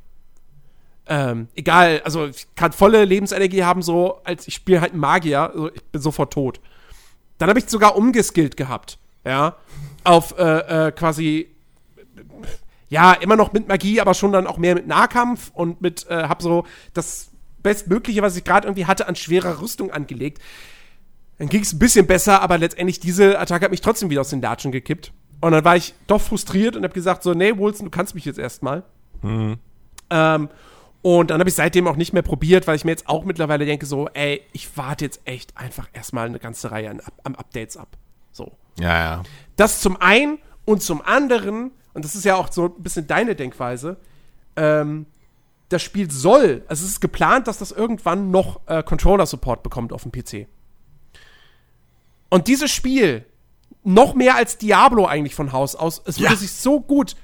Ähm, egal, also ich kann volle Lebensenergie haben, so als ich spiele halt Magier, also ich bin sofort tot. Dann habe ich sogar umgeskillt gehabt, ja, auf äh, äh, quasi ja, immer noch mit Magie, aber schon dann auch mehr mit Nahkampf und mit, äh, hab so das Bestmögliche, was ich gerade irgendwie hatte, an schwerer Rüstung angelegt. Dann ging es ein bisschen besser, aber letztendlich diese Attacke hat mich trotzdem wieder aus den Latschen gekippt. Und dann war ich doch frustriert und habe gesagt so, nee, Wilson, du kannst mich jetzt erstmal. Ähm, und dann habe ich seitdem auch nicht mehr probiert, weil ich mir jetzt auch mittlerweile denke so, ey, ich warte jetzt echt einfach erstmal eine ganze Reihe an, an Updates ab. So. Ja, ja. Das zum einen und zum anderen, und das ist ja auch so ein bisschen deine Denkweise, ähm, das Spiel soll, also es ist geplant, dass das irgendwann noch äh, Controller-Support bekommt auf dem PC. Und dieses Spiel, noch mehr als Diablo eigentlich von Haus aus, es würde Ja. sich so gut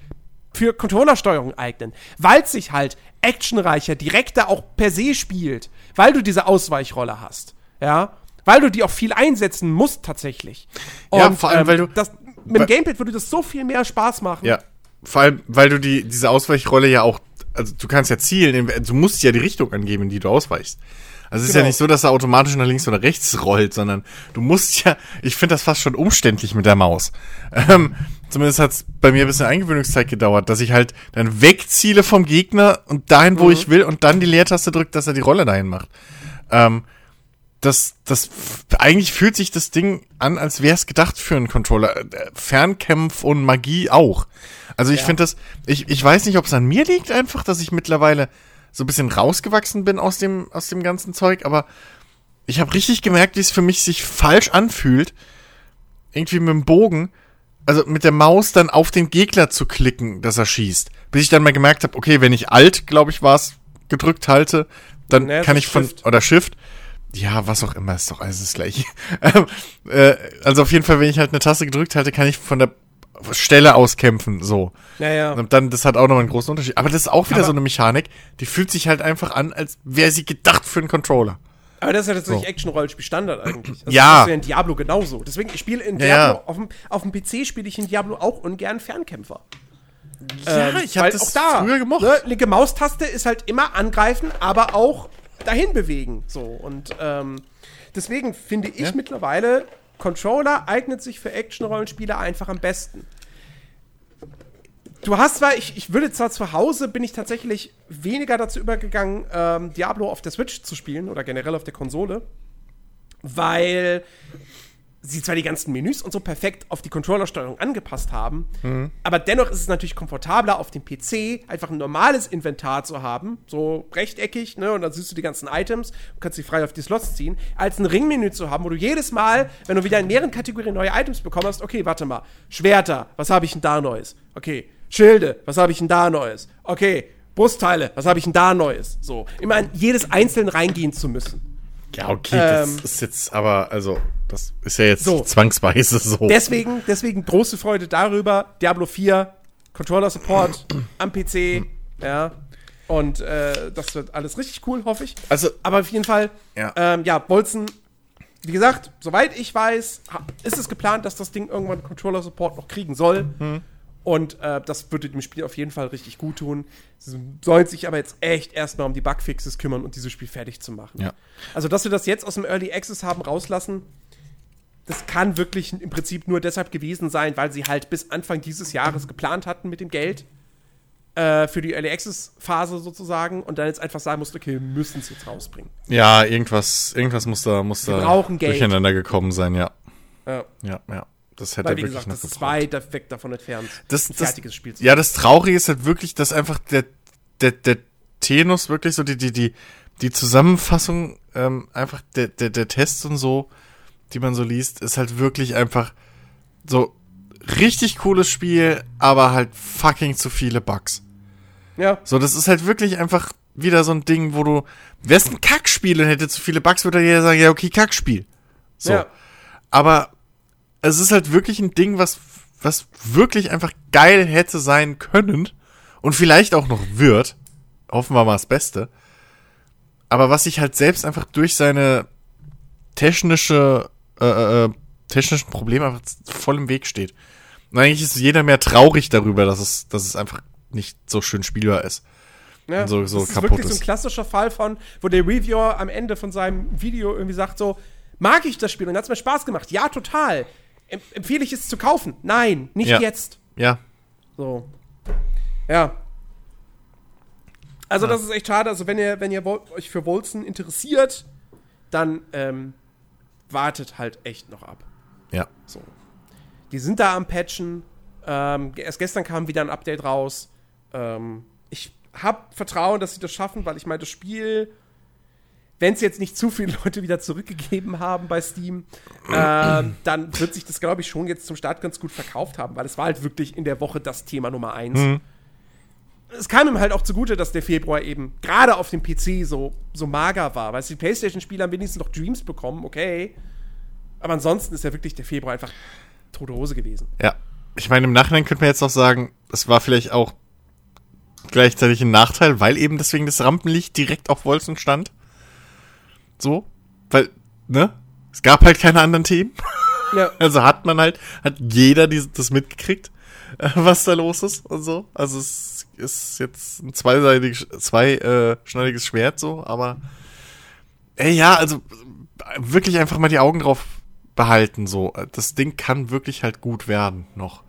für Controllersteuerung eignen, weil es sich halt actionreicher, direkter auch per se spielt, weil du diese Ausweichrolle hast, ja, weil du die auch viel einsetzen musst tatsächlich. Ja, vor allem, weil du- das, mit dem Gamepad würde das so viel mehr Spaß machen. Ja. Vor allem, weil du die, diese Ausweichrolle ja auch, also du kannst ja zielen, du musst ja die Richtung angeben, in die du ausweichst. Also es ist ja Genau. nicht so, dass er automatisch nach links oder rechts rollt, sondern du musst ja, ich finde das fast schon umständlich mit der Maus. Ähm, zumindest hat es bei mir ein bisschen Eingewöhnungszeit gedauert, dass ich halt dann wegziele vom Gegner und dahin, wo ich will und dann die Leertaste drückt, dass er die Rolle dahin macht. Ähm, das, das, eigentlich fühlt sich das Ding an, als wäre es gedacht für einen Controller. Fernkämpf und Magie auch. Also ich Ja. finde das, ich, ich weiß nicht, ob es an mir liegt einfach, dass ich mittlerweile so ein bisschen rausgewachsen bin aus dem, aus dem ganzen Zeug, aber ich habe richtig gemerkt, wie es für mich sich falsch anfühlt, irgendwie mit dem Bogen also mit der Maus dann auf den Gegner zu klicken, dass er schießt. Bis ich dann mal gemerkt habe, okay, wenn ich Alt, glaube ich, war es, gedrückt halte, dann Nee, kann ich von, Shift. oder Shift, ja, was auch immer, ist doch alles das gleiche. Ähm, äh, also auf jeden Fall, wenn ich halt eine Taste gedrückt halte, kann ich von der Stelle aus kämpfen, so. Naja. Und dann, das hat auch noch einen großen Unterschied. Aber das ist auch wieder Aber- so eine Mechanik, die fühlt sich halt einfach an, als wäre sie gedacht für einen Controller. Aber das ist ja tatsächlich So. Action-Rollenspiel-Standard eigentlich. Das Ja. ist ja in Diablo genauso. Deswegen, ich spiele in Ja, Diablo, ja. Auf, dem, auf dem PC spiele ich in Diablo auch ungern Fernkämpfer. Ja, Ähm, ich habe das auch da, früher gemocht. Ne, linke Maustaste ist halt immer angreifen, aber auch dahin bewegen. So. Und ähm, deswegen finde ich Ja. mittlerweile, Controller eignet sich für Action-Rollenspiele einfach am besten. Du hast zwar, ich, ich würde zwar zu Hause, bin ich tatsächlich weniger dazu übergegangen, ähm, Diablo auf der Switch zu spielen oder generell auf der Konsole, weil sie zwar die ganzen Menüs und so perfekt auf die Controllersteuerung angepasst haben, aber dennoch ist es natürlich komfortabler auf dem PC einfach ein normales Inventar zu haben, so rechteckig, ne, und dann siehst du die ganzen Items und kannst sie frei auf die Slots ziehen, als ein Ringmenü zu haben, wo du jedes Mal, wenn du wieder in mehreren Kategorien neue Items bekommen hast, okay, warte mal, Schwerter, was habe ich denn da Neues? Okay, Schilde, was habe ich denn da Neues? Okay, Brustteile, was habe ich denn da Neues? So, immer in jedes einzeln reingehen zu müssen. Ja, okay, Ähm, das ist jetzt aber, also, das ist ja jetzt So. zwangsweise so. Deswegen, deswegen große Freude darüber. Diablo 4, Controller Support am PC, ja. Und äh, das wird alles richtig cool, hoffe ich. Also- aber auf jeden Fall, Ja. ähm, ja, Bolzen, wie gesagt, soweit ich weiß, ist es geplant, dass das Ding irgendwann Controller Support noch kriegen soll. Hm. Und äh, das würde dem Spiel auf jeden Fall richtig gut tun. Sie sollen sich aber jetzt echt erstmal um die Bugfixes kümmern und dieses Spiel fertig zu machen. Ja. Also, dass wir das jetzt aus dem Early Access haben rauslassen, das kann wirklich im Prinzip nur deshalb gewesen sein, weil sie halt bis Anfang dieses Jahres geplant hatten mit dem Geld äh, für die Early Access Phase sozusagen und dann jetzt einfach sagen mussten, okay, wir müssen es jetzt rausbringen. Ja, irgendwas, irgendwas muss da, muss Wir da Geld. durcheinander gekommen sein, ja. Ja, Ja, ja. Das hätte weil, wie wirklich gesagt, noch das ist weit weg davon entfernt, das, ein fertiges Spiel zu Ja, das Traurige ist halt wirklich, dass einfach der, der, der Tenus wirklich so die, die, die, die Zusammenfassung, ähm, einfach der, der, der Tests und so, die man so liest, ist halt wirklich einfach so richtig cooles Spiel, aber halt fucking zu viele Bugs. Ja, So, das ist halt wirklich einfach wieder so ein Ding, wo du, wär's ein Kackspiel und hätte zu viele Bugs, würde jeder sagen, ja, okay, Kackspiel. So. ja. Aber es ist halt wirklich ein Ding, was, was wirklich einfach geil hätte sein können und vielleicht auch noch wird. Hoffen wir mal das Beste. Aber was sich halt selbst einfach durch seine technische, äh, äh, technischen Probleme einfach voll im Weg steht. Und eigentlich ist jeder mehr traurig darüber, dass es, dass es einfach nicht so schön spielbar ist. Ja, so- so das ist wirklich so ist. ein klassischer Fall von, wo der Reviewer am Ende von seinem Video irgendwie sagt so, mag ich das Spiel und hat es mir Spaß gemacht? Ja, total. Em empfehle ich es zu kaufen? Nein, nicht Ja. jetzt. Ja, So. Ja. Also, das ist echt schade. Also, wenn ihr, wenn ihr euch für Wolzen interessiert, dann ähm, wartet halt echt noch ab. ja. So. Die sind da am Patchen. Ähm, erst gestern kam wieder ein Update raus. Ähm, ich habe Vertrauen, dass sie das schaffen, weil ich meine, das Spiel, wenn es jetzt nicht zu viele Leute wieder zurückgegeben haben bei Steam, ähm, dann wird sich das, glaube ich, schon jetzt zum Start ganz gut verkauft haben, weil es war halt wirklich in der Woche das Thema Nummer eins. Es kam ihm halt auch zugute, dass der Februar eben gerade auf dem PC so, so mager war, weil die PlayStation-Spieler haben wenigstens noch Dreams bekommen, okay. Aber ansonsten ist ja wirklich der Februar einfach tote Hose gewesen. Ja. Ich meine, im Nachhinein könnte man jetzt auch sagen, es war vielleicht auch gleichzeitig ein Nachteil, weil eben deswegen das Rampenlicht direkt auf Wolzen stand. So. Weil, ne? Es gab halt keine anderen Themen. Ja, Also hat man halt, hat jeder dies, das mitgekriegt, äh, was da los ist und so. Also es ist jetzt ein zweiseitig, zweischneidiges Schwert so, aber ey, ja, also äh, wirklich einfach mal die Augen drauf behalten so. Das Ding kann wirklich halt gut werden noch.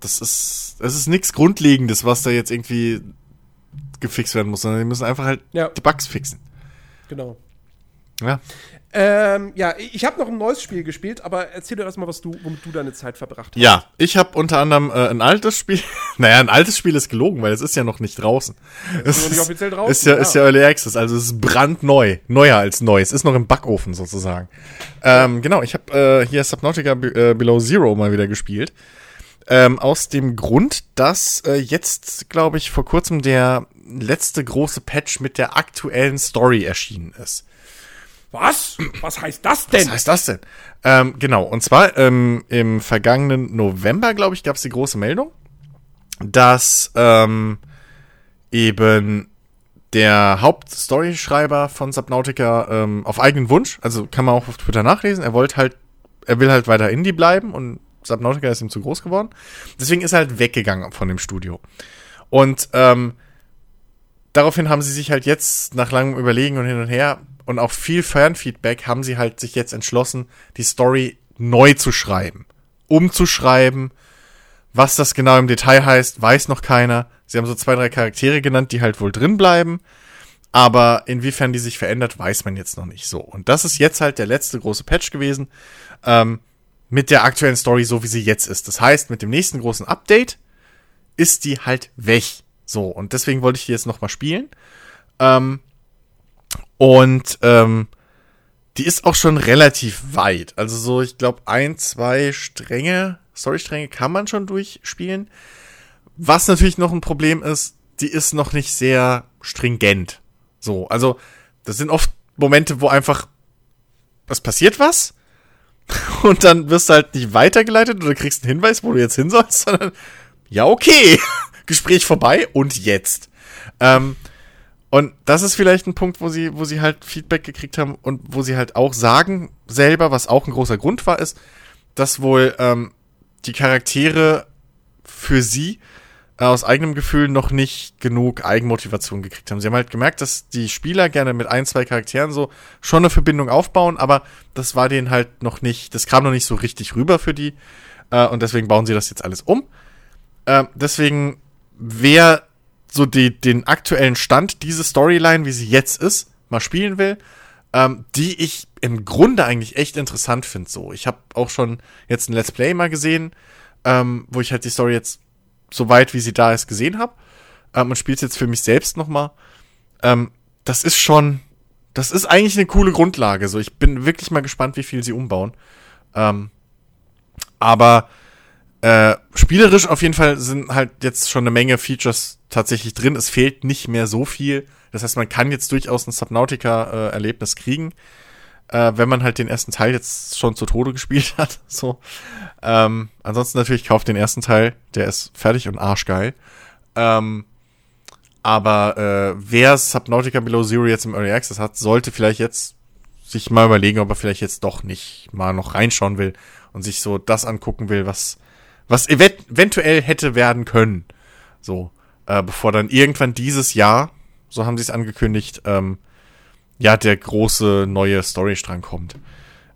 Das ist, es ist nichts Grundlegendes, was da jetzt irgendwie gefixt werden muss, sondern die müssen einfach halt Ja. die Bugs fixen. genau. Ja. Ähm, ja, ich habe noch ein neues Spiel gespielt, aber erzähl doch erstmal, was du, womit du deine Zeit verbracht hast. Ja, ich habe unter anderem äh, ein altes Spiel. naja, ein altes Spiel ist gelogen, weil es ist ja noch nicht draußen. ist noch nicht offiziell draußen, Ist ja, ja. ist ja Early Access, also es ist brandneu. Neuer als neu. Es ist noch im Backofen sozusagen. Ähm, genau, ich habe äh, hier Subnautica Be äh, Below Zero mal wieder gespielt. Ähm, aus dem Grund, dass äh, jetzt, glaube ich, vor kurzem der letzte große Patch mit der aktuellen Story erschienen ist. Was? Was heißt das denn? Was heißt das denn? Ähm, genau, und zwar ähm, im vergangenen November, glaube ich, gab es die große Meldung, dass ähm, eben der Hauptstoryschreiber von Subnautica ähm, auf eigenen Wunsch, also kann man auch auf Twitter nachlesen, er wollte halt, er will halt weiter Indie bleiben und Subnautica ist ihm zu groß geworden. Deswegen ist er halt weggegangen von dem Studio. Und ähm, daraufhin haben sie sich halt jetzt nach langem Überlegen und hin und her und auch viel Fanfeedback haben sie halt sich jetzt entschlossen, die Story neu zu schreiben, umzuschreiben. Was das genau im Detail heißt, weiß noch keiner. Sie haben so zwei, drei Charaktere genannt, die halt wohl drin bleiben. Aber inwiefern die sich verändert, weiß man jetzt noch nicht so. Und das ist jetzt halt der letzte große Patch gewesen. Ähm, mit der aktuellen Story, so wie sie jetzt ist. Das heißt, mit dem nächsten großen Update ist die halt weg. So, und deswegen wollte ich die jetzt nochmal spielen. Ähm, und ähm, die ist auch schon relativ weit. Also so, ich glaube, ein, zwei Stränge, Storystränge kann man schon durchspielen. Was natürlich noch ein Problem ist, die ist noch nicht sehr stringent. So, also das sind oft Momente, wo einfach es passiert was und dann wirst du halt nicht weitergeleitet oder kriegst einen Hinweis, wo du jetzt hin sollst, sondern ja, okay, Gespräch vorbei und jetzt. Ähm, und das ist vielleicht ein Punkt, wo sie, wo sie halt Feedback gekriegt haben und wo sie halt auch sagen selber, was auch ein großer Grund war, ist, dass wohl ähm, die Charaktere für sie äh, aus eigenem Gefühl noch nicht genug Eigenmotivation gekriegt haben. Sie haben halt gemerkt, dass die Spieler gerne mit ein, zwei Charakteren so schon eine Verbindung aufbauen, aber das war denen halt noch nicht, das kam noch nicht so richtig rüber für die. Äh, und deswegen bauen sie das jetzt alles um. Äh, deswegen, wer so die, den aktuellen Stand, diese Storyline, wie sie jetzt ist, mal spielen will, ähm, die ich im Grunde eigentlich echt interessant finde. So, ich habe auch schon jetzt ein Let's Play mal gesehen, ähm, wo ich halt die Story jetzt so weit, wie sie da ist, gesehen habe ähm, und spiele jetzt für mich selbst noch mal. Ähm, das ist schon, das ist eigentlich eine coole Grundlage. So, ich bin wirklich mal gespannt, wie viel sie umbauen. Ähm, aber äh, spielerisch auf jeden Fall sind halt jetzt schon eine Menge Features tatsächlich drin. Es fehlt nicht mehr so viel. Das heißt, man kann jetzt durchaus ein Subnautica-Erlebnis kriegen, äh, wenn man halt den ersten Teil jetzt schon zu Tode gespielt hat. So. Ähm, ansonsten natürlich kauft den ersten Teil, der ist fertig und arschgeil. Ähm, aber äh, wer Subnautica Below Zero jetzt im Early Access hat, sollte vielleicht jetzt sich mal überlegen, ob er vielleicht jetzt doch nicht mal noch reinschauen will und sich so das angucken will, was was eventuell hätte werden können. So, äh, bevor dann irgendwann dieses Jahr, so haben sie es angekündigt, ähm, ja, der große neue Storystrang kommt.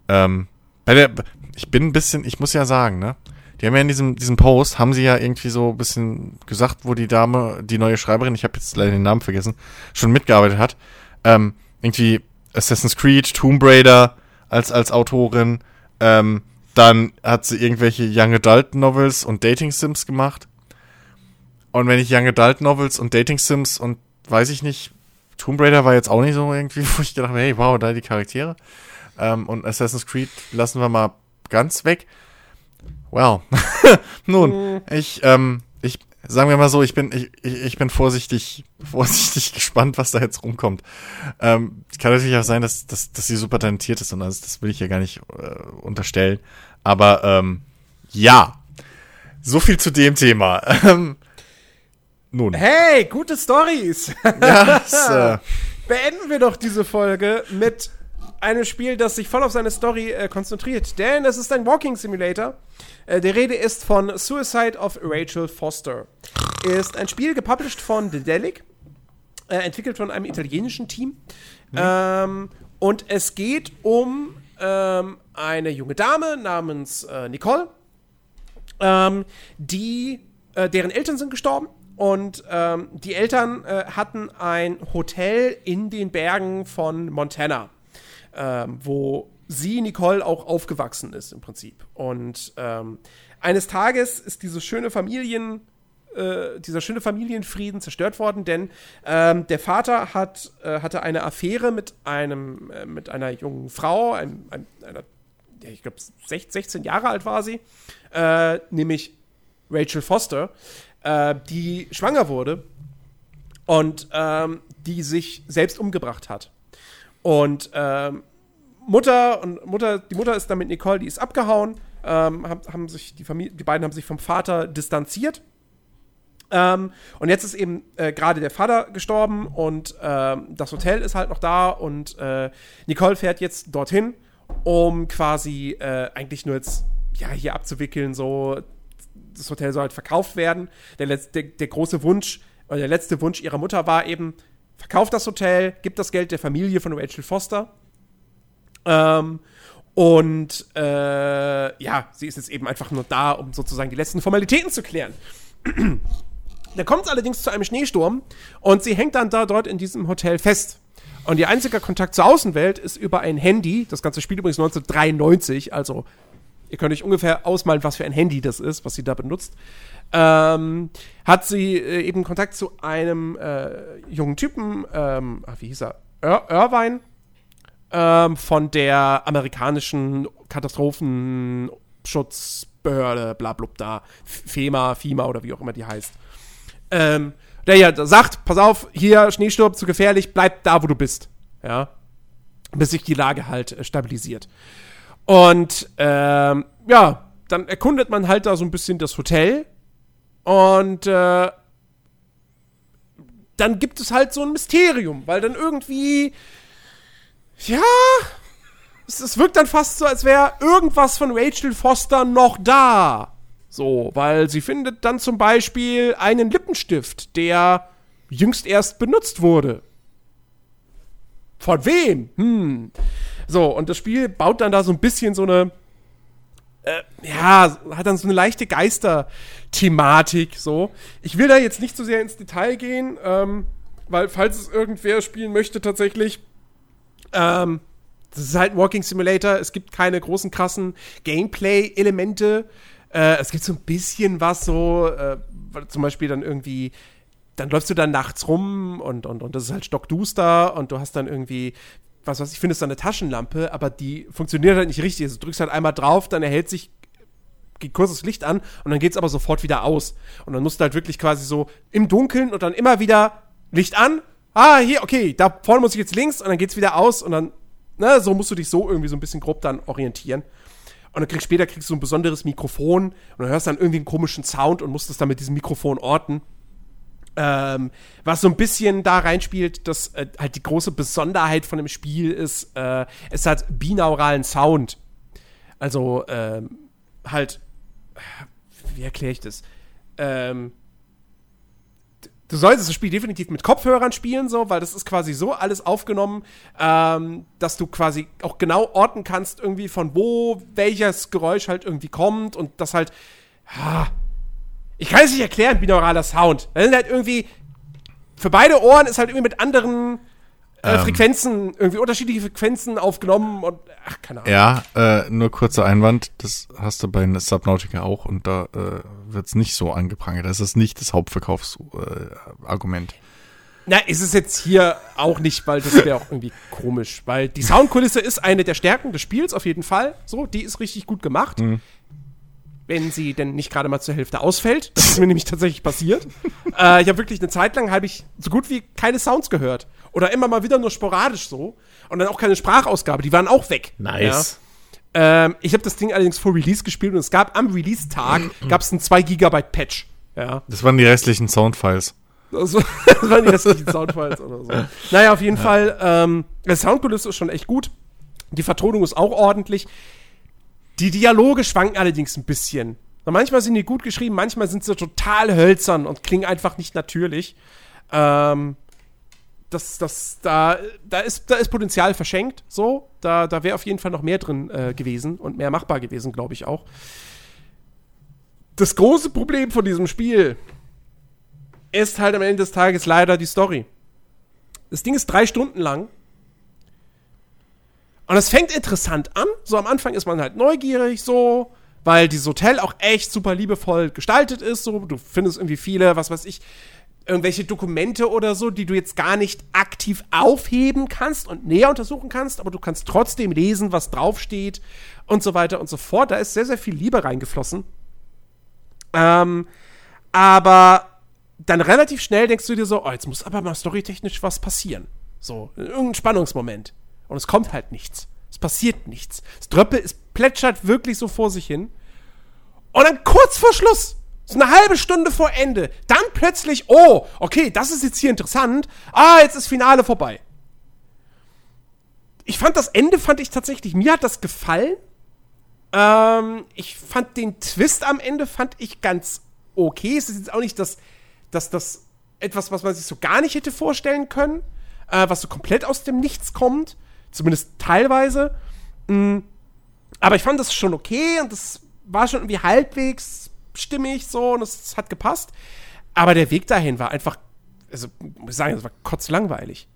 Ähm, bei der, ich bin ein bisschen, ich muss ja sagen, ne? Die haben ja in diesem, diesem Post, haben sie ja irgendwie so ein bisschen gesagt, wo die Dame, die neue Schreiberin, ich habe jetzt leider den Namen vergessen, schon mitgearbeitet hat. Ähm, irgendwie Assassin's Creed, Tomb Raider als, als Autorin, ähm, dann hat sie irgendwelche Young Adult Novels und Dating Sims gemacht. Und wenn ich Young Adult Novels und Dating Sims und weiß ich nicht, Tomb Raider war jetzt auch nicht so irgendwie, wo ich gedacht habe, hey, wow, da die Charaktere. Ähm, und Assassin's Creed lassen wir mal ganz weg. Well, nun, ich, ähm, ich, sagen wir mal so, ich bin, ich, ich bin vorsichtig, vorsichtig gespannt, was da jetzt rumkommt. Ähm, kann natürlich auch sein, dass, dass, dass sie super talentiert ist und alles, das will ich ja gar nicht äh, unterstellen. Aber ähm, ja, so viel zu dem Thema. Ähm, nun, Hey, gute Stories. ja, äh, Beenden wir doch diese Folge mit einem Spiel, das sich voll auf seine Story äh, konzentriert. Denn es ist ein Walking Simulator. Äh, die Rede ist von Suicide of Rachel Foster. Ist ein Spiel gepublished von Dedelic, äh, entwickelt von einem italienischen Team. Ähm, und es geht um ähm, eine junge Dame namens äh, Nicole, ähm, die, äh, deren Eltern sind gestorben. Und ähm, die Eltern äh, hatten ein Hotel in den Bergen von Montana. Ähm, wo sie, Nicole, auch aufgewachsen ist im Prinzip. Und ähm, eines Tages ist diese schöne Familien, äh, dieser schöne Familienfrieden zerstört worden, denn ähm, der Vater hat, äh, hatte eine Affäre mit einem, äh, mit einer jungen Frau, ein, ein, einer, ich glaube 16 Jahre alt war sie, äh, nämlich Rachel Foster, äh, die schwanger wurde und ähm, die sich selbst umgebracht hat. Und ähm, Mutter und Mutter, die Mutter ist dann mit Nicole, die ist abgehauen, ähm, haben, haben, sich die Familie, die beiden haben sich vom Vater distanziert. Ähm, und jetzt ist eben äh, gerade der Vater gestorben und ähm, das Hotel ist halt noch da und äh, Nicole fährt jetzt dorthin, um quasi äh, eigentlich nur jetzt ja hier abzuwickeln, so das Hotel soll halt verkauft werden. Der, der, der große Wunsch oder der letzte Wunsch ihrer Mutter war eben, verkauft das Hotel, gibt das Geld der Familie von Rachel Foster. Ähm, und äh, ja, sie ist jetzt eben einfach nur da, um sozusagen die letzten Formalitäten zu klären. da kommt es allerdings zu einem Schneesturm und sie hängt dann da dort in diesem Hotel fest. Und ihr einziger Kontakt zur Außenwelt ist über ein Handy. Das ganze Spiel übrigens 1993, also ihr könnt euch ungefähr ausmalen, was für ein Handy das ist, was sie da benutzt. Ähm, hat sie äh, eben Kontakt zu einem äh, jungen Typen, ähm, wie hieß er? Ir Irvine, ähm, von der amerikanischen Katastrophenschutzbehörde, bla, bla, da, FEMA, FIMA oder wie auch immer die heißt. Ähm, der ja sagt, pass auf, hier Schneesturm zu gefährlich, bleib da, wo du bist. Ja. Bis sich die Lage halt äh, stabilisiert. Und ähm, ja, dann erkundet man halt da so ein bisschen das Hotel. Und äh, dann gibt es halt so ein Mysterium, weil dann irgendwie ja, es, es wirkt dann fast so, als wäre irgendwas von Rachel Foster noch da. So, weil sie findet dann zum Beispiel einen Lippenstift, der jüngst erst benutzt wurde. Von wem? Hm. So, und das Spiel baut dann da so ein bisschen so eine, äh, ja, hat dann so eine leichte Geister-Thematik, so. Ich will da jetzt nicht so sehr ins Detail gehen, ähm, weil falls es irgendwer spielen möchte tatsächlich, ähm, das ist halt ein Walking Simulator. Es gibt keine großen, krassen Gameplay-Elemente. Äh, es gibt so ein bisschen was so, äh, zum Beispiel dann irgendwie, dann läufst du dann nachts rum und, und, und das ist halt stockduster und du hast dann irgendwie, was weiß ich, findest da eine Taschenlampe, aber die funktioniert halt nicht richtig. Also du drückst halt einmal drauf, dann erhält sich geht kurzes Licht an und dann geht es aber sofort wieder aus. Und dann musst du halt wirklich quasi so im Dunkeln und dann immer wieder Licht an, ah, hier, okay, da vorne muss ich jetzt links und dann geht's wieder aus und dann, ne, so musst du dich so irgendwie so ein bisschen grob dann orientieren. Und dann kriegst später kriegst du ein besonderes Mikrofon und dann hörst dann irgendwie einen komischen Sound und musst das dann mit diesem Mikrofon orten. Ähm, was so ein bisschen da reinspielt, dass äh, halt die große Besonderheit von dem Spiel ist, äh, es hat binauralen Sound. Also ähm, halt, wie erkläre ich das? Ähm, du solltest das Spiel definitiv mit Kopfhörern spielen, so, weil das ist quasi so alles aufgenommen, ähm, dass du quasi auch genau orten kannst, irgendwie von wo welches Geräusch halt irgendwie kommt und das halt. Ah, ich kann es nicht erklären, binauraler Sound. Das sind halt irgendwie. Für beide Ohren ist halt irgendwie mit anderen äh, ähm, Frequenzen, irgendwie unterschiedliche Frequenzen aufgenommen und ach, keine Ahnung. Ja, äh, nur kurzer Einwand, das hast du bei Subnautica auch und da äh, wird es nicht so angeprangert. Das ist nicht das Hauptverkaufsargument. Äh, Na, ist es jetzt hier auch nicht, weil das wäre auch irgendwie komisch, weil die Soundkulisse ist eine der Stärken des Spiels auf jeden Fall. So, die ist richtig gut gemacht. Mhm. Wenn sie denn nicht gerade mal zur Hälfte ausfällt. Das ist mir nämlich tatsächlich passiert. äh, ich habe wirklich eine Zeit lang habe ich so gut wie keine Sounds gehört. Oder immer mal wieder nur sporadisch so. Und dann auch keine Sprachausgabe, die waren auch weg. Nice. Ja. Ähm, ich habe das Ding allerdings vor Release gespielt und es gab am Release-Tag gab es einen 2 Gigabyte Patch. Ja. Das waren die restlichen Soundfiles. Das, das waren die restlichen Soundfiles oder so. Naja, auf jeden ja. Fall, ähm, der Soundkulisse ist schon echt gut. Die Vertonung ist auch ordentlich. Die Dialoge schwanken allerdings ein bisschen. Manchmal sind die gut geschrieben, manchmal sind sie total hölzern und klingen einfach nicht natürlich. Ähm, das, das, da, da, ist, da ist Potenzial verschenkt, so. Da, da wäre auf jeden Fall noch mehr drin äh, gewesen und mehr machbar gewesen, glaube ich auch. Das große Problem von diesem Spiel ist halt am Ende des Tages leider die Story. Das Ding ist drei Stunden lang. Und es fängt interessant an. So am Anfang ist man halt neugierig, so, weil dieses Hotel auch echt super liebevoll gestaltet ist. So, du findest irgendwie viele, was weiß ich, irgendwelche Dokumente oder so, die du jetzt gar nicht aktiv aufheben kannst und näher untersuchen kannst, aber du kannst trotzdem lesen, was draufsteht und so weiter und so fort. Da ist sehr, sehr viel Liebe reingeflossen. Ähm, aber dann relativ schnell denkst du dir so, oh, jetzt muss aber mal storytechnisch was passieren. So, irgendein Spannungsmoment. Und es kommt halt nichts. Es passiert nichts. Das Dröppel, es plätschert wirklich so vor sich hin. Und dann kurz vor Schluss, so eine halbe Stunde vor Ende, dann plötzlich, oh, okay, das ist jetzt hier interessant. Ah, jetzt ist Finale vorbei. Ich fand das Ende, fand ich tatsächlich, mir hat das gefallen. Ähm, ich fand den Twist am Ende, fand ich ganz okay. Es ist jetzt auch nicht das, das, das etwas, was man sich so gar nicht hätte vorstellen können, äh, was so komplett aus dem Nichts kommt. Zumindest teilweise. Mhm. Aber ich fand das schon okay und das war schon irgendwie halbwegs stimmig so und es hat gepasst. Aber der Weg dahin war einfach, also muss ich sagen, es war kotzlangweilig.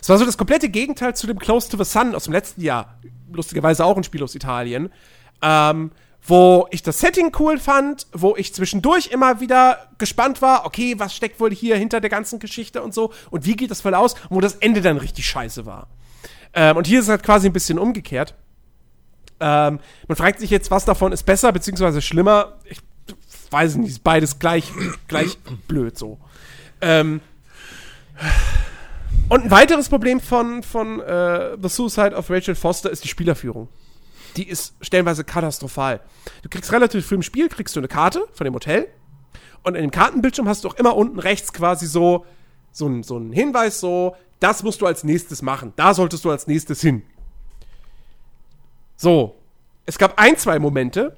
Es war so das komplette Gegenteil zu dem Close to the Sun aus dem letzten Jahr. Lustigerweise auch ein Spiel aus Italien. Ähm, wo ich das Setting cool fand, wo ich zwischendurch immer wieder gespannt war, okay, was steckt wohl hier hinter der ganzen Geschichte und so und wie geht das voll aus und wo das Ende dann richtig scheiße war. Ähm, und hier ist es halt quasi ein bisschen umgekehrt. Ähm, man fragt sich jetzt, was davon ist besser beziehungsweise schlimmer. Ich weiß nicht, ist beides gleich, gleich blöd so. Ähm, und ein weiteres Problem von, von äh, The Suicide of Rachel Foster ist die Spielerführung. Die ist stellenweise katastrophal. Du kriegst relativ früh im Spiel, kriegst du eine Karte von dem Hotel und in dem Kartenbildschirm hast du auch immer unten rechts quasi so, so, ein, so einen Hinweis, so, das musst du als nächstes machen. Da solltest du als nächstes hin. So. Es gab ein, zwei Momente,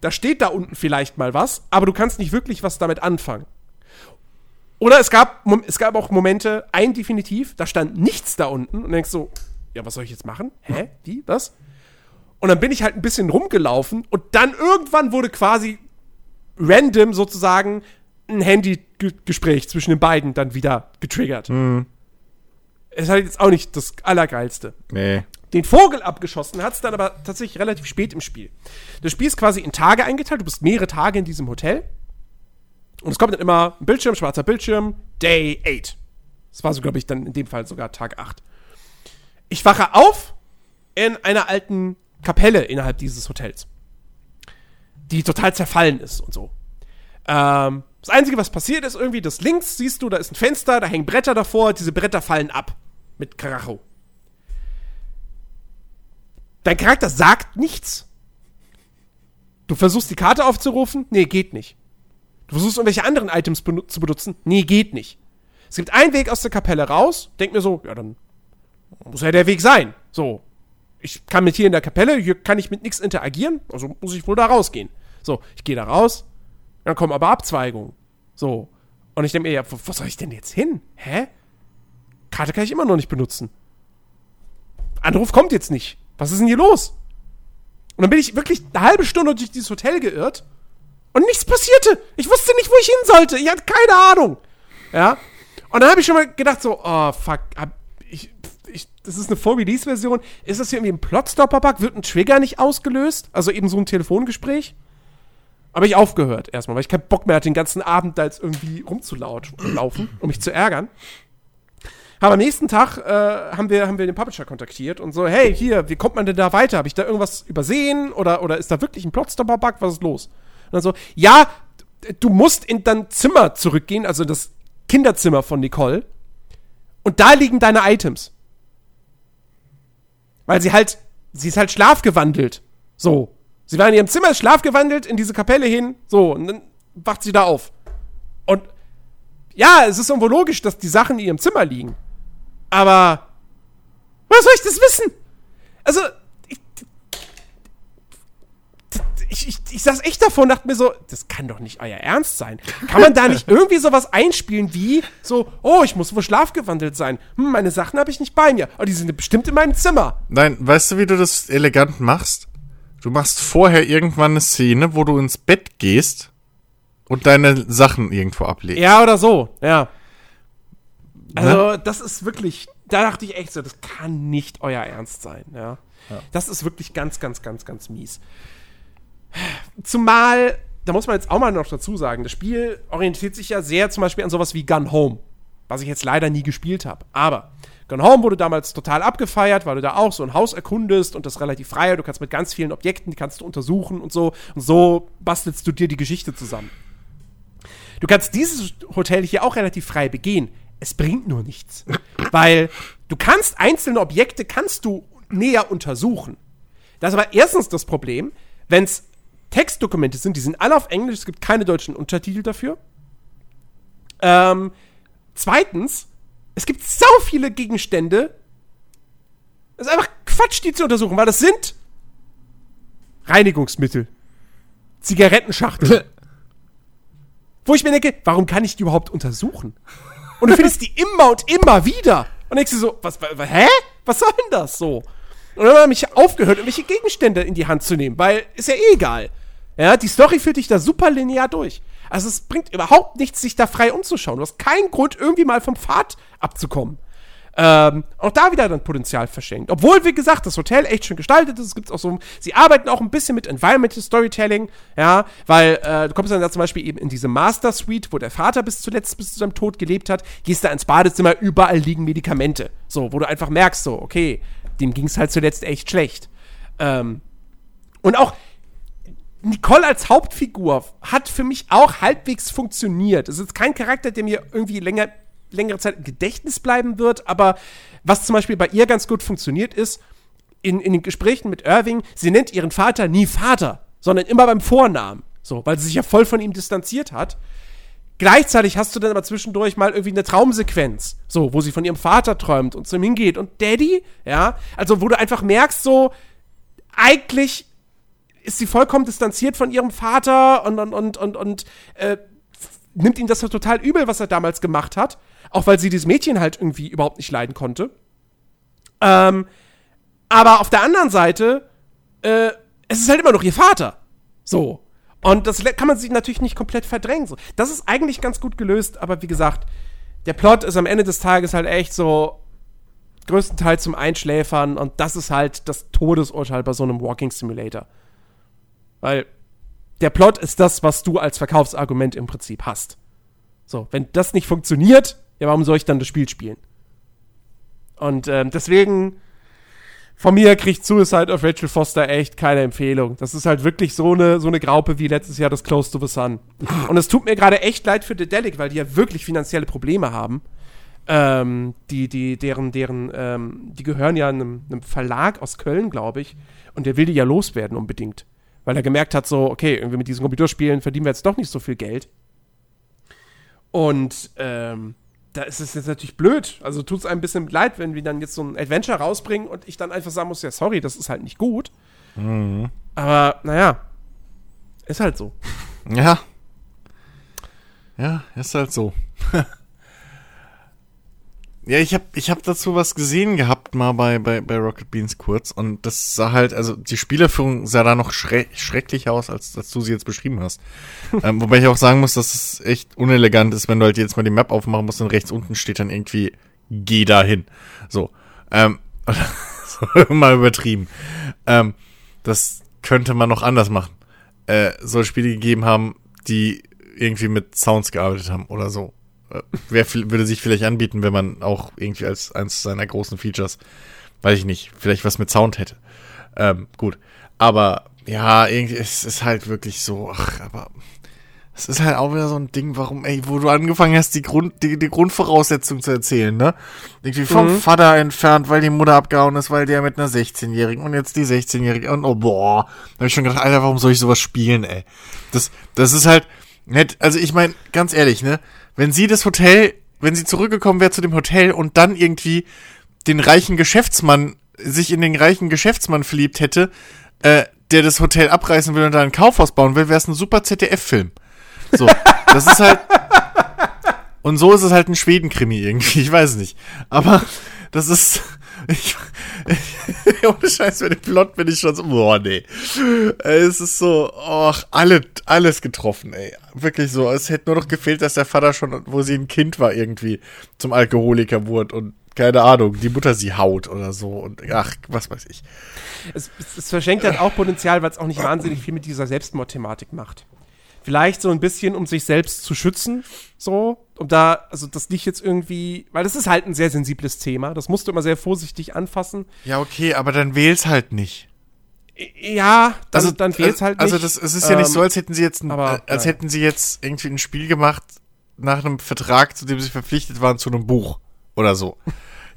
da steht da unten vielleicht mal was, aber du kannst nicht wirklich was damit anfangen. Oder es gab, es gab auch Momente, ein definitiv, da stand nichts da unten und denkst so, ja, was soll ich jetzt machen? Hä? Wie? Was? Und dann bin ich halt ein bisschen rumgelaufen und dann irgendwann wurde quasi random sozusagen ein Handy-Gespräch zwischen den beiden dann wieder getriggert. Mhm. Ist halt jetzt auch nicht das Allergeilste. Nee. Den Vogel abgeschossen hat es dann aber tatsächlich relativ spät im Spiel. Das Spiel ist quasi in Tage eingeteilt. Du bist mehrere Tage in diesem Hotel. Und es kommt dann immer ein Bildschirm, schwarzer Bildschirm, Day 8. Das war so, glaube ich, dann in dem Fall sogar Tag 8. Ich wache auf in einer alten Kapelle innerhalb dieses Hotels. Die total zerfallen ist und so. Ähm, das Einzige, was passiert, ist irgendwie, dass links siehst du, da ist ein Fenster, da hängen Bretter davor, diese Bretter fallen ab. Mit Karacho. Dein Charakter sagt nichts. Du versuchst die Karte aufzurufen? Nee, geht nicht. Du versuchst irgendwelche anderen Items benu zu benutzen? Nee, geht nicht. Es gibt einen Weg aus der Kapelle raus. Denk mir so, ja, dann muss ja der Weg sein. So. Ich kann mit hier in der Kapelle, hier kann ich mit nichts interagieren, also muss ich wohl da rausgehen. So, ich gehe da raus, dann kommen aber Abzweigungen. So. Und ich denke mir, ja, wo, wo soll ich denn jetzt hin? Hä? Karte kann ich immer noch nicht benutzen. Anruf kommt jetzt nicht. Was ist denn hier los? Und dann bin ich wirklich eine halbe Stunde durch dieses Hotel geirrt und nichts passierte. Ich wusste nicht, wo ich hin sollte. Ich hatte keine Ahnung. Ja. Und dann habe ich schon mal gedacht so, oh fuck, hab ich, ich, das ist eine Vor-Release-Version. Ist das hier irgendwie ein Plotstopper-Bug? Wird ein Trigger nicht ausgelöst? Also eben so ein Telefongespräch? Aber ich aufgehört erstmal, weil ich keinen Bock mehr hatte, den ganzen Abend da jetzt irgendwie rumzulaufen, um mich zu ärgern. Aber am nächsten Tag äh, haben, wir, haben wir den Publisher kontaktiert und so, hey, hier, wie kommt man denn da weiter? Habe ich da irgendwas übersehen? Oder, oder ist da wirklich ein Plotstopper-Bug? Was ist los? Und dann so, ja, du musst in dein Zimmer zurückgehen, also das Kinderzimmer von Nicole. Und da liegen deine Items. Weil sie halt, sie ist halt schlafgewandelt. So. Sie war in ihrem Zimmer, schlafgewandelt, in diese Kapelle hin, so, und dann wacht sie da auf. Und ja, es ist irgendwo logisch, dass die Sachen in ihrem Zimmer liegen. Aber was soll ich das wissen? Also, ich, ich, ich, ich saß echt davor und dachte mir so, das kann doch nicht euer Ernst sein. Kann man da nicht irgendwie sowas einspielen wie so, oh, ich muss wohl schlafgewandelt sein. Hm, meine Sachen habe ich nicht bei mir. Aber oh, die sind bestimmt in meinem Zimmer. Nein, weißt du, wie du das elegant machst? Du machst vorher irgendwann eine Szene, wo du ins Bett gehst und deine Sachen irgendwo ablegst. Ja, oder so, ja. Also, also das ist wirklich, da dachte ich echt so, das kann nicht euer Ernst sein, ja. Ja. Das ist wirklich ganz, ganz, ganz, ganz mies. Zumal, da muss man jetzt auch mal noch dazu sagen, das Spiel orientiert sich ja sehr zum Beispiel an sowas wie Gun Home, was ich jetzt leider nie gespielt habe. Aber Gone Home wurde damals total abgefeiert, weil du da auch so ein Haus erkundest und das relativ frei. Du kannst mit ganz vielen Objekten, die kannst du untersuchen und so. Und so bastelst du dir die Geschichte zusammen. Du kannst dieses Hotel hier auch relativ frei begehen. Es bringt nur nichts. weil du kannst einzelne Objekte kannst du näher untersuchen. Das ist aber erstens das Problem, wenn es Textdokumente sind, die sind alle auf Englisch, es gibt keine deutschen Untertitel dafür. Ähm, zweitens, es gibt so viele Gegenstände. Es ist einfach Quatsch, die zu untersuchen, weil das sind Reinigungsmittel. Zigarettenschachtel. Wo ich mir denke, warum kann ich die überhaupt untersuchen? Und du findest die immer und immer wieder. Und denkst du so, was, was hä? Was soll denn das so? Und dann habe ich aufgehört, irgendwelche Gegenstände in die Hand zu nehmen, weil ist ja eh egal. Ja, die Story führt dich da super linear durch. Also es bringt überhaupt nichts, sich da frei umzuschauen. Du hast keinen Grund, irgendwie mal vom Pfad abzukommen. Ähm, auch da wieder dann Potenzial verschenkt. Obwohl, wie gesagt, das Hotel echt schön gestaltet ist. Es gibt auch so, sie arbeiten auch ein bisschen mit Environmental Storytelling, ja, weil äh, du kommst dann da zum Beispiel eben in diese Master Suite, wo der Vater bis zuletzt, bis zu seinem Tod gelebt hat, gehst da ins Badezimmer, überall liegen Medikamente. So, wo du einfach merkst, so, okay, dem ging es halt zuletzt echt schlecht. Ähm, und auch, Nicole als Hauptfigur hat für mich auch halbwegs funktioniert. Es ist kein Charakter, der mir irgendwie länger, längere Zeit im Gedächtnis bleiben wird, aber was zum Beispiel bei ihr ganz gut funktioniert ist, in, in den Gesprächen mit Irving, sie nennt ihren Vater nie Vater, sondern immer beim Vornamen. So, weil sie sich ja voll von ihm distanziert hat. Gleichzeitig hast du dann aber zwischendurch mal irgendwie eine Traumsequenz, so, wo sie von ihrem Vater träumt und zu ihm hingeht und Daddy, ja, also wo du einfach merkst, so, eigentlich ist sie vollkommen distanziert von ihrem Vater und, und, und, und, und äh, nimmt ihm das total übel, was er damals gemacht hat. Auch weil sie dieses Mädchen halt irgendwie überhaupt nicht leiden konnte. Ähm, aber auf der anderen Seite, äh, es ist halt immer noch ihr Vater. So. Und das kann man sich natürlich nicht komplett verdrängen. So. Das ist eigentlich ganz gut gelöst, aber wie gesagt, der Plot ist am Ende des Tages halt echt so größtenteils zum Einschläfern und das ist halt das Todesurteil bei so einem Walking Simulator. Weil der Plot ist das, was du als Verkaufsargument im Prinzip hast. So, wenn das nicht funktioniert, ja, warum soll ich dann das Spiel spielen? Und ähm, deswegen, von mir kriegt Suicide of Rachel Foster echt keine Empfehlung. Das ist halt wirklich so eine, so eine Graupe wie letztes Jahr das Close to the Sun. Und es tut mir gerade echt leid für Dedelic, weil die ja wirklich finanzielle Probleme haben. Ähm, die, die, deren, deren, ähm, die gehören ja einem, einem Verlag aus Köln, glaube ich. Und der will die ja loswerden unbedingt weil er gemerkt hat, so, okay, irgendwie mit diesen Computerspielen verdienen wir jetzt doch nicht so viel Geld. Und ähm, da ist es jetzt natürlich blöd. Also tut es einem ein bisschen leid, wenn wir dann jetzt so ein Adventure rausbringen und ich dann einfach sagen muss, ja, sorry, das ist halt nicht gut. Mhm. Aber naja, ist halt so. Ja. Ja, ist halt so. Ja, ich habe ich hab dazu was gesehen gehabt mal bei, bei, bei Rocket Beans kurz und das sah halt, also die Spielerführung sah da noch schre schrecklicher aus, als, als du sie jetzt beschrieben hast. ähm, wobei ich auch sagen muss, dass es echt unelegant ist, wenn du halt jetzt mal die Map aufmachen musst und rechts unten steht dann irgendwie, geh dahin. So. Ähm, mal übertrieben. Ähm, das könnte man noch anders machen. Äh, soll Spiele gegeben haben, die irgendwie mit Sounds gearbeitet haben oder so. Äh, wer würde sich vielleicht anbieten, wenn man auch irgendwie als eines seiner großen Features, weiß ich nicht, vielleicht was mit Sound hätte. Ähm, gut. Aber ja, irgendwie, es ist halt wirklich so, ach, aber es ist halt auch wieder so ein Ding, warum, ey, wo du angefangen hast, die Grund, die, die Grundvoraussetzung zu erzählen, ne? Irgendwie vom mhm. Vater entfernt, weil die Mutter abgehauen ist, weil der mit einer 16-Jährigen und jetzt die 16-Jährige und oh boah, da hab ich schon gedacht, Alter, warum soll ich sowas spielen, ey? Das, das ist halt nett, also ich meine, ganz ehrlich, ne? Wenn sie das Hotel, wenn sie zurückgekommen wäre zu dem Hotel und dann irgendwie den reichen Geschäftsmann, sich in den reichen Geschäftsmann verliebt hätte, äh, der das Hotel abreißen will und da ein Kaufhaus bauen will, wäre es ein super ZDF-Film. So, das ist halt. Und so ist es halt ein Schweden-Krimi irgendwie, ich weiß nicht. Aber das ist, ich, ich, ohne Scheiß, mit dem Plot bin ich schon so, boah, nee. Es ist so, ach, alle, alles getroffen, ey. Wirklich so, es hätte nur noch gefehlt, dass der Vater schon, wo sie ein Kind war, irgendwie zum Alkoholiker wurde und keine Ahnung, die Mutter sie haut oder so und ach, was weiß ich. Es, es, es verschenkt halt auch Potenzial, weil es auch nicht wahnsinnig viel mit dieser Selbstmordthematik macht. Vielleicht so ein bisschen, um sich selbst zu schützen, so, um da, also das nicht jetzt irgendwie, weil das ist halt ein sehr sensibles Thema, das musst du immer sehr vorsichtig anfassen. Ja, okay, aber dann wähl's halt nicht. Ja, dann, Also dann fehlt's halt Also nicht. das, es ist ja nicht Ähm, so, als hätten sie jetzt, ein, aber, äh, als ja. hätten sie jetzt irgendwie ein Spiel gemacht nach einem Vertrag, zu dem sie verpflichtet waren, zu einem Buch oder so.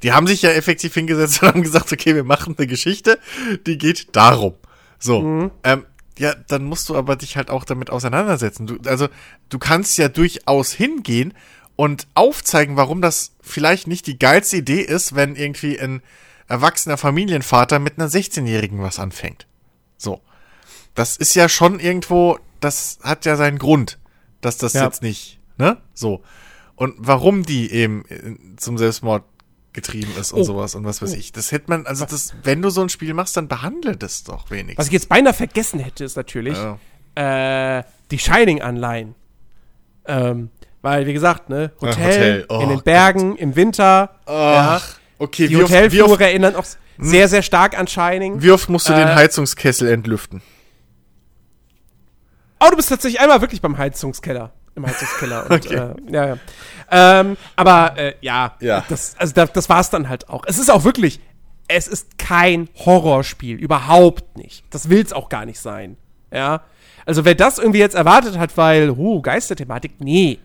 Die haben sich ja effektiv hingesetzt und haben gesagt, okay, wir machen eine Geschichte, die geht darum. So. Mhm. Ähm, ja, dann musst du aber dich halt auch damit auseinandersetzen. Du, also, du kannst ja durchaus hingehen und aufzeigen, warum das vielleicht nicht die geilste Idee ist, wenn irgendwie ein erwachsener Familienvater mit einer 16-Jährigen was anfängt. So. Das ist ja schon irgendwo, das hat ja seinen Grund, dass das Ja. jetzt nicht, ne? So. Und warum die eben äh, zum Selbstmord getrieben ist und Oh. sowas und was weiß ich. Das hätte man, also das, wenn du so ein Spiel machst, dann behandle das doch wenigstens. Was ich jetzt beinahe vergessen hätte, ist natürlich Ja. äh, die Shining-Anleihen. Ähm, weil, wie gesagt, ne, Hotel, Hotel. Oh in den Bergen, im Winter. Ach, okay, Die Hotelflure erinnern auch sehr, sehr stark an Shining. wie oft musst du den Äh, Heizungskessel entlüften? Oh, du bist tatsächlich einmal wirklich beim Heizungskeller. Im Heizungskeller. Und, Okay. äh, ja, ja. Ähm, aber äh, ja, Ja. Das, also da, das war's dann halt auch. Es ist auch wirklich, es ist kein Horrorspiel. Überhaupt nicht. Das will's auch gar nicht sein. Ja. Also wer das irgendwie jetzt erwartet hat, weil, huh, Geisterthematik, nee.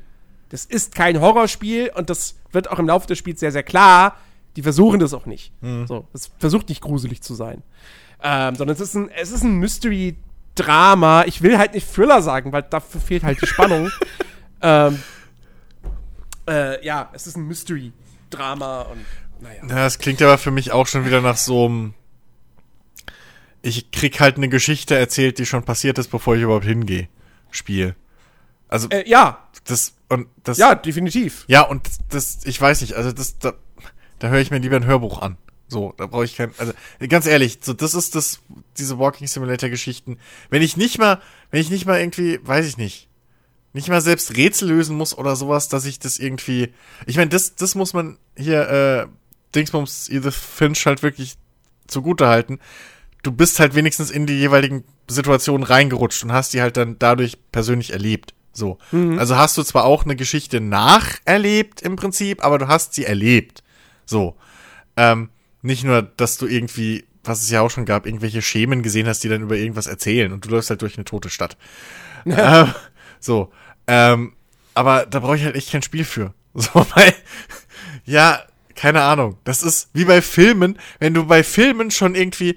Das ist kein Horrorspiel und das wird auch im Laufe des Spiels sehr, sehr klar. Die versuchen das auch nicht. So, es versucht nicht gruselig zu sein. Ähm, sondern es ist ein, es ist ein Mystery-Drama. Ich will halt nicht Thriller sagen, weil dafür fehlt halt die Spannung. ähm, äh, ja, es ist ein Mystery-Drama und naja. Ja, das klingt aber für mich auch schon wieder nach so einem. Ich krieg halt eine Geschichte erzählt, die schon passiert ist, bevor ich überhaupt hingehe. Spiel. Also, Äh, ja, das, und das. ja, definitiv. Ja, und das, ich weiß nicht, also das, da, da höre ich mir lieber ein Hörbuch an. So, da brauche ich kein, also ganz ehrlich, so das ist das, diese Walking Simulator Geschichten. Wenn ich nicht mal, wenn ich nicht mal irgendwie, weiß ich nicht, nicht mal selbst Rätsel lösen muss oder sowas, dass ich das irgendwie, ich meine, das, das muss man hier, äh, Dingsbums Edith Finch halt wirklich zugute halten. Du bist halt wenigstens in die jeweiligen Situationen reingerutscht und hast die halt dann dadurch persönlich erlebt. So. Also hast du zwar auch eine Geschichte nacherlebt im Prinzip, aber du hast sie erlebt. So. Ähm, nicht nur, dass du irgendwie, was es ja auch schon gab, irgendwelche Schemen gesehen hast, die dann über irgendwas erzählen und du läufst halt durch eine tote Stadt. ähm, so. Ähm, aber da brauche ich halt echt kein Spiel für. So, weil, ja, keine Ahnung. Das ist wie bei Filmen, wenn du bei Filmen schon irgendwie,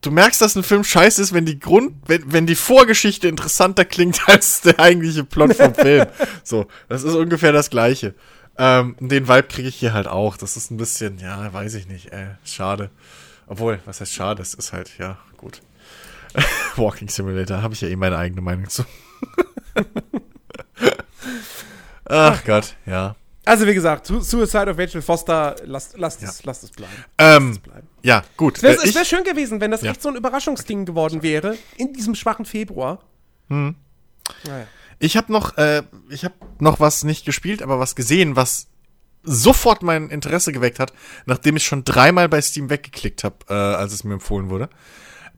du merkst, dass ein Film scheiße ist, wenn die Grund, wenn, wenn die Vorgeschichte interessanter klingt als der eigentliche Plot vom Film. So, das ist ungefähr das Gleiche. Ähm, den Vibe kriege ich hier halt auch. Das ist ein bisschen, ja, weiß ich nicht, äh, schade. Obwohl, was heißt schade? Es ist halt, ja, gut. Walking Simulator, habe ich ja eh meine eigene Meinung zu. Ach Gott, ja. Also wie gesagt, Su- Suicide of Rachel Foster, lasst, lasst, es, lasst es bleiben. Ähm, bleiben. ja, gut. Es wäre Äh, wär schön gewesen, wenn das Ja. echt so ein Überraschungsding geworden wäre, in diesem schwachen Februar. Hm. Naja. Ich habe noch, äh, ich habe noch was nicht gespielt, aber was gesehen, was sofort mein Interesse geweckt hat, nachdem ich schon dreimal bei Steam weggeklickt habe, äh, als es mir empfohlen wurde.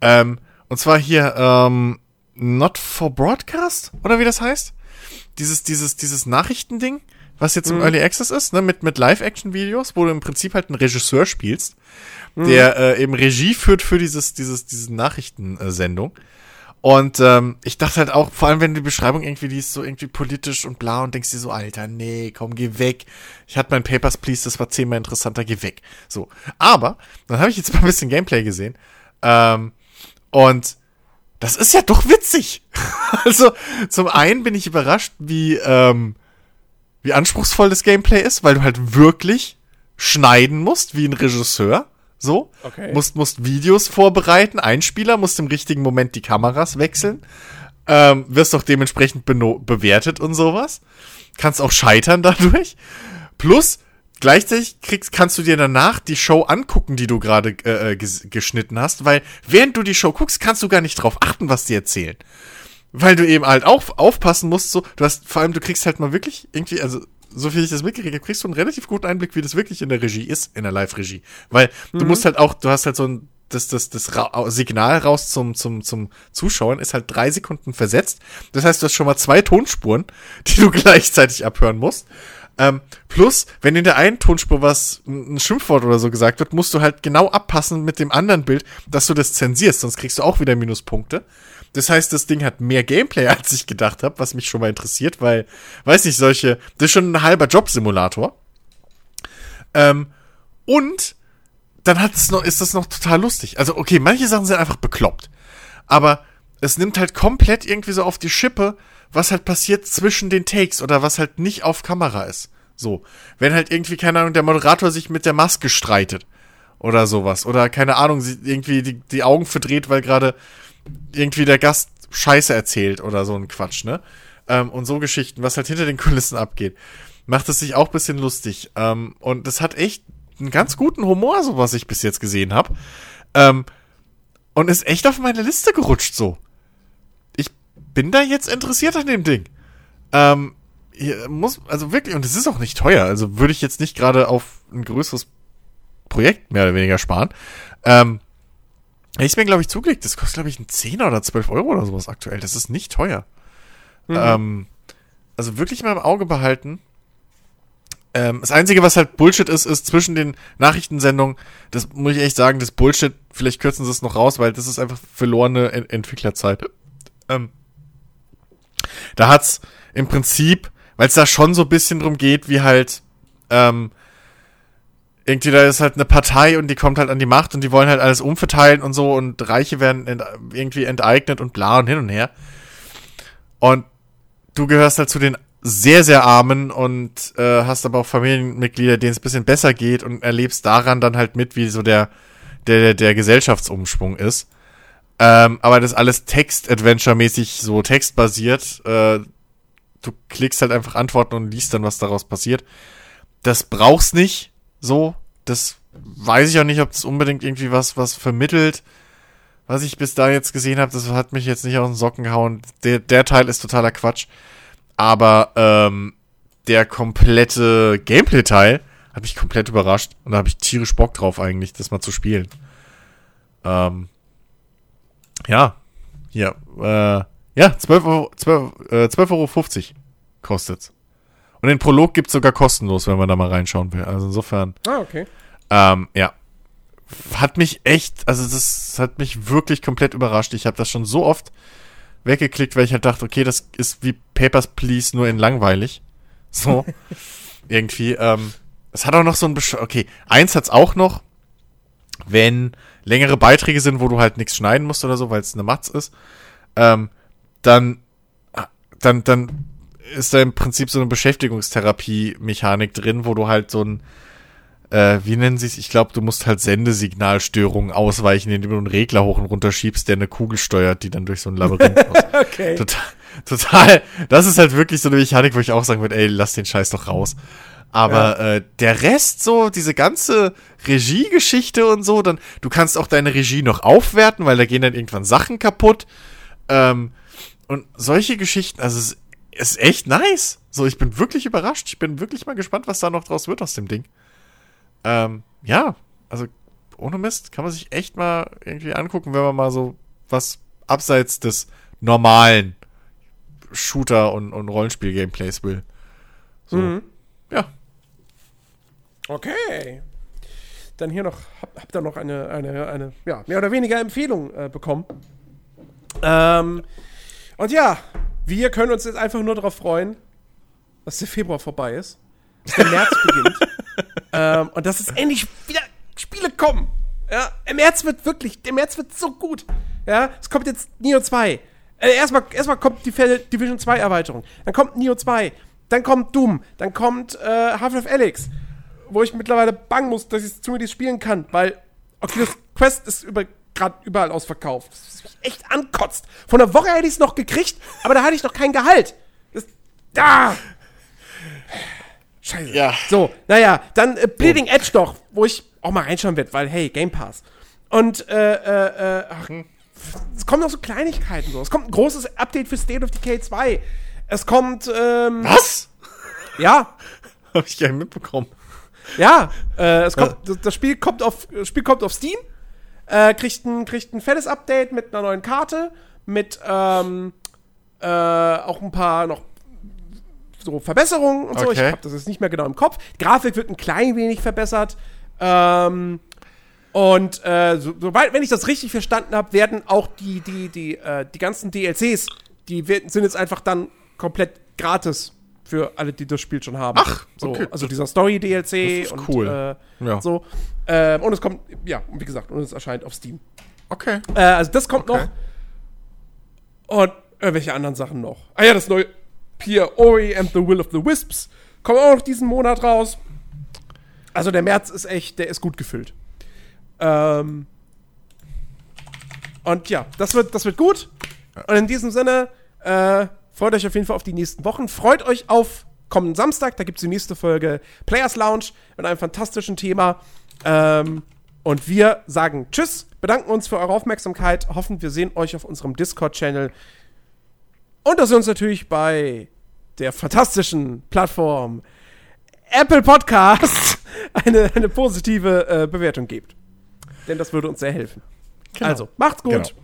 Ähm, und zwar hier ähm, Not for Broadcast oder wie das heißt? Dieses, dieses, dieses Nachrichtending, was jetzt im Early Access ist, ne, mit mit Live-Action-Videos, wo du im Prinzip halt einen Regisseur spielst, der äh, eben Regie führt für dieses, dieses, diese Nachrichtensendung. Und ähm, ich dachte halt auch, vor allem wenn die Beschreibung irgendwie, die ist so irgendwie politisch und bla und denkst dir so, Alter, nee, komm, geh weg. Ich hatte mein Papers, Please, das war zehnmal interessanter, geh weg. So. Aber, dann habe ich jetzt mal ein bisschen Gameplay gesehen. Ähm, und das ist ja doch witzig. also, zum einen bin ich überrascht, wie, ähm, wie anspruchsvoll das Gameplay ist, weil du halt wirklich schneiden musst, wie ein Regisseur. So. Okay. Musst, musst Videos vorbereiten, Einspieler, musst im richtigen Moment die Kameras wechseln. Ähm, wirst auch dementsprechend bewertet und sowas. Kannst auch scheitern dadurch. Plus, gleichzeitig kriegst, kannst du dir danach die Show angucken, die du gerade äh, äh ges geschnitten hast, weil während du die Show guckst, kannst du gar nicht drauf achten, was die erzählen. Weil du eben halt auch aufpassen musst, so, du hast, vor allem, du kriegst halt mal wirklich irgendwie, also, so viel ich das mitgekriegt habe, kriegst du einen relativ guten Einblick, wie das wirklich in der Regie ist, in der Live-Regie. Weil mhm. du musst halt auch, du hast halt so ein, das, das, das Ra Signal raus zum, zum, zum Zuschauen ist halt drei Sekunden versetzt. Das heißt, du hast schon mal zwei Tonspuren, die du gleichzeitig abhören musst. Ähm, plus, wenn in der einen Tonspur was, ein Schimpfwort oder so gesagt wird, musst du halt genau abpassen mit dem anderen Bild, dass du das zensierst, sonst kriegst du auch wieder Minuspunkte. Das heißt, das Ding hat mehr Gameplay, als ich gedacht habe, was mich schon mal interessiert, weil, weiß nicht, solche, das ist schon ein halber Jobsimulator. Ähm, und dann hat es noch, ist das noch total lustig. Also, okay, manche Sachen sind einfach bekloppt. Aber es nimmt halt komplett irgendwie so auf die Schippe, was halt passiert zwischen den Takes oder was halt nicht auf Kamera ist. So. Wenn halt irgendwie, keine Ahnung, der Moderator sich mit der Maske streitet. Oder sowas. Oder keine Ahnung, irgendwie die, die Augen verdreht, weil gerade irgendwie der Gast Scheiße erzählt oder so ein Quatsch, ne? Ähm, und so Geschichten, was halt hinter den Kulissen abgeht, macht es sich auch bisschen lustig. Ähm, und das hat echt einen ganz guten Humor, so was ich bis jetzt gesehen habe. Ähm, und ist echt auf meine Liste gerutscht so. Ich bin da jetzt interessiert an dem Ding. Ähm, muss, also wirklich, und es ist auch nicht teuer, also würde ich jetzt nicht gerade auf ein größeres Projekt mehr oder weniger sparen. Ähm, ich mir, glaube ich, zugelegt. Das kostet, glaube ich, ein 10 oder 12 Euro oder sowas aktuell. Das ist nicht teuer. Mhm. Ähm, also wirklich mal im Auge behalten. Ähm, das Einzige, was halt Bullshit ist, ist zwischen den Nachrichtensendungen, das muss ich echt sagen, das Bullshit, vielleicht kürzen sie es noch raus, weil das ist einfach verlorene Ent Entwicklerzeit. Ähm, da hat's im Prinzip, weil es da schon so ein bisschen drum geht, wie halt, ähm, irgendwie da ist halt eine Partei und die kommt halt an die Macht und die wollen halt alles umverteilen und so und Reiche werden ent irgendwie enteignet und bla und hin und her. Und du gehörst halt zu den sehr, sehr armen und äh, hast aber auch Familienmitglieder, denen es bisschen besser geht und erlebst daran dann halt mit, wie so der, der, der Gesellschaftsumschwung ist. Ähm, aber das alles Text-Adventure-mäßig so textbasiert. Äh, du klickst halt einfach Antworten und liest dann, was daraus passiert. Das brauchst nicht so. Das weiß ich auch nicht, ob das unbedingt irgendwie was, was vermittelt. Was ich bis da jetzt gesehen habe, das hat mich jetzt nicht aus den Socken gehauen. Der, der Teil ist totaler Quatsch. Aber ähm, der komplette Gameplay-Teil hat mich komplett überrascht. Und da habe ich tierisch Bock drauf eigentlich, das mal zu spielen. Ähm, ja, hier, äh, ja, 12 Euro, 12, äh, 12,50 Euro kostet's. Und den Prolog gibt's sogar kostenlos, wenn man da mal reinschauen will. Also insofern. Ah, okay. Ähm, ja. Hat mich echt, also das hat mich wirklich komplett überrascht. Ich habe das schon so oft weggeklickt, weil ich halt dachte, okay, das ist wie Papers, Please, nur in langweilig. So. Irgendwie. Ähm, es hat auch noch so ein Besch Okay, eins hat's auch noch, wenn längere Beiträge sind, wo du halt nichts schneiden musst oder so, weil es eine Matz ist, ähm, dann, dann, dann ist da im Prinzip so eine Beschäftigungstherapie-Mechanik drin, wo du halt so ein äh, wie nennen sie es? Ich glaube, du musst halt Sendesignalstörungen ausweichen, indem du einen Regler hoch und runter schiebst, der eine Kugel steuert, die dann durch so ein Labyrinth muss. okay. Total, total. Das ist halt wirklich so eine Mechanik, wo ich auch sagen würde, ey, lass den Scheiß doch raus. Aber ja. äh, der Rest, so, diese ganze Regiegeschichte und so, dann, du kannst auch deine Regie noch aufwerten, weil da gehen dann irgendwann Sachen kaputt. Ähm, und solche Geschichten, also es ist echt nice. So, ich bin wirklich überrascht. Ich bin wirklich mal gespannt, was da noch draus wird aus dem Ding. Ähm, ja, also ohne Mist kann man sich echt mal irgendwie angucken, wenn man mal so was abseits des normalen Shooter- und, und Rollenspiel-Gameplays will. So, mhm. ja. Okay. Dann hier noch, hab, habt ihr noch eine, eine, eine, ja, mehr oder weniger Empfehlung äh, bekommen. Ähm, und ja, wir können uns jetzt einfach nur darauf freuen, dass der Februar vorbei ist, dass der März beginnt ähm, und dass es endlich wieder Spiele kommen. Ja, im März wird wirklich, der März wird so gut. Ja, es kommt jetzt Neo 2. Äh, erstmal, erstmal kommt die Division 2 Erweiterung. Dann kommt Neo 2. Dann kommt Doom. Dann kommt äh, Half-Life Alyx. Wo ich mittlerweile bangen muss, dass ich zumindest spielen kann, weil Oculus Quest ist über, gerade überall ausverkauft. Das mich echt ankotzt. Von der Woche hätte ich es noch gekriegt, aber da hatte ich noch kein Gehalt. Das, da! Scheiße. Ja. So, naja, dann äh, Bleeding Edge doch, wo ich auch mal reinschauen werde, weil, hey, Game Pass. Und, äh, äh, äh, ach, es kommen noch so Kleinigkeiten so. Es kommt ein großes Update für State of Decay 2. Es kommt, ähm, Was? ja, Hab ich gar nicht mitbekommen. ja, äh, es kommt, das Spiel kommt auf, das Spiel kommt auf Steam, äh, kriegt ein, kriegt ein fettes Update mit einer neuen Karte, mit, ähm, äh, auch ein paar noch so Verbesserungen und so. Ich Okay. habe das jetzt nicht mehr genau im Kopf. Die Grafik wird ein klein wenig verbessert. Ähm, und äh, so, soweit, wenn ich das richtig verstanden habe, werden auch die, die, die, äh, die ganzen DLCs, die werden, sind jetzt einfach dann komplett gratis für alle, die das Spiel schon haben. Ach, so, okay. Also dieser Story-DLC und cool. äh, Ja. so. Ähm, und es kommt, ja, wie gesagt, und es erscheint auf Steam. Okay. Äh, also das kommt Okay. noch. Und irgendwelche anderen Sachen noch. Ah ja, das neue hier, Ori and the Will of the Wisps, kommt auch noch diesen Monat raus. Also der März ist echt, der ist gut gefüllt. Ähm, und ja, das wird, das wird gut. Und in diesem Sinne, äh, freut euch auf jeden Fall auf die nächsten Wochen. Freut euch auf kommenden Samstag, da gibt es die nächste Folge Players Lounge mit einem fantastischen Thema. Ähm, und wir sagen Tschüss, bedanken uns für eure Aufmerksamkeit, hoffen, wir sehen euch auf unserem Discord-Channel. Und dass ihr uns natürlich bei der fantastischen Plattform Apple Podcast eine, eine positive äh, Bewertung gebt. Denn das würde uns sehr helfen. Genau. Also, macht's gut. Genau.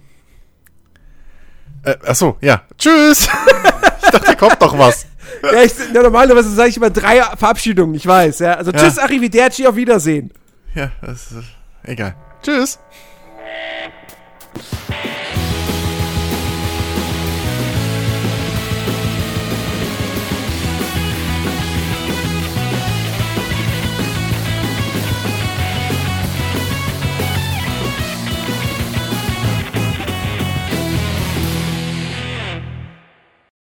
Äh, achso, ja. Tschüss. ich dachte, kommt noch was. Ja, ich, ja, normalerweise sage ich immer drei Verabschiedungen, ich weiß. Ja. Also, Ja. tschüss, Arrivederci, auf Wiedersehen. Ja, das ist egal. Tschüss.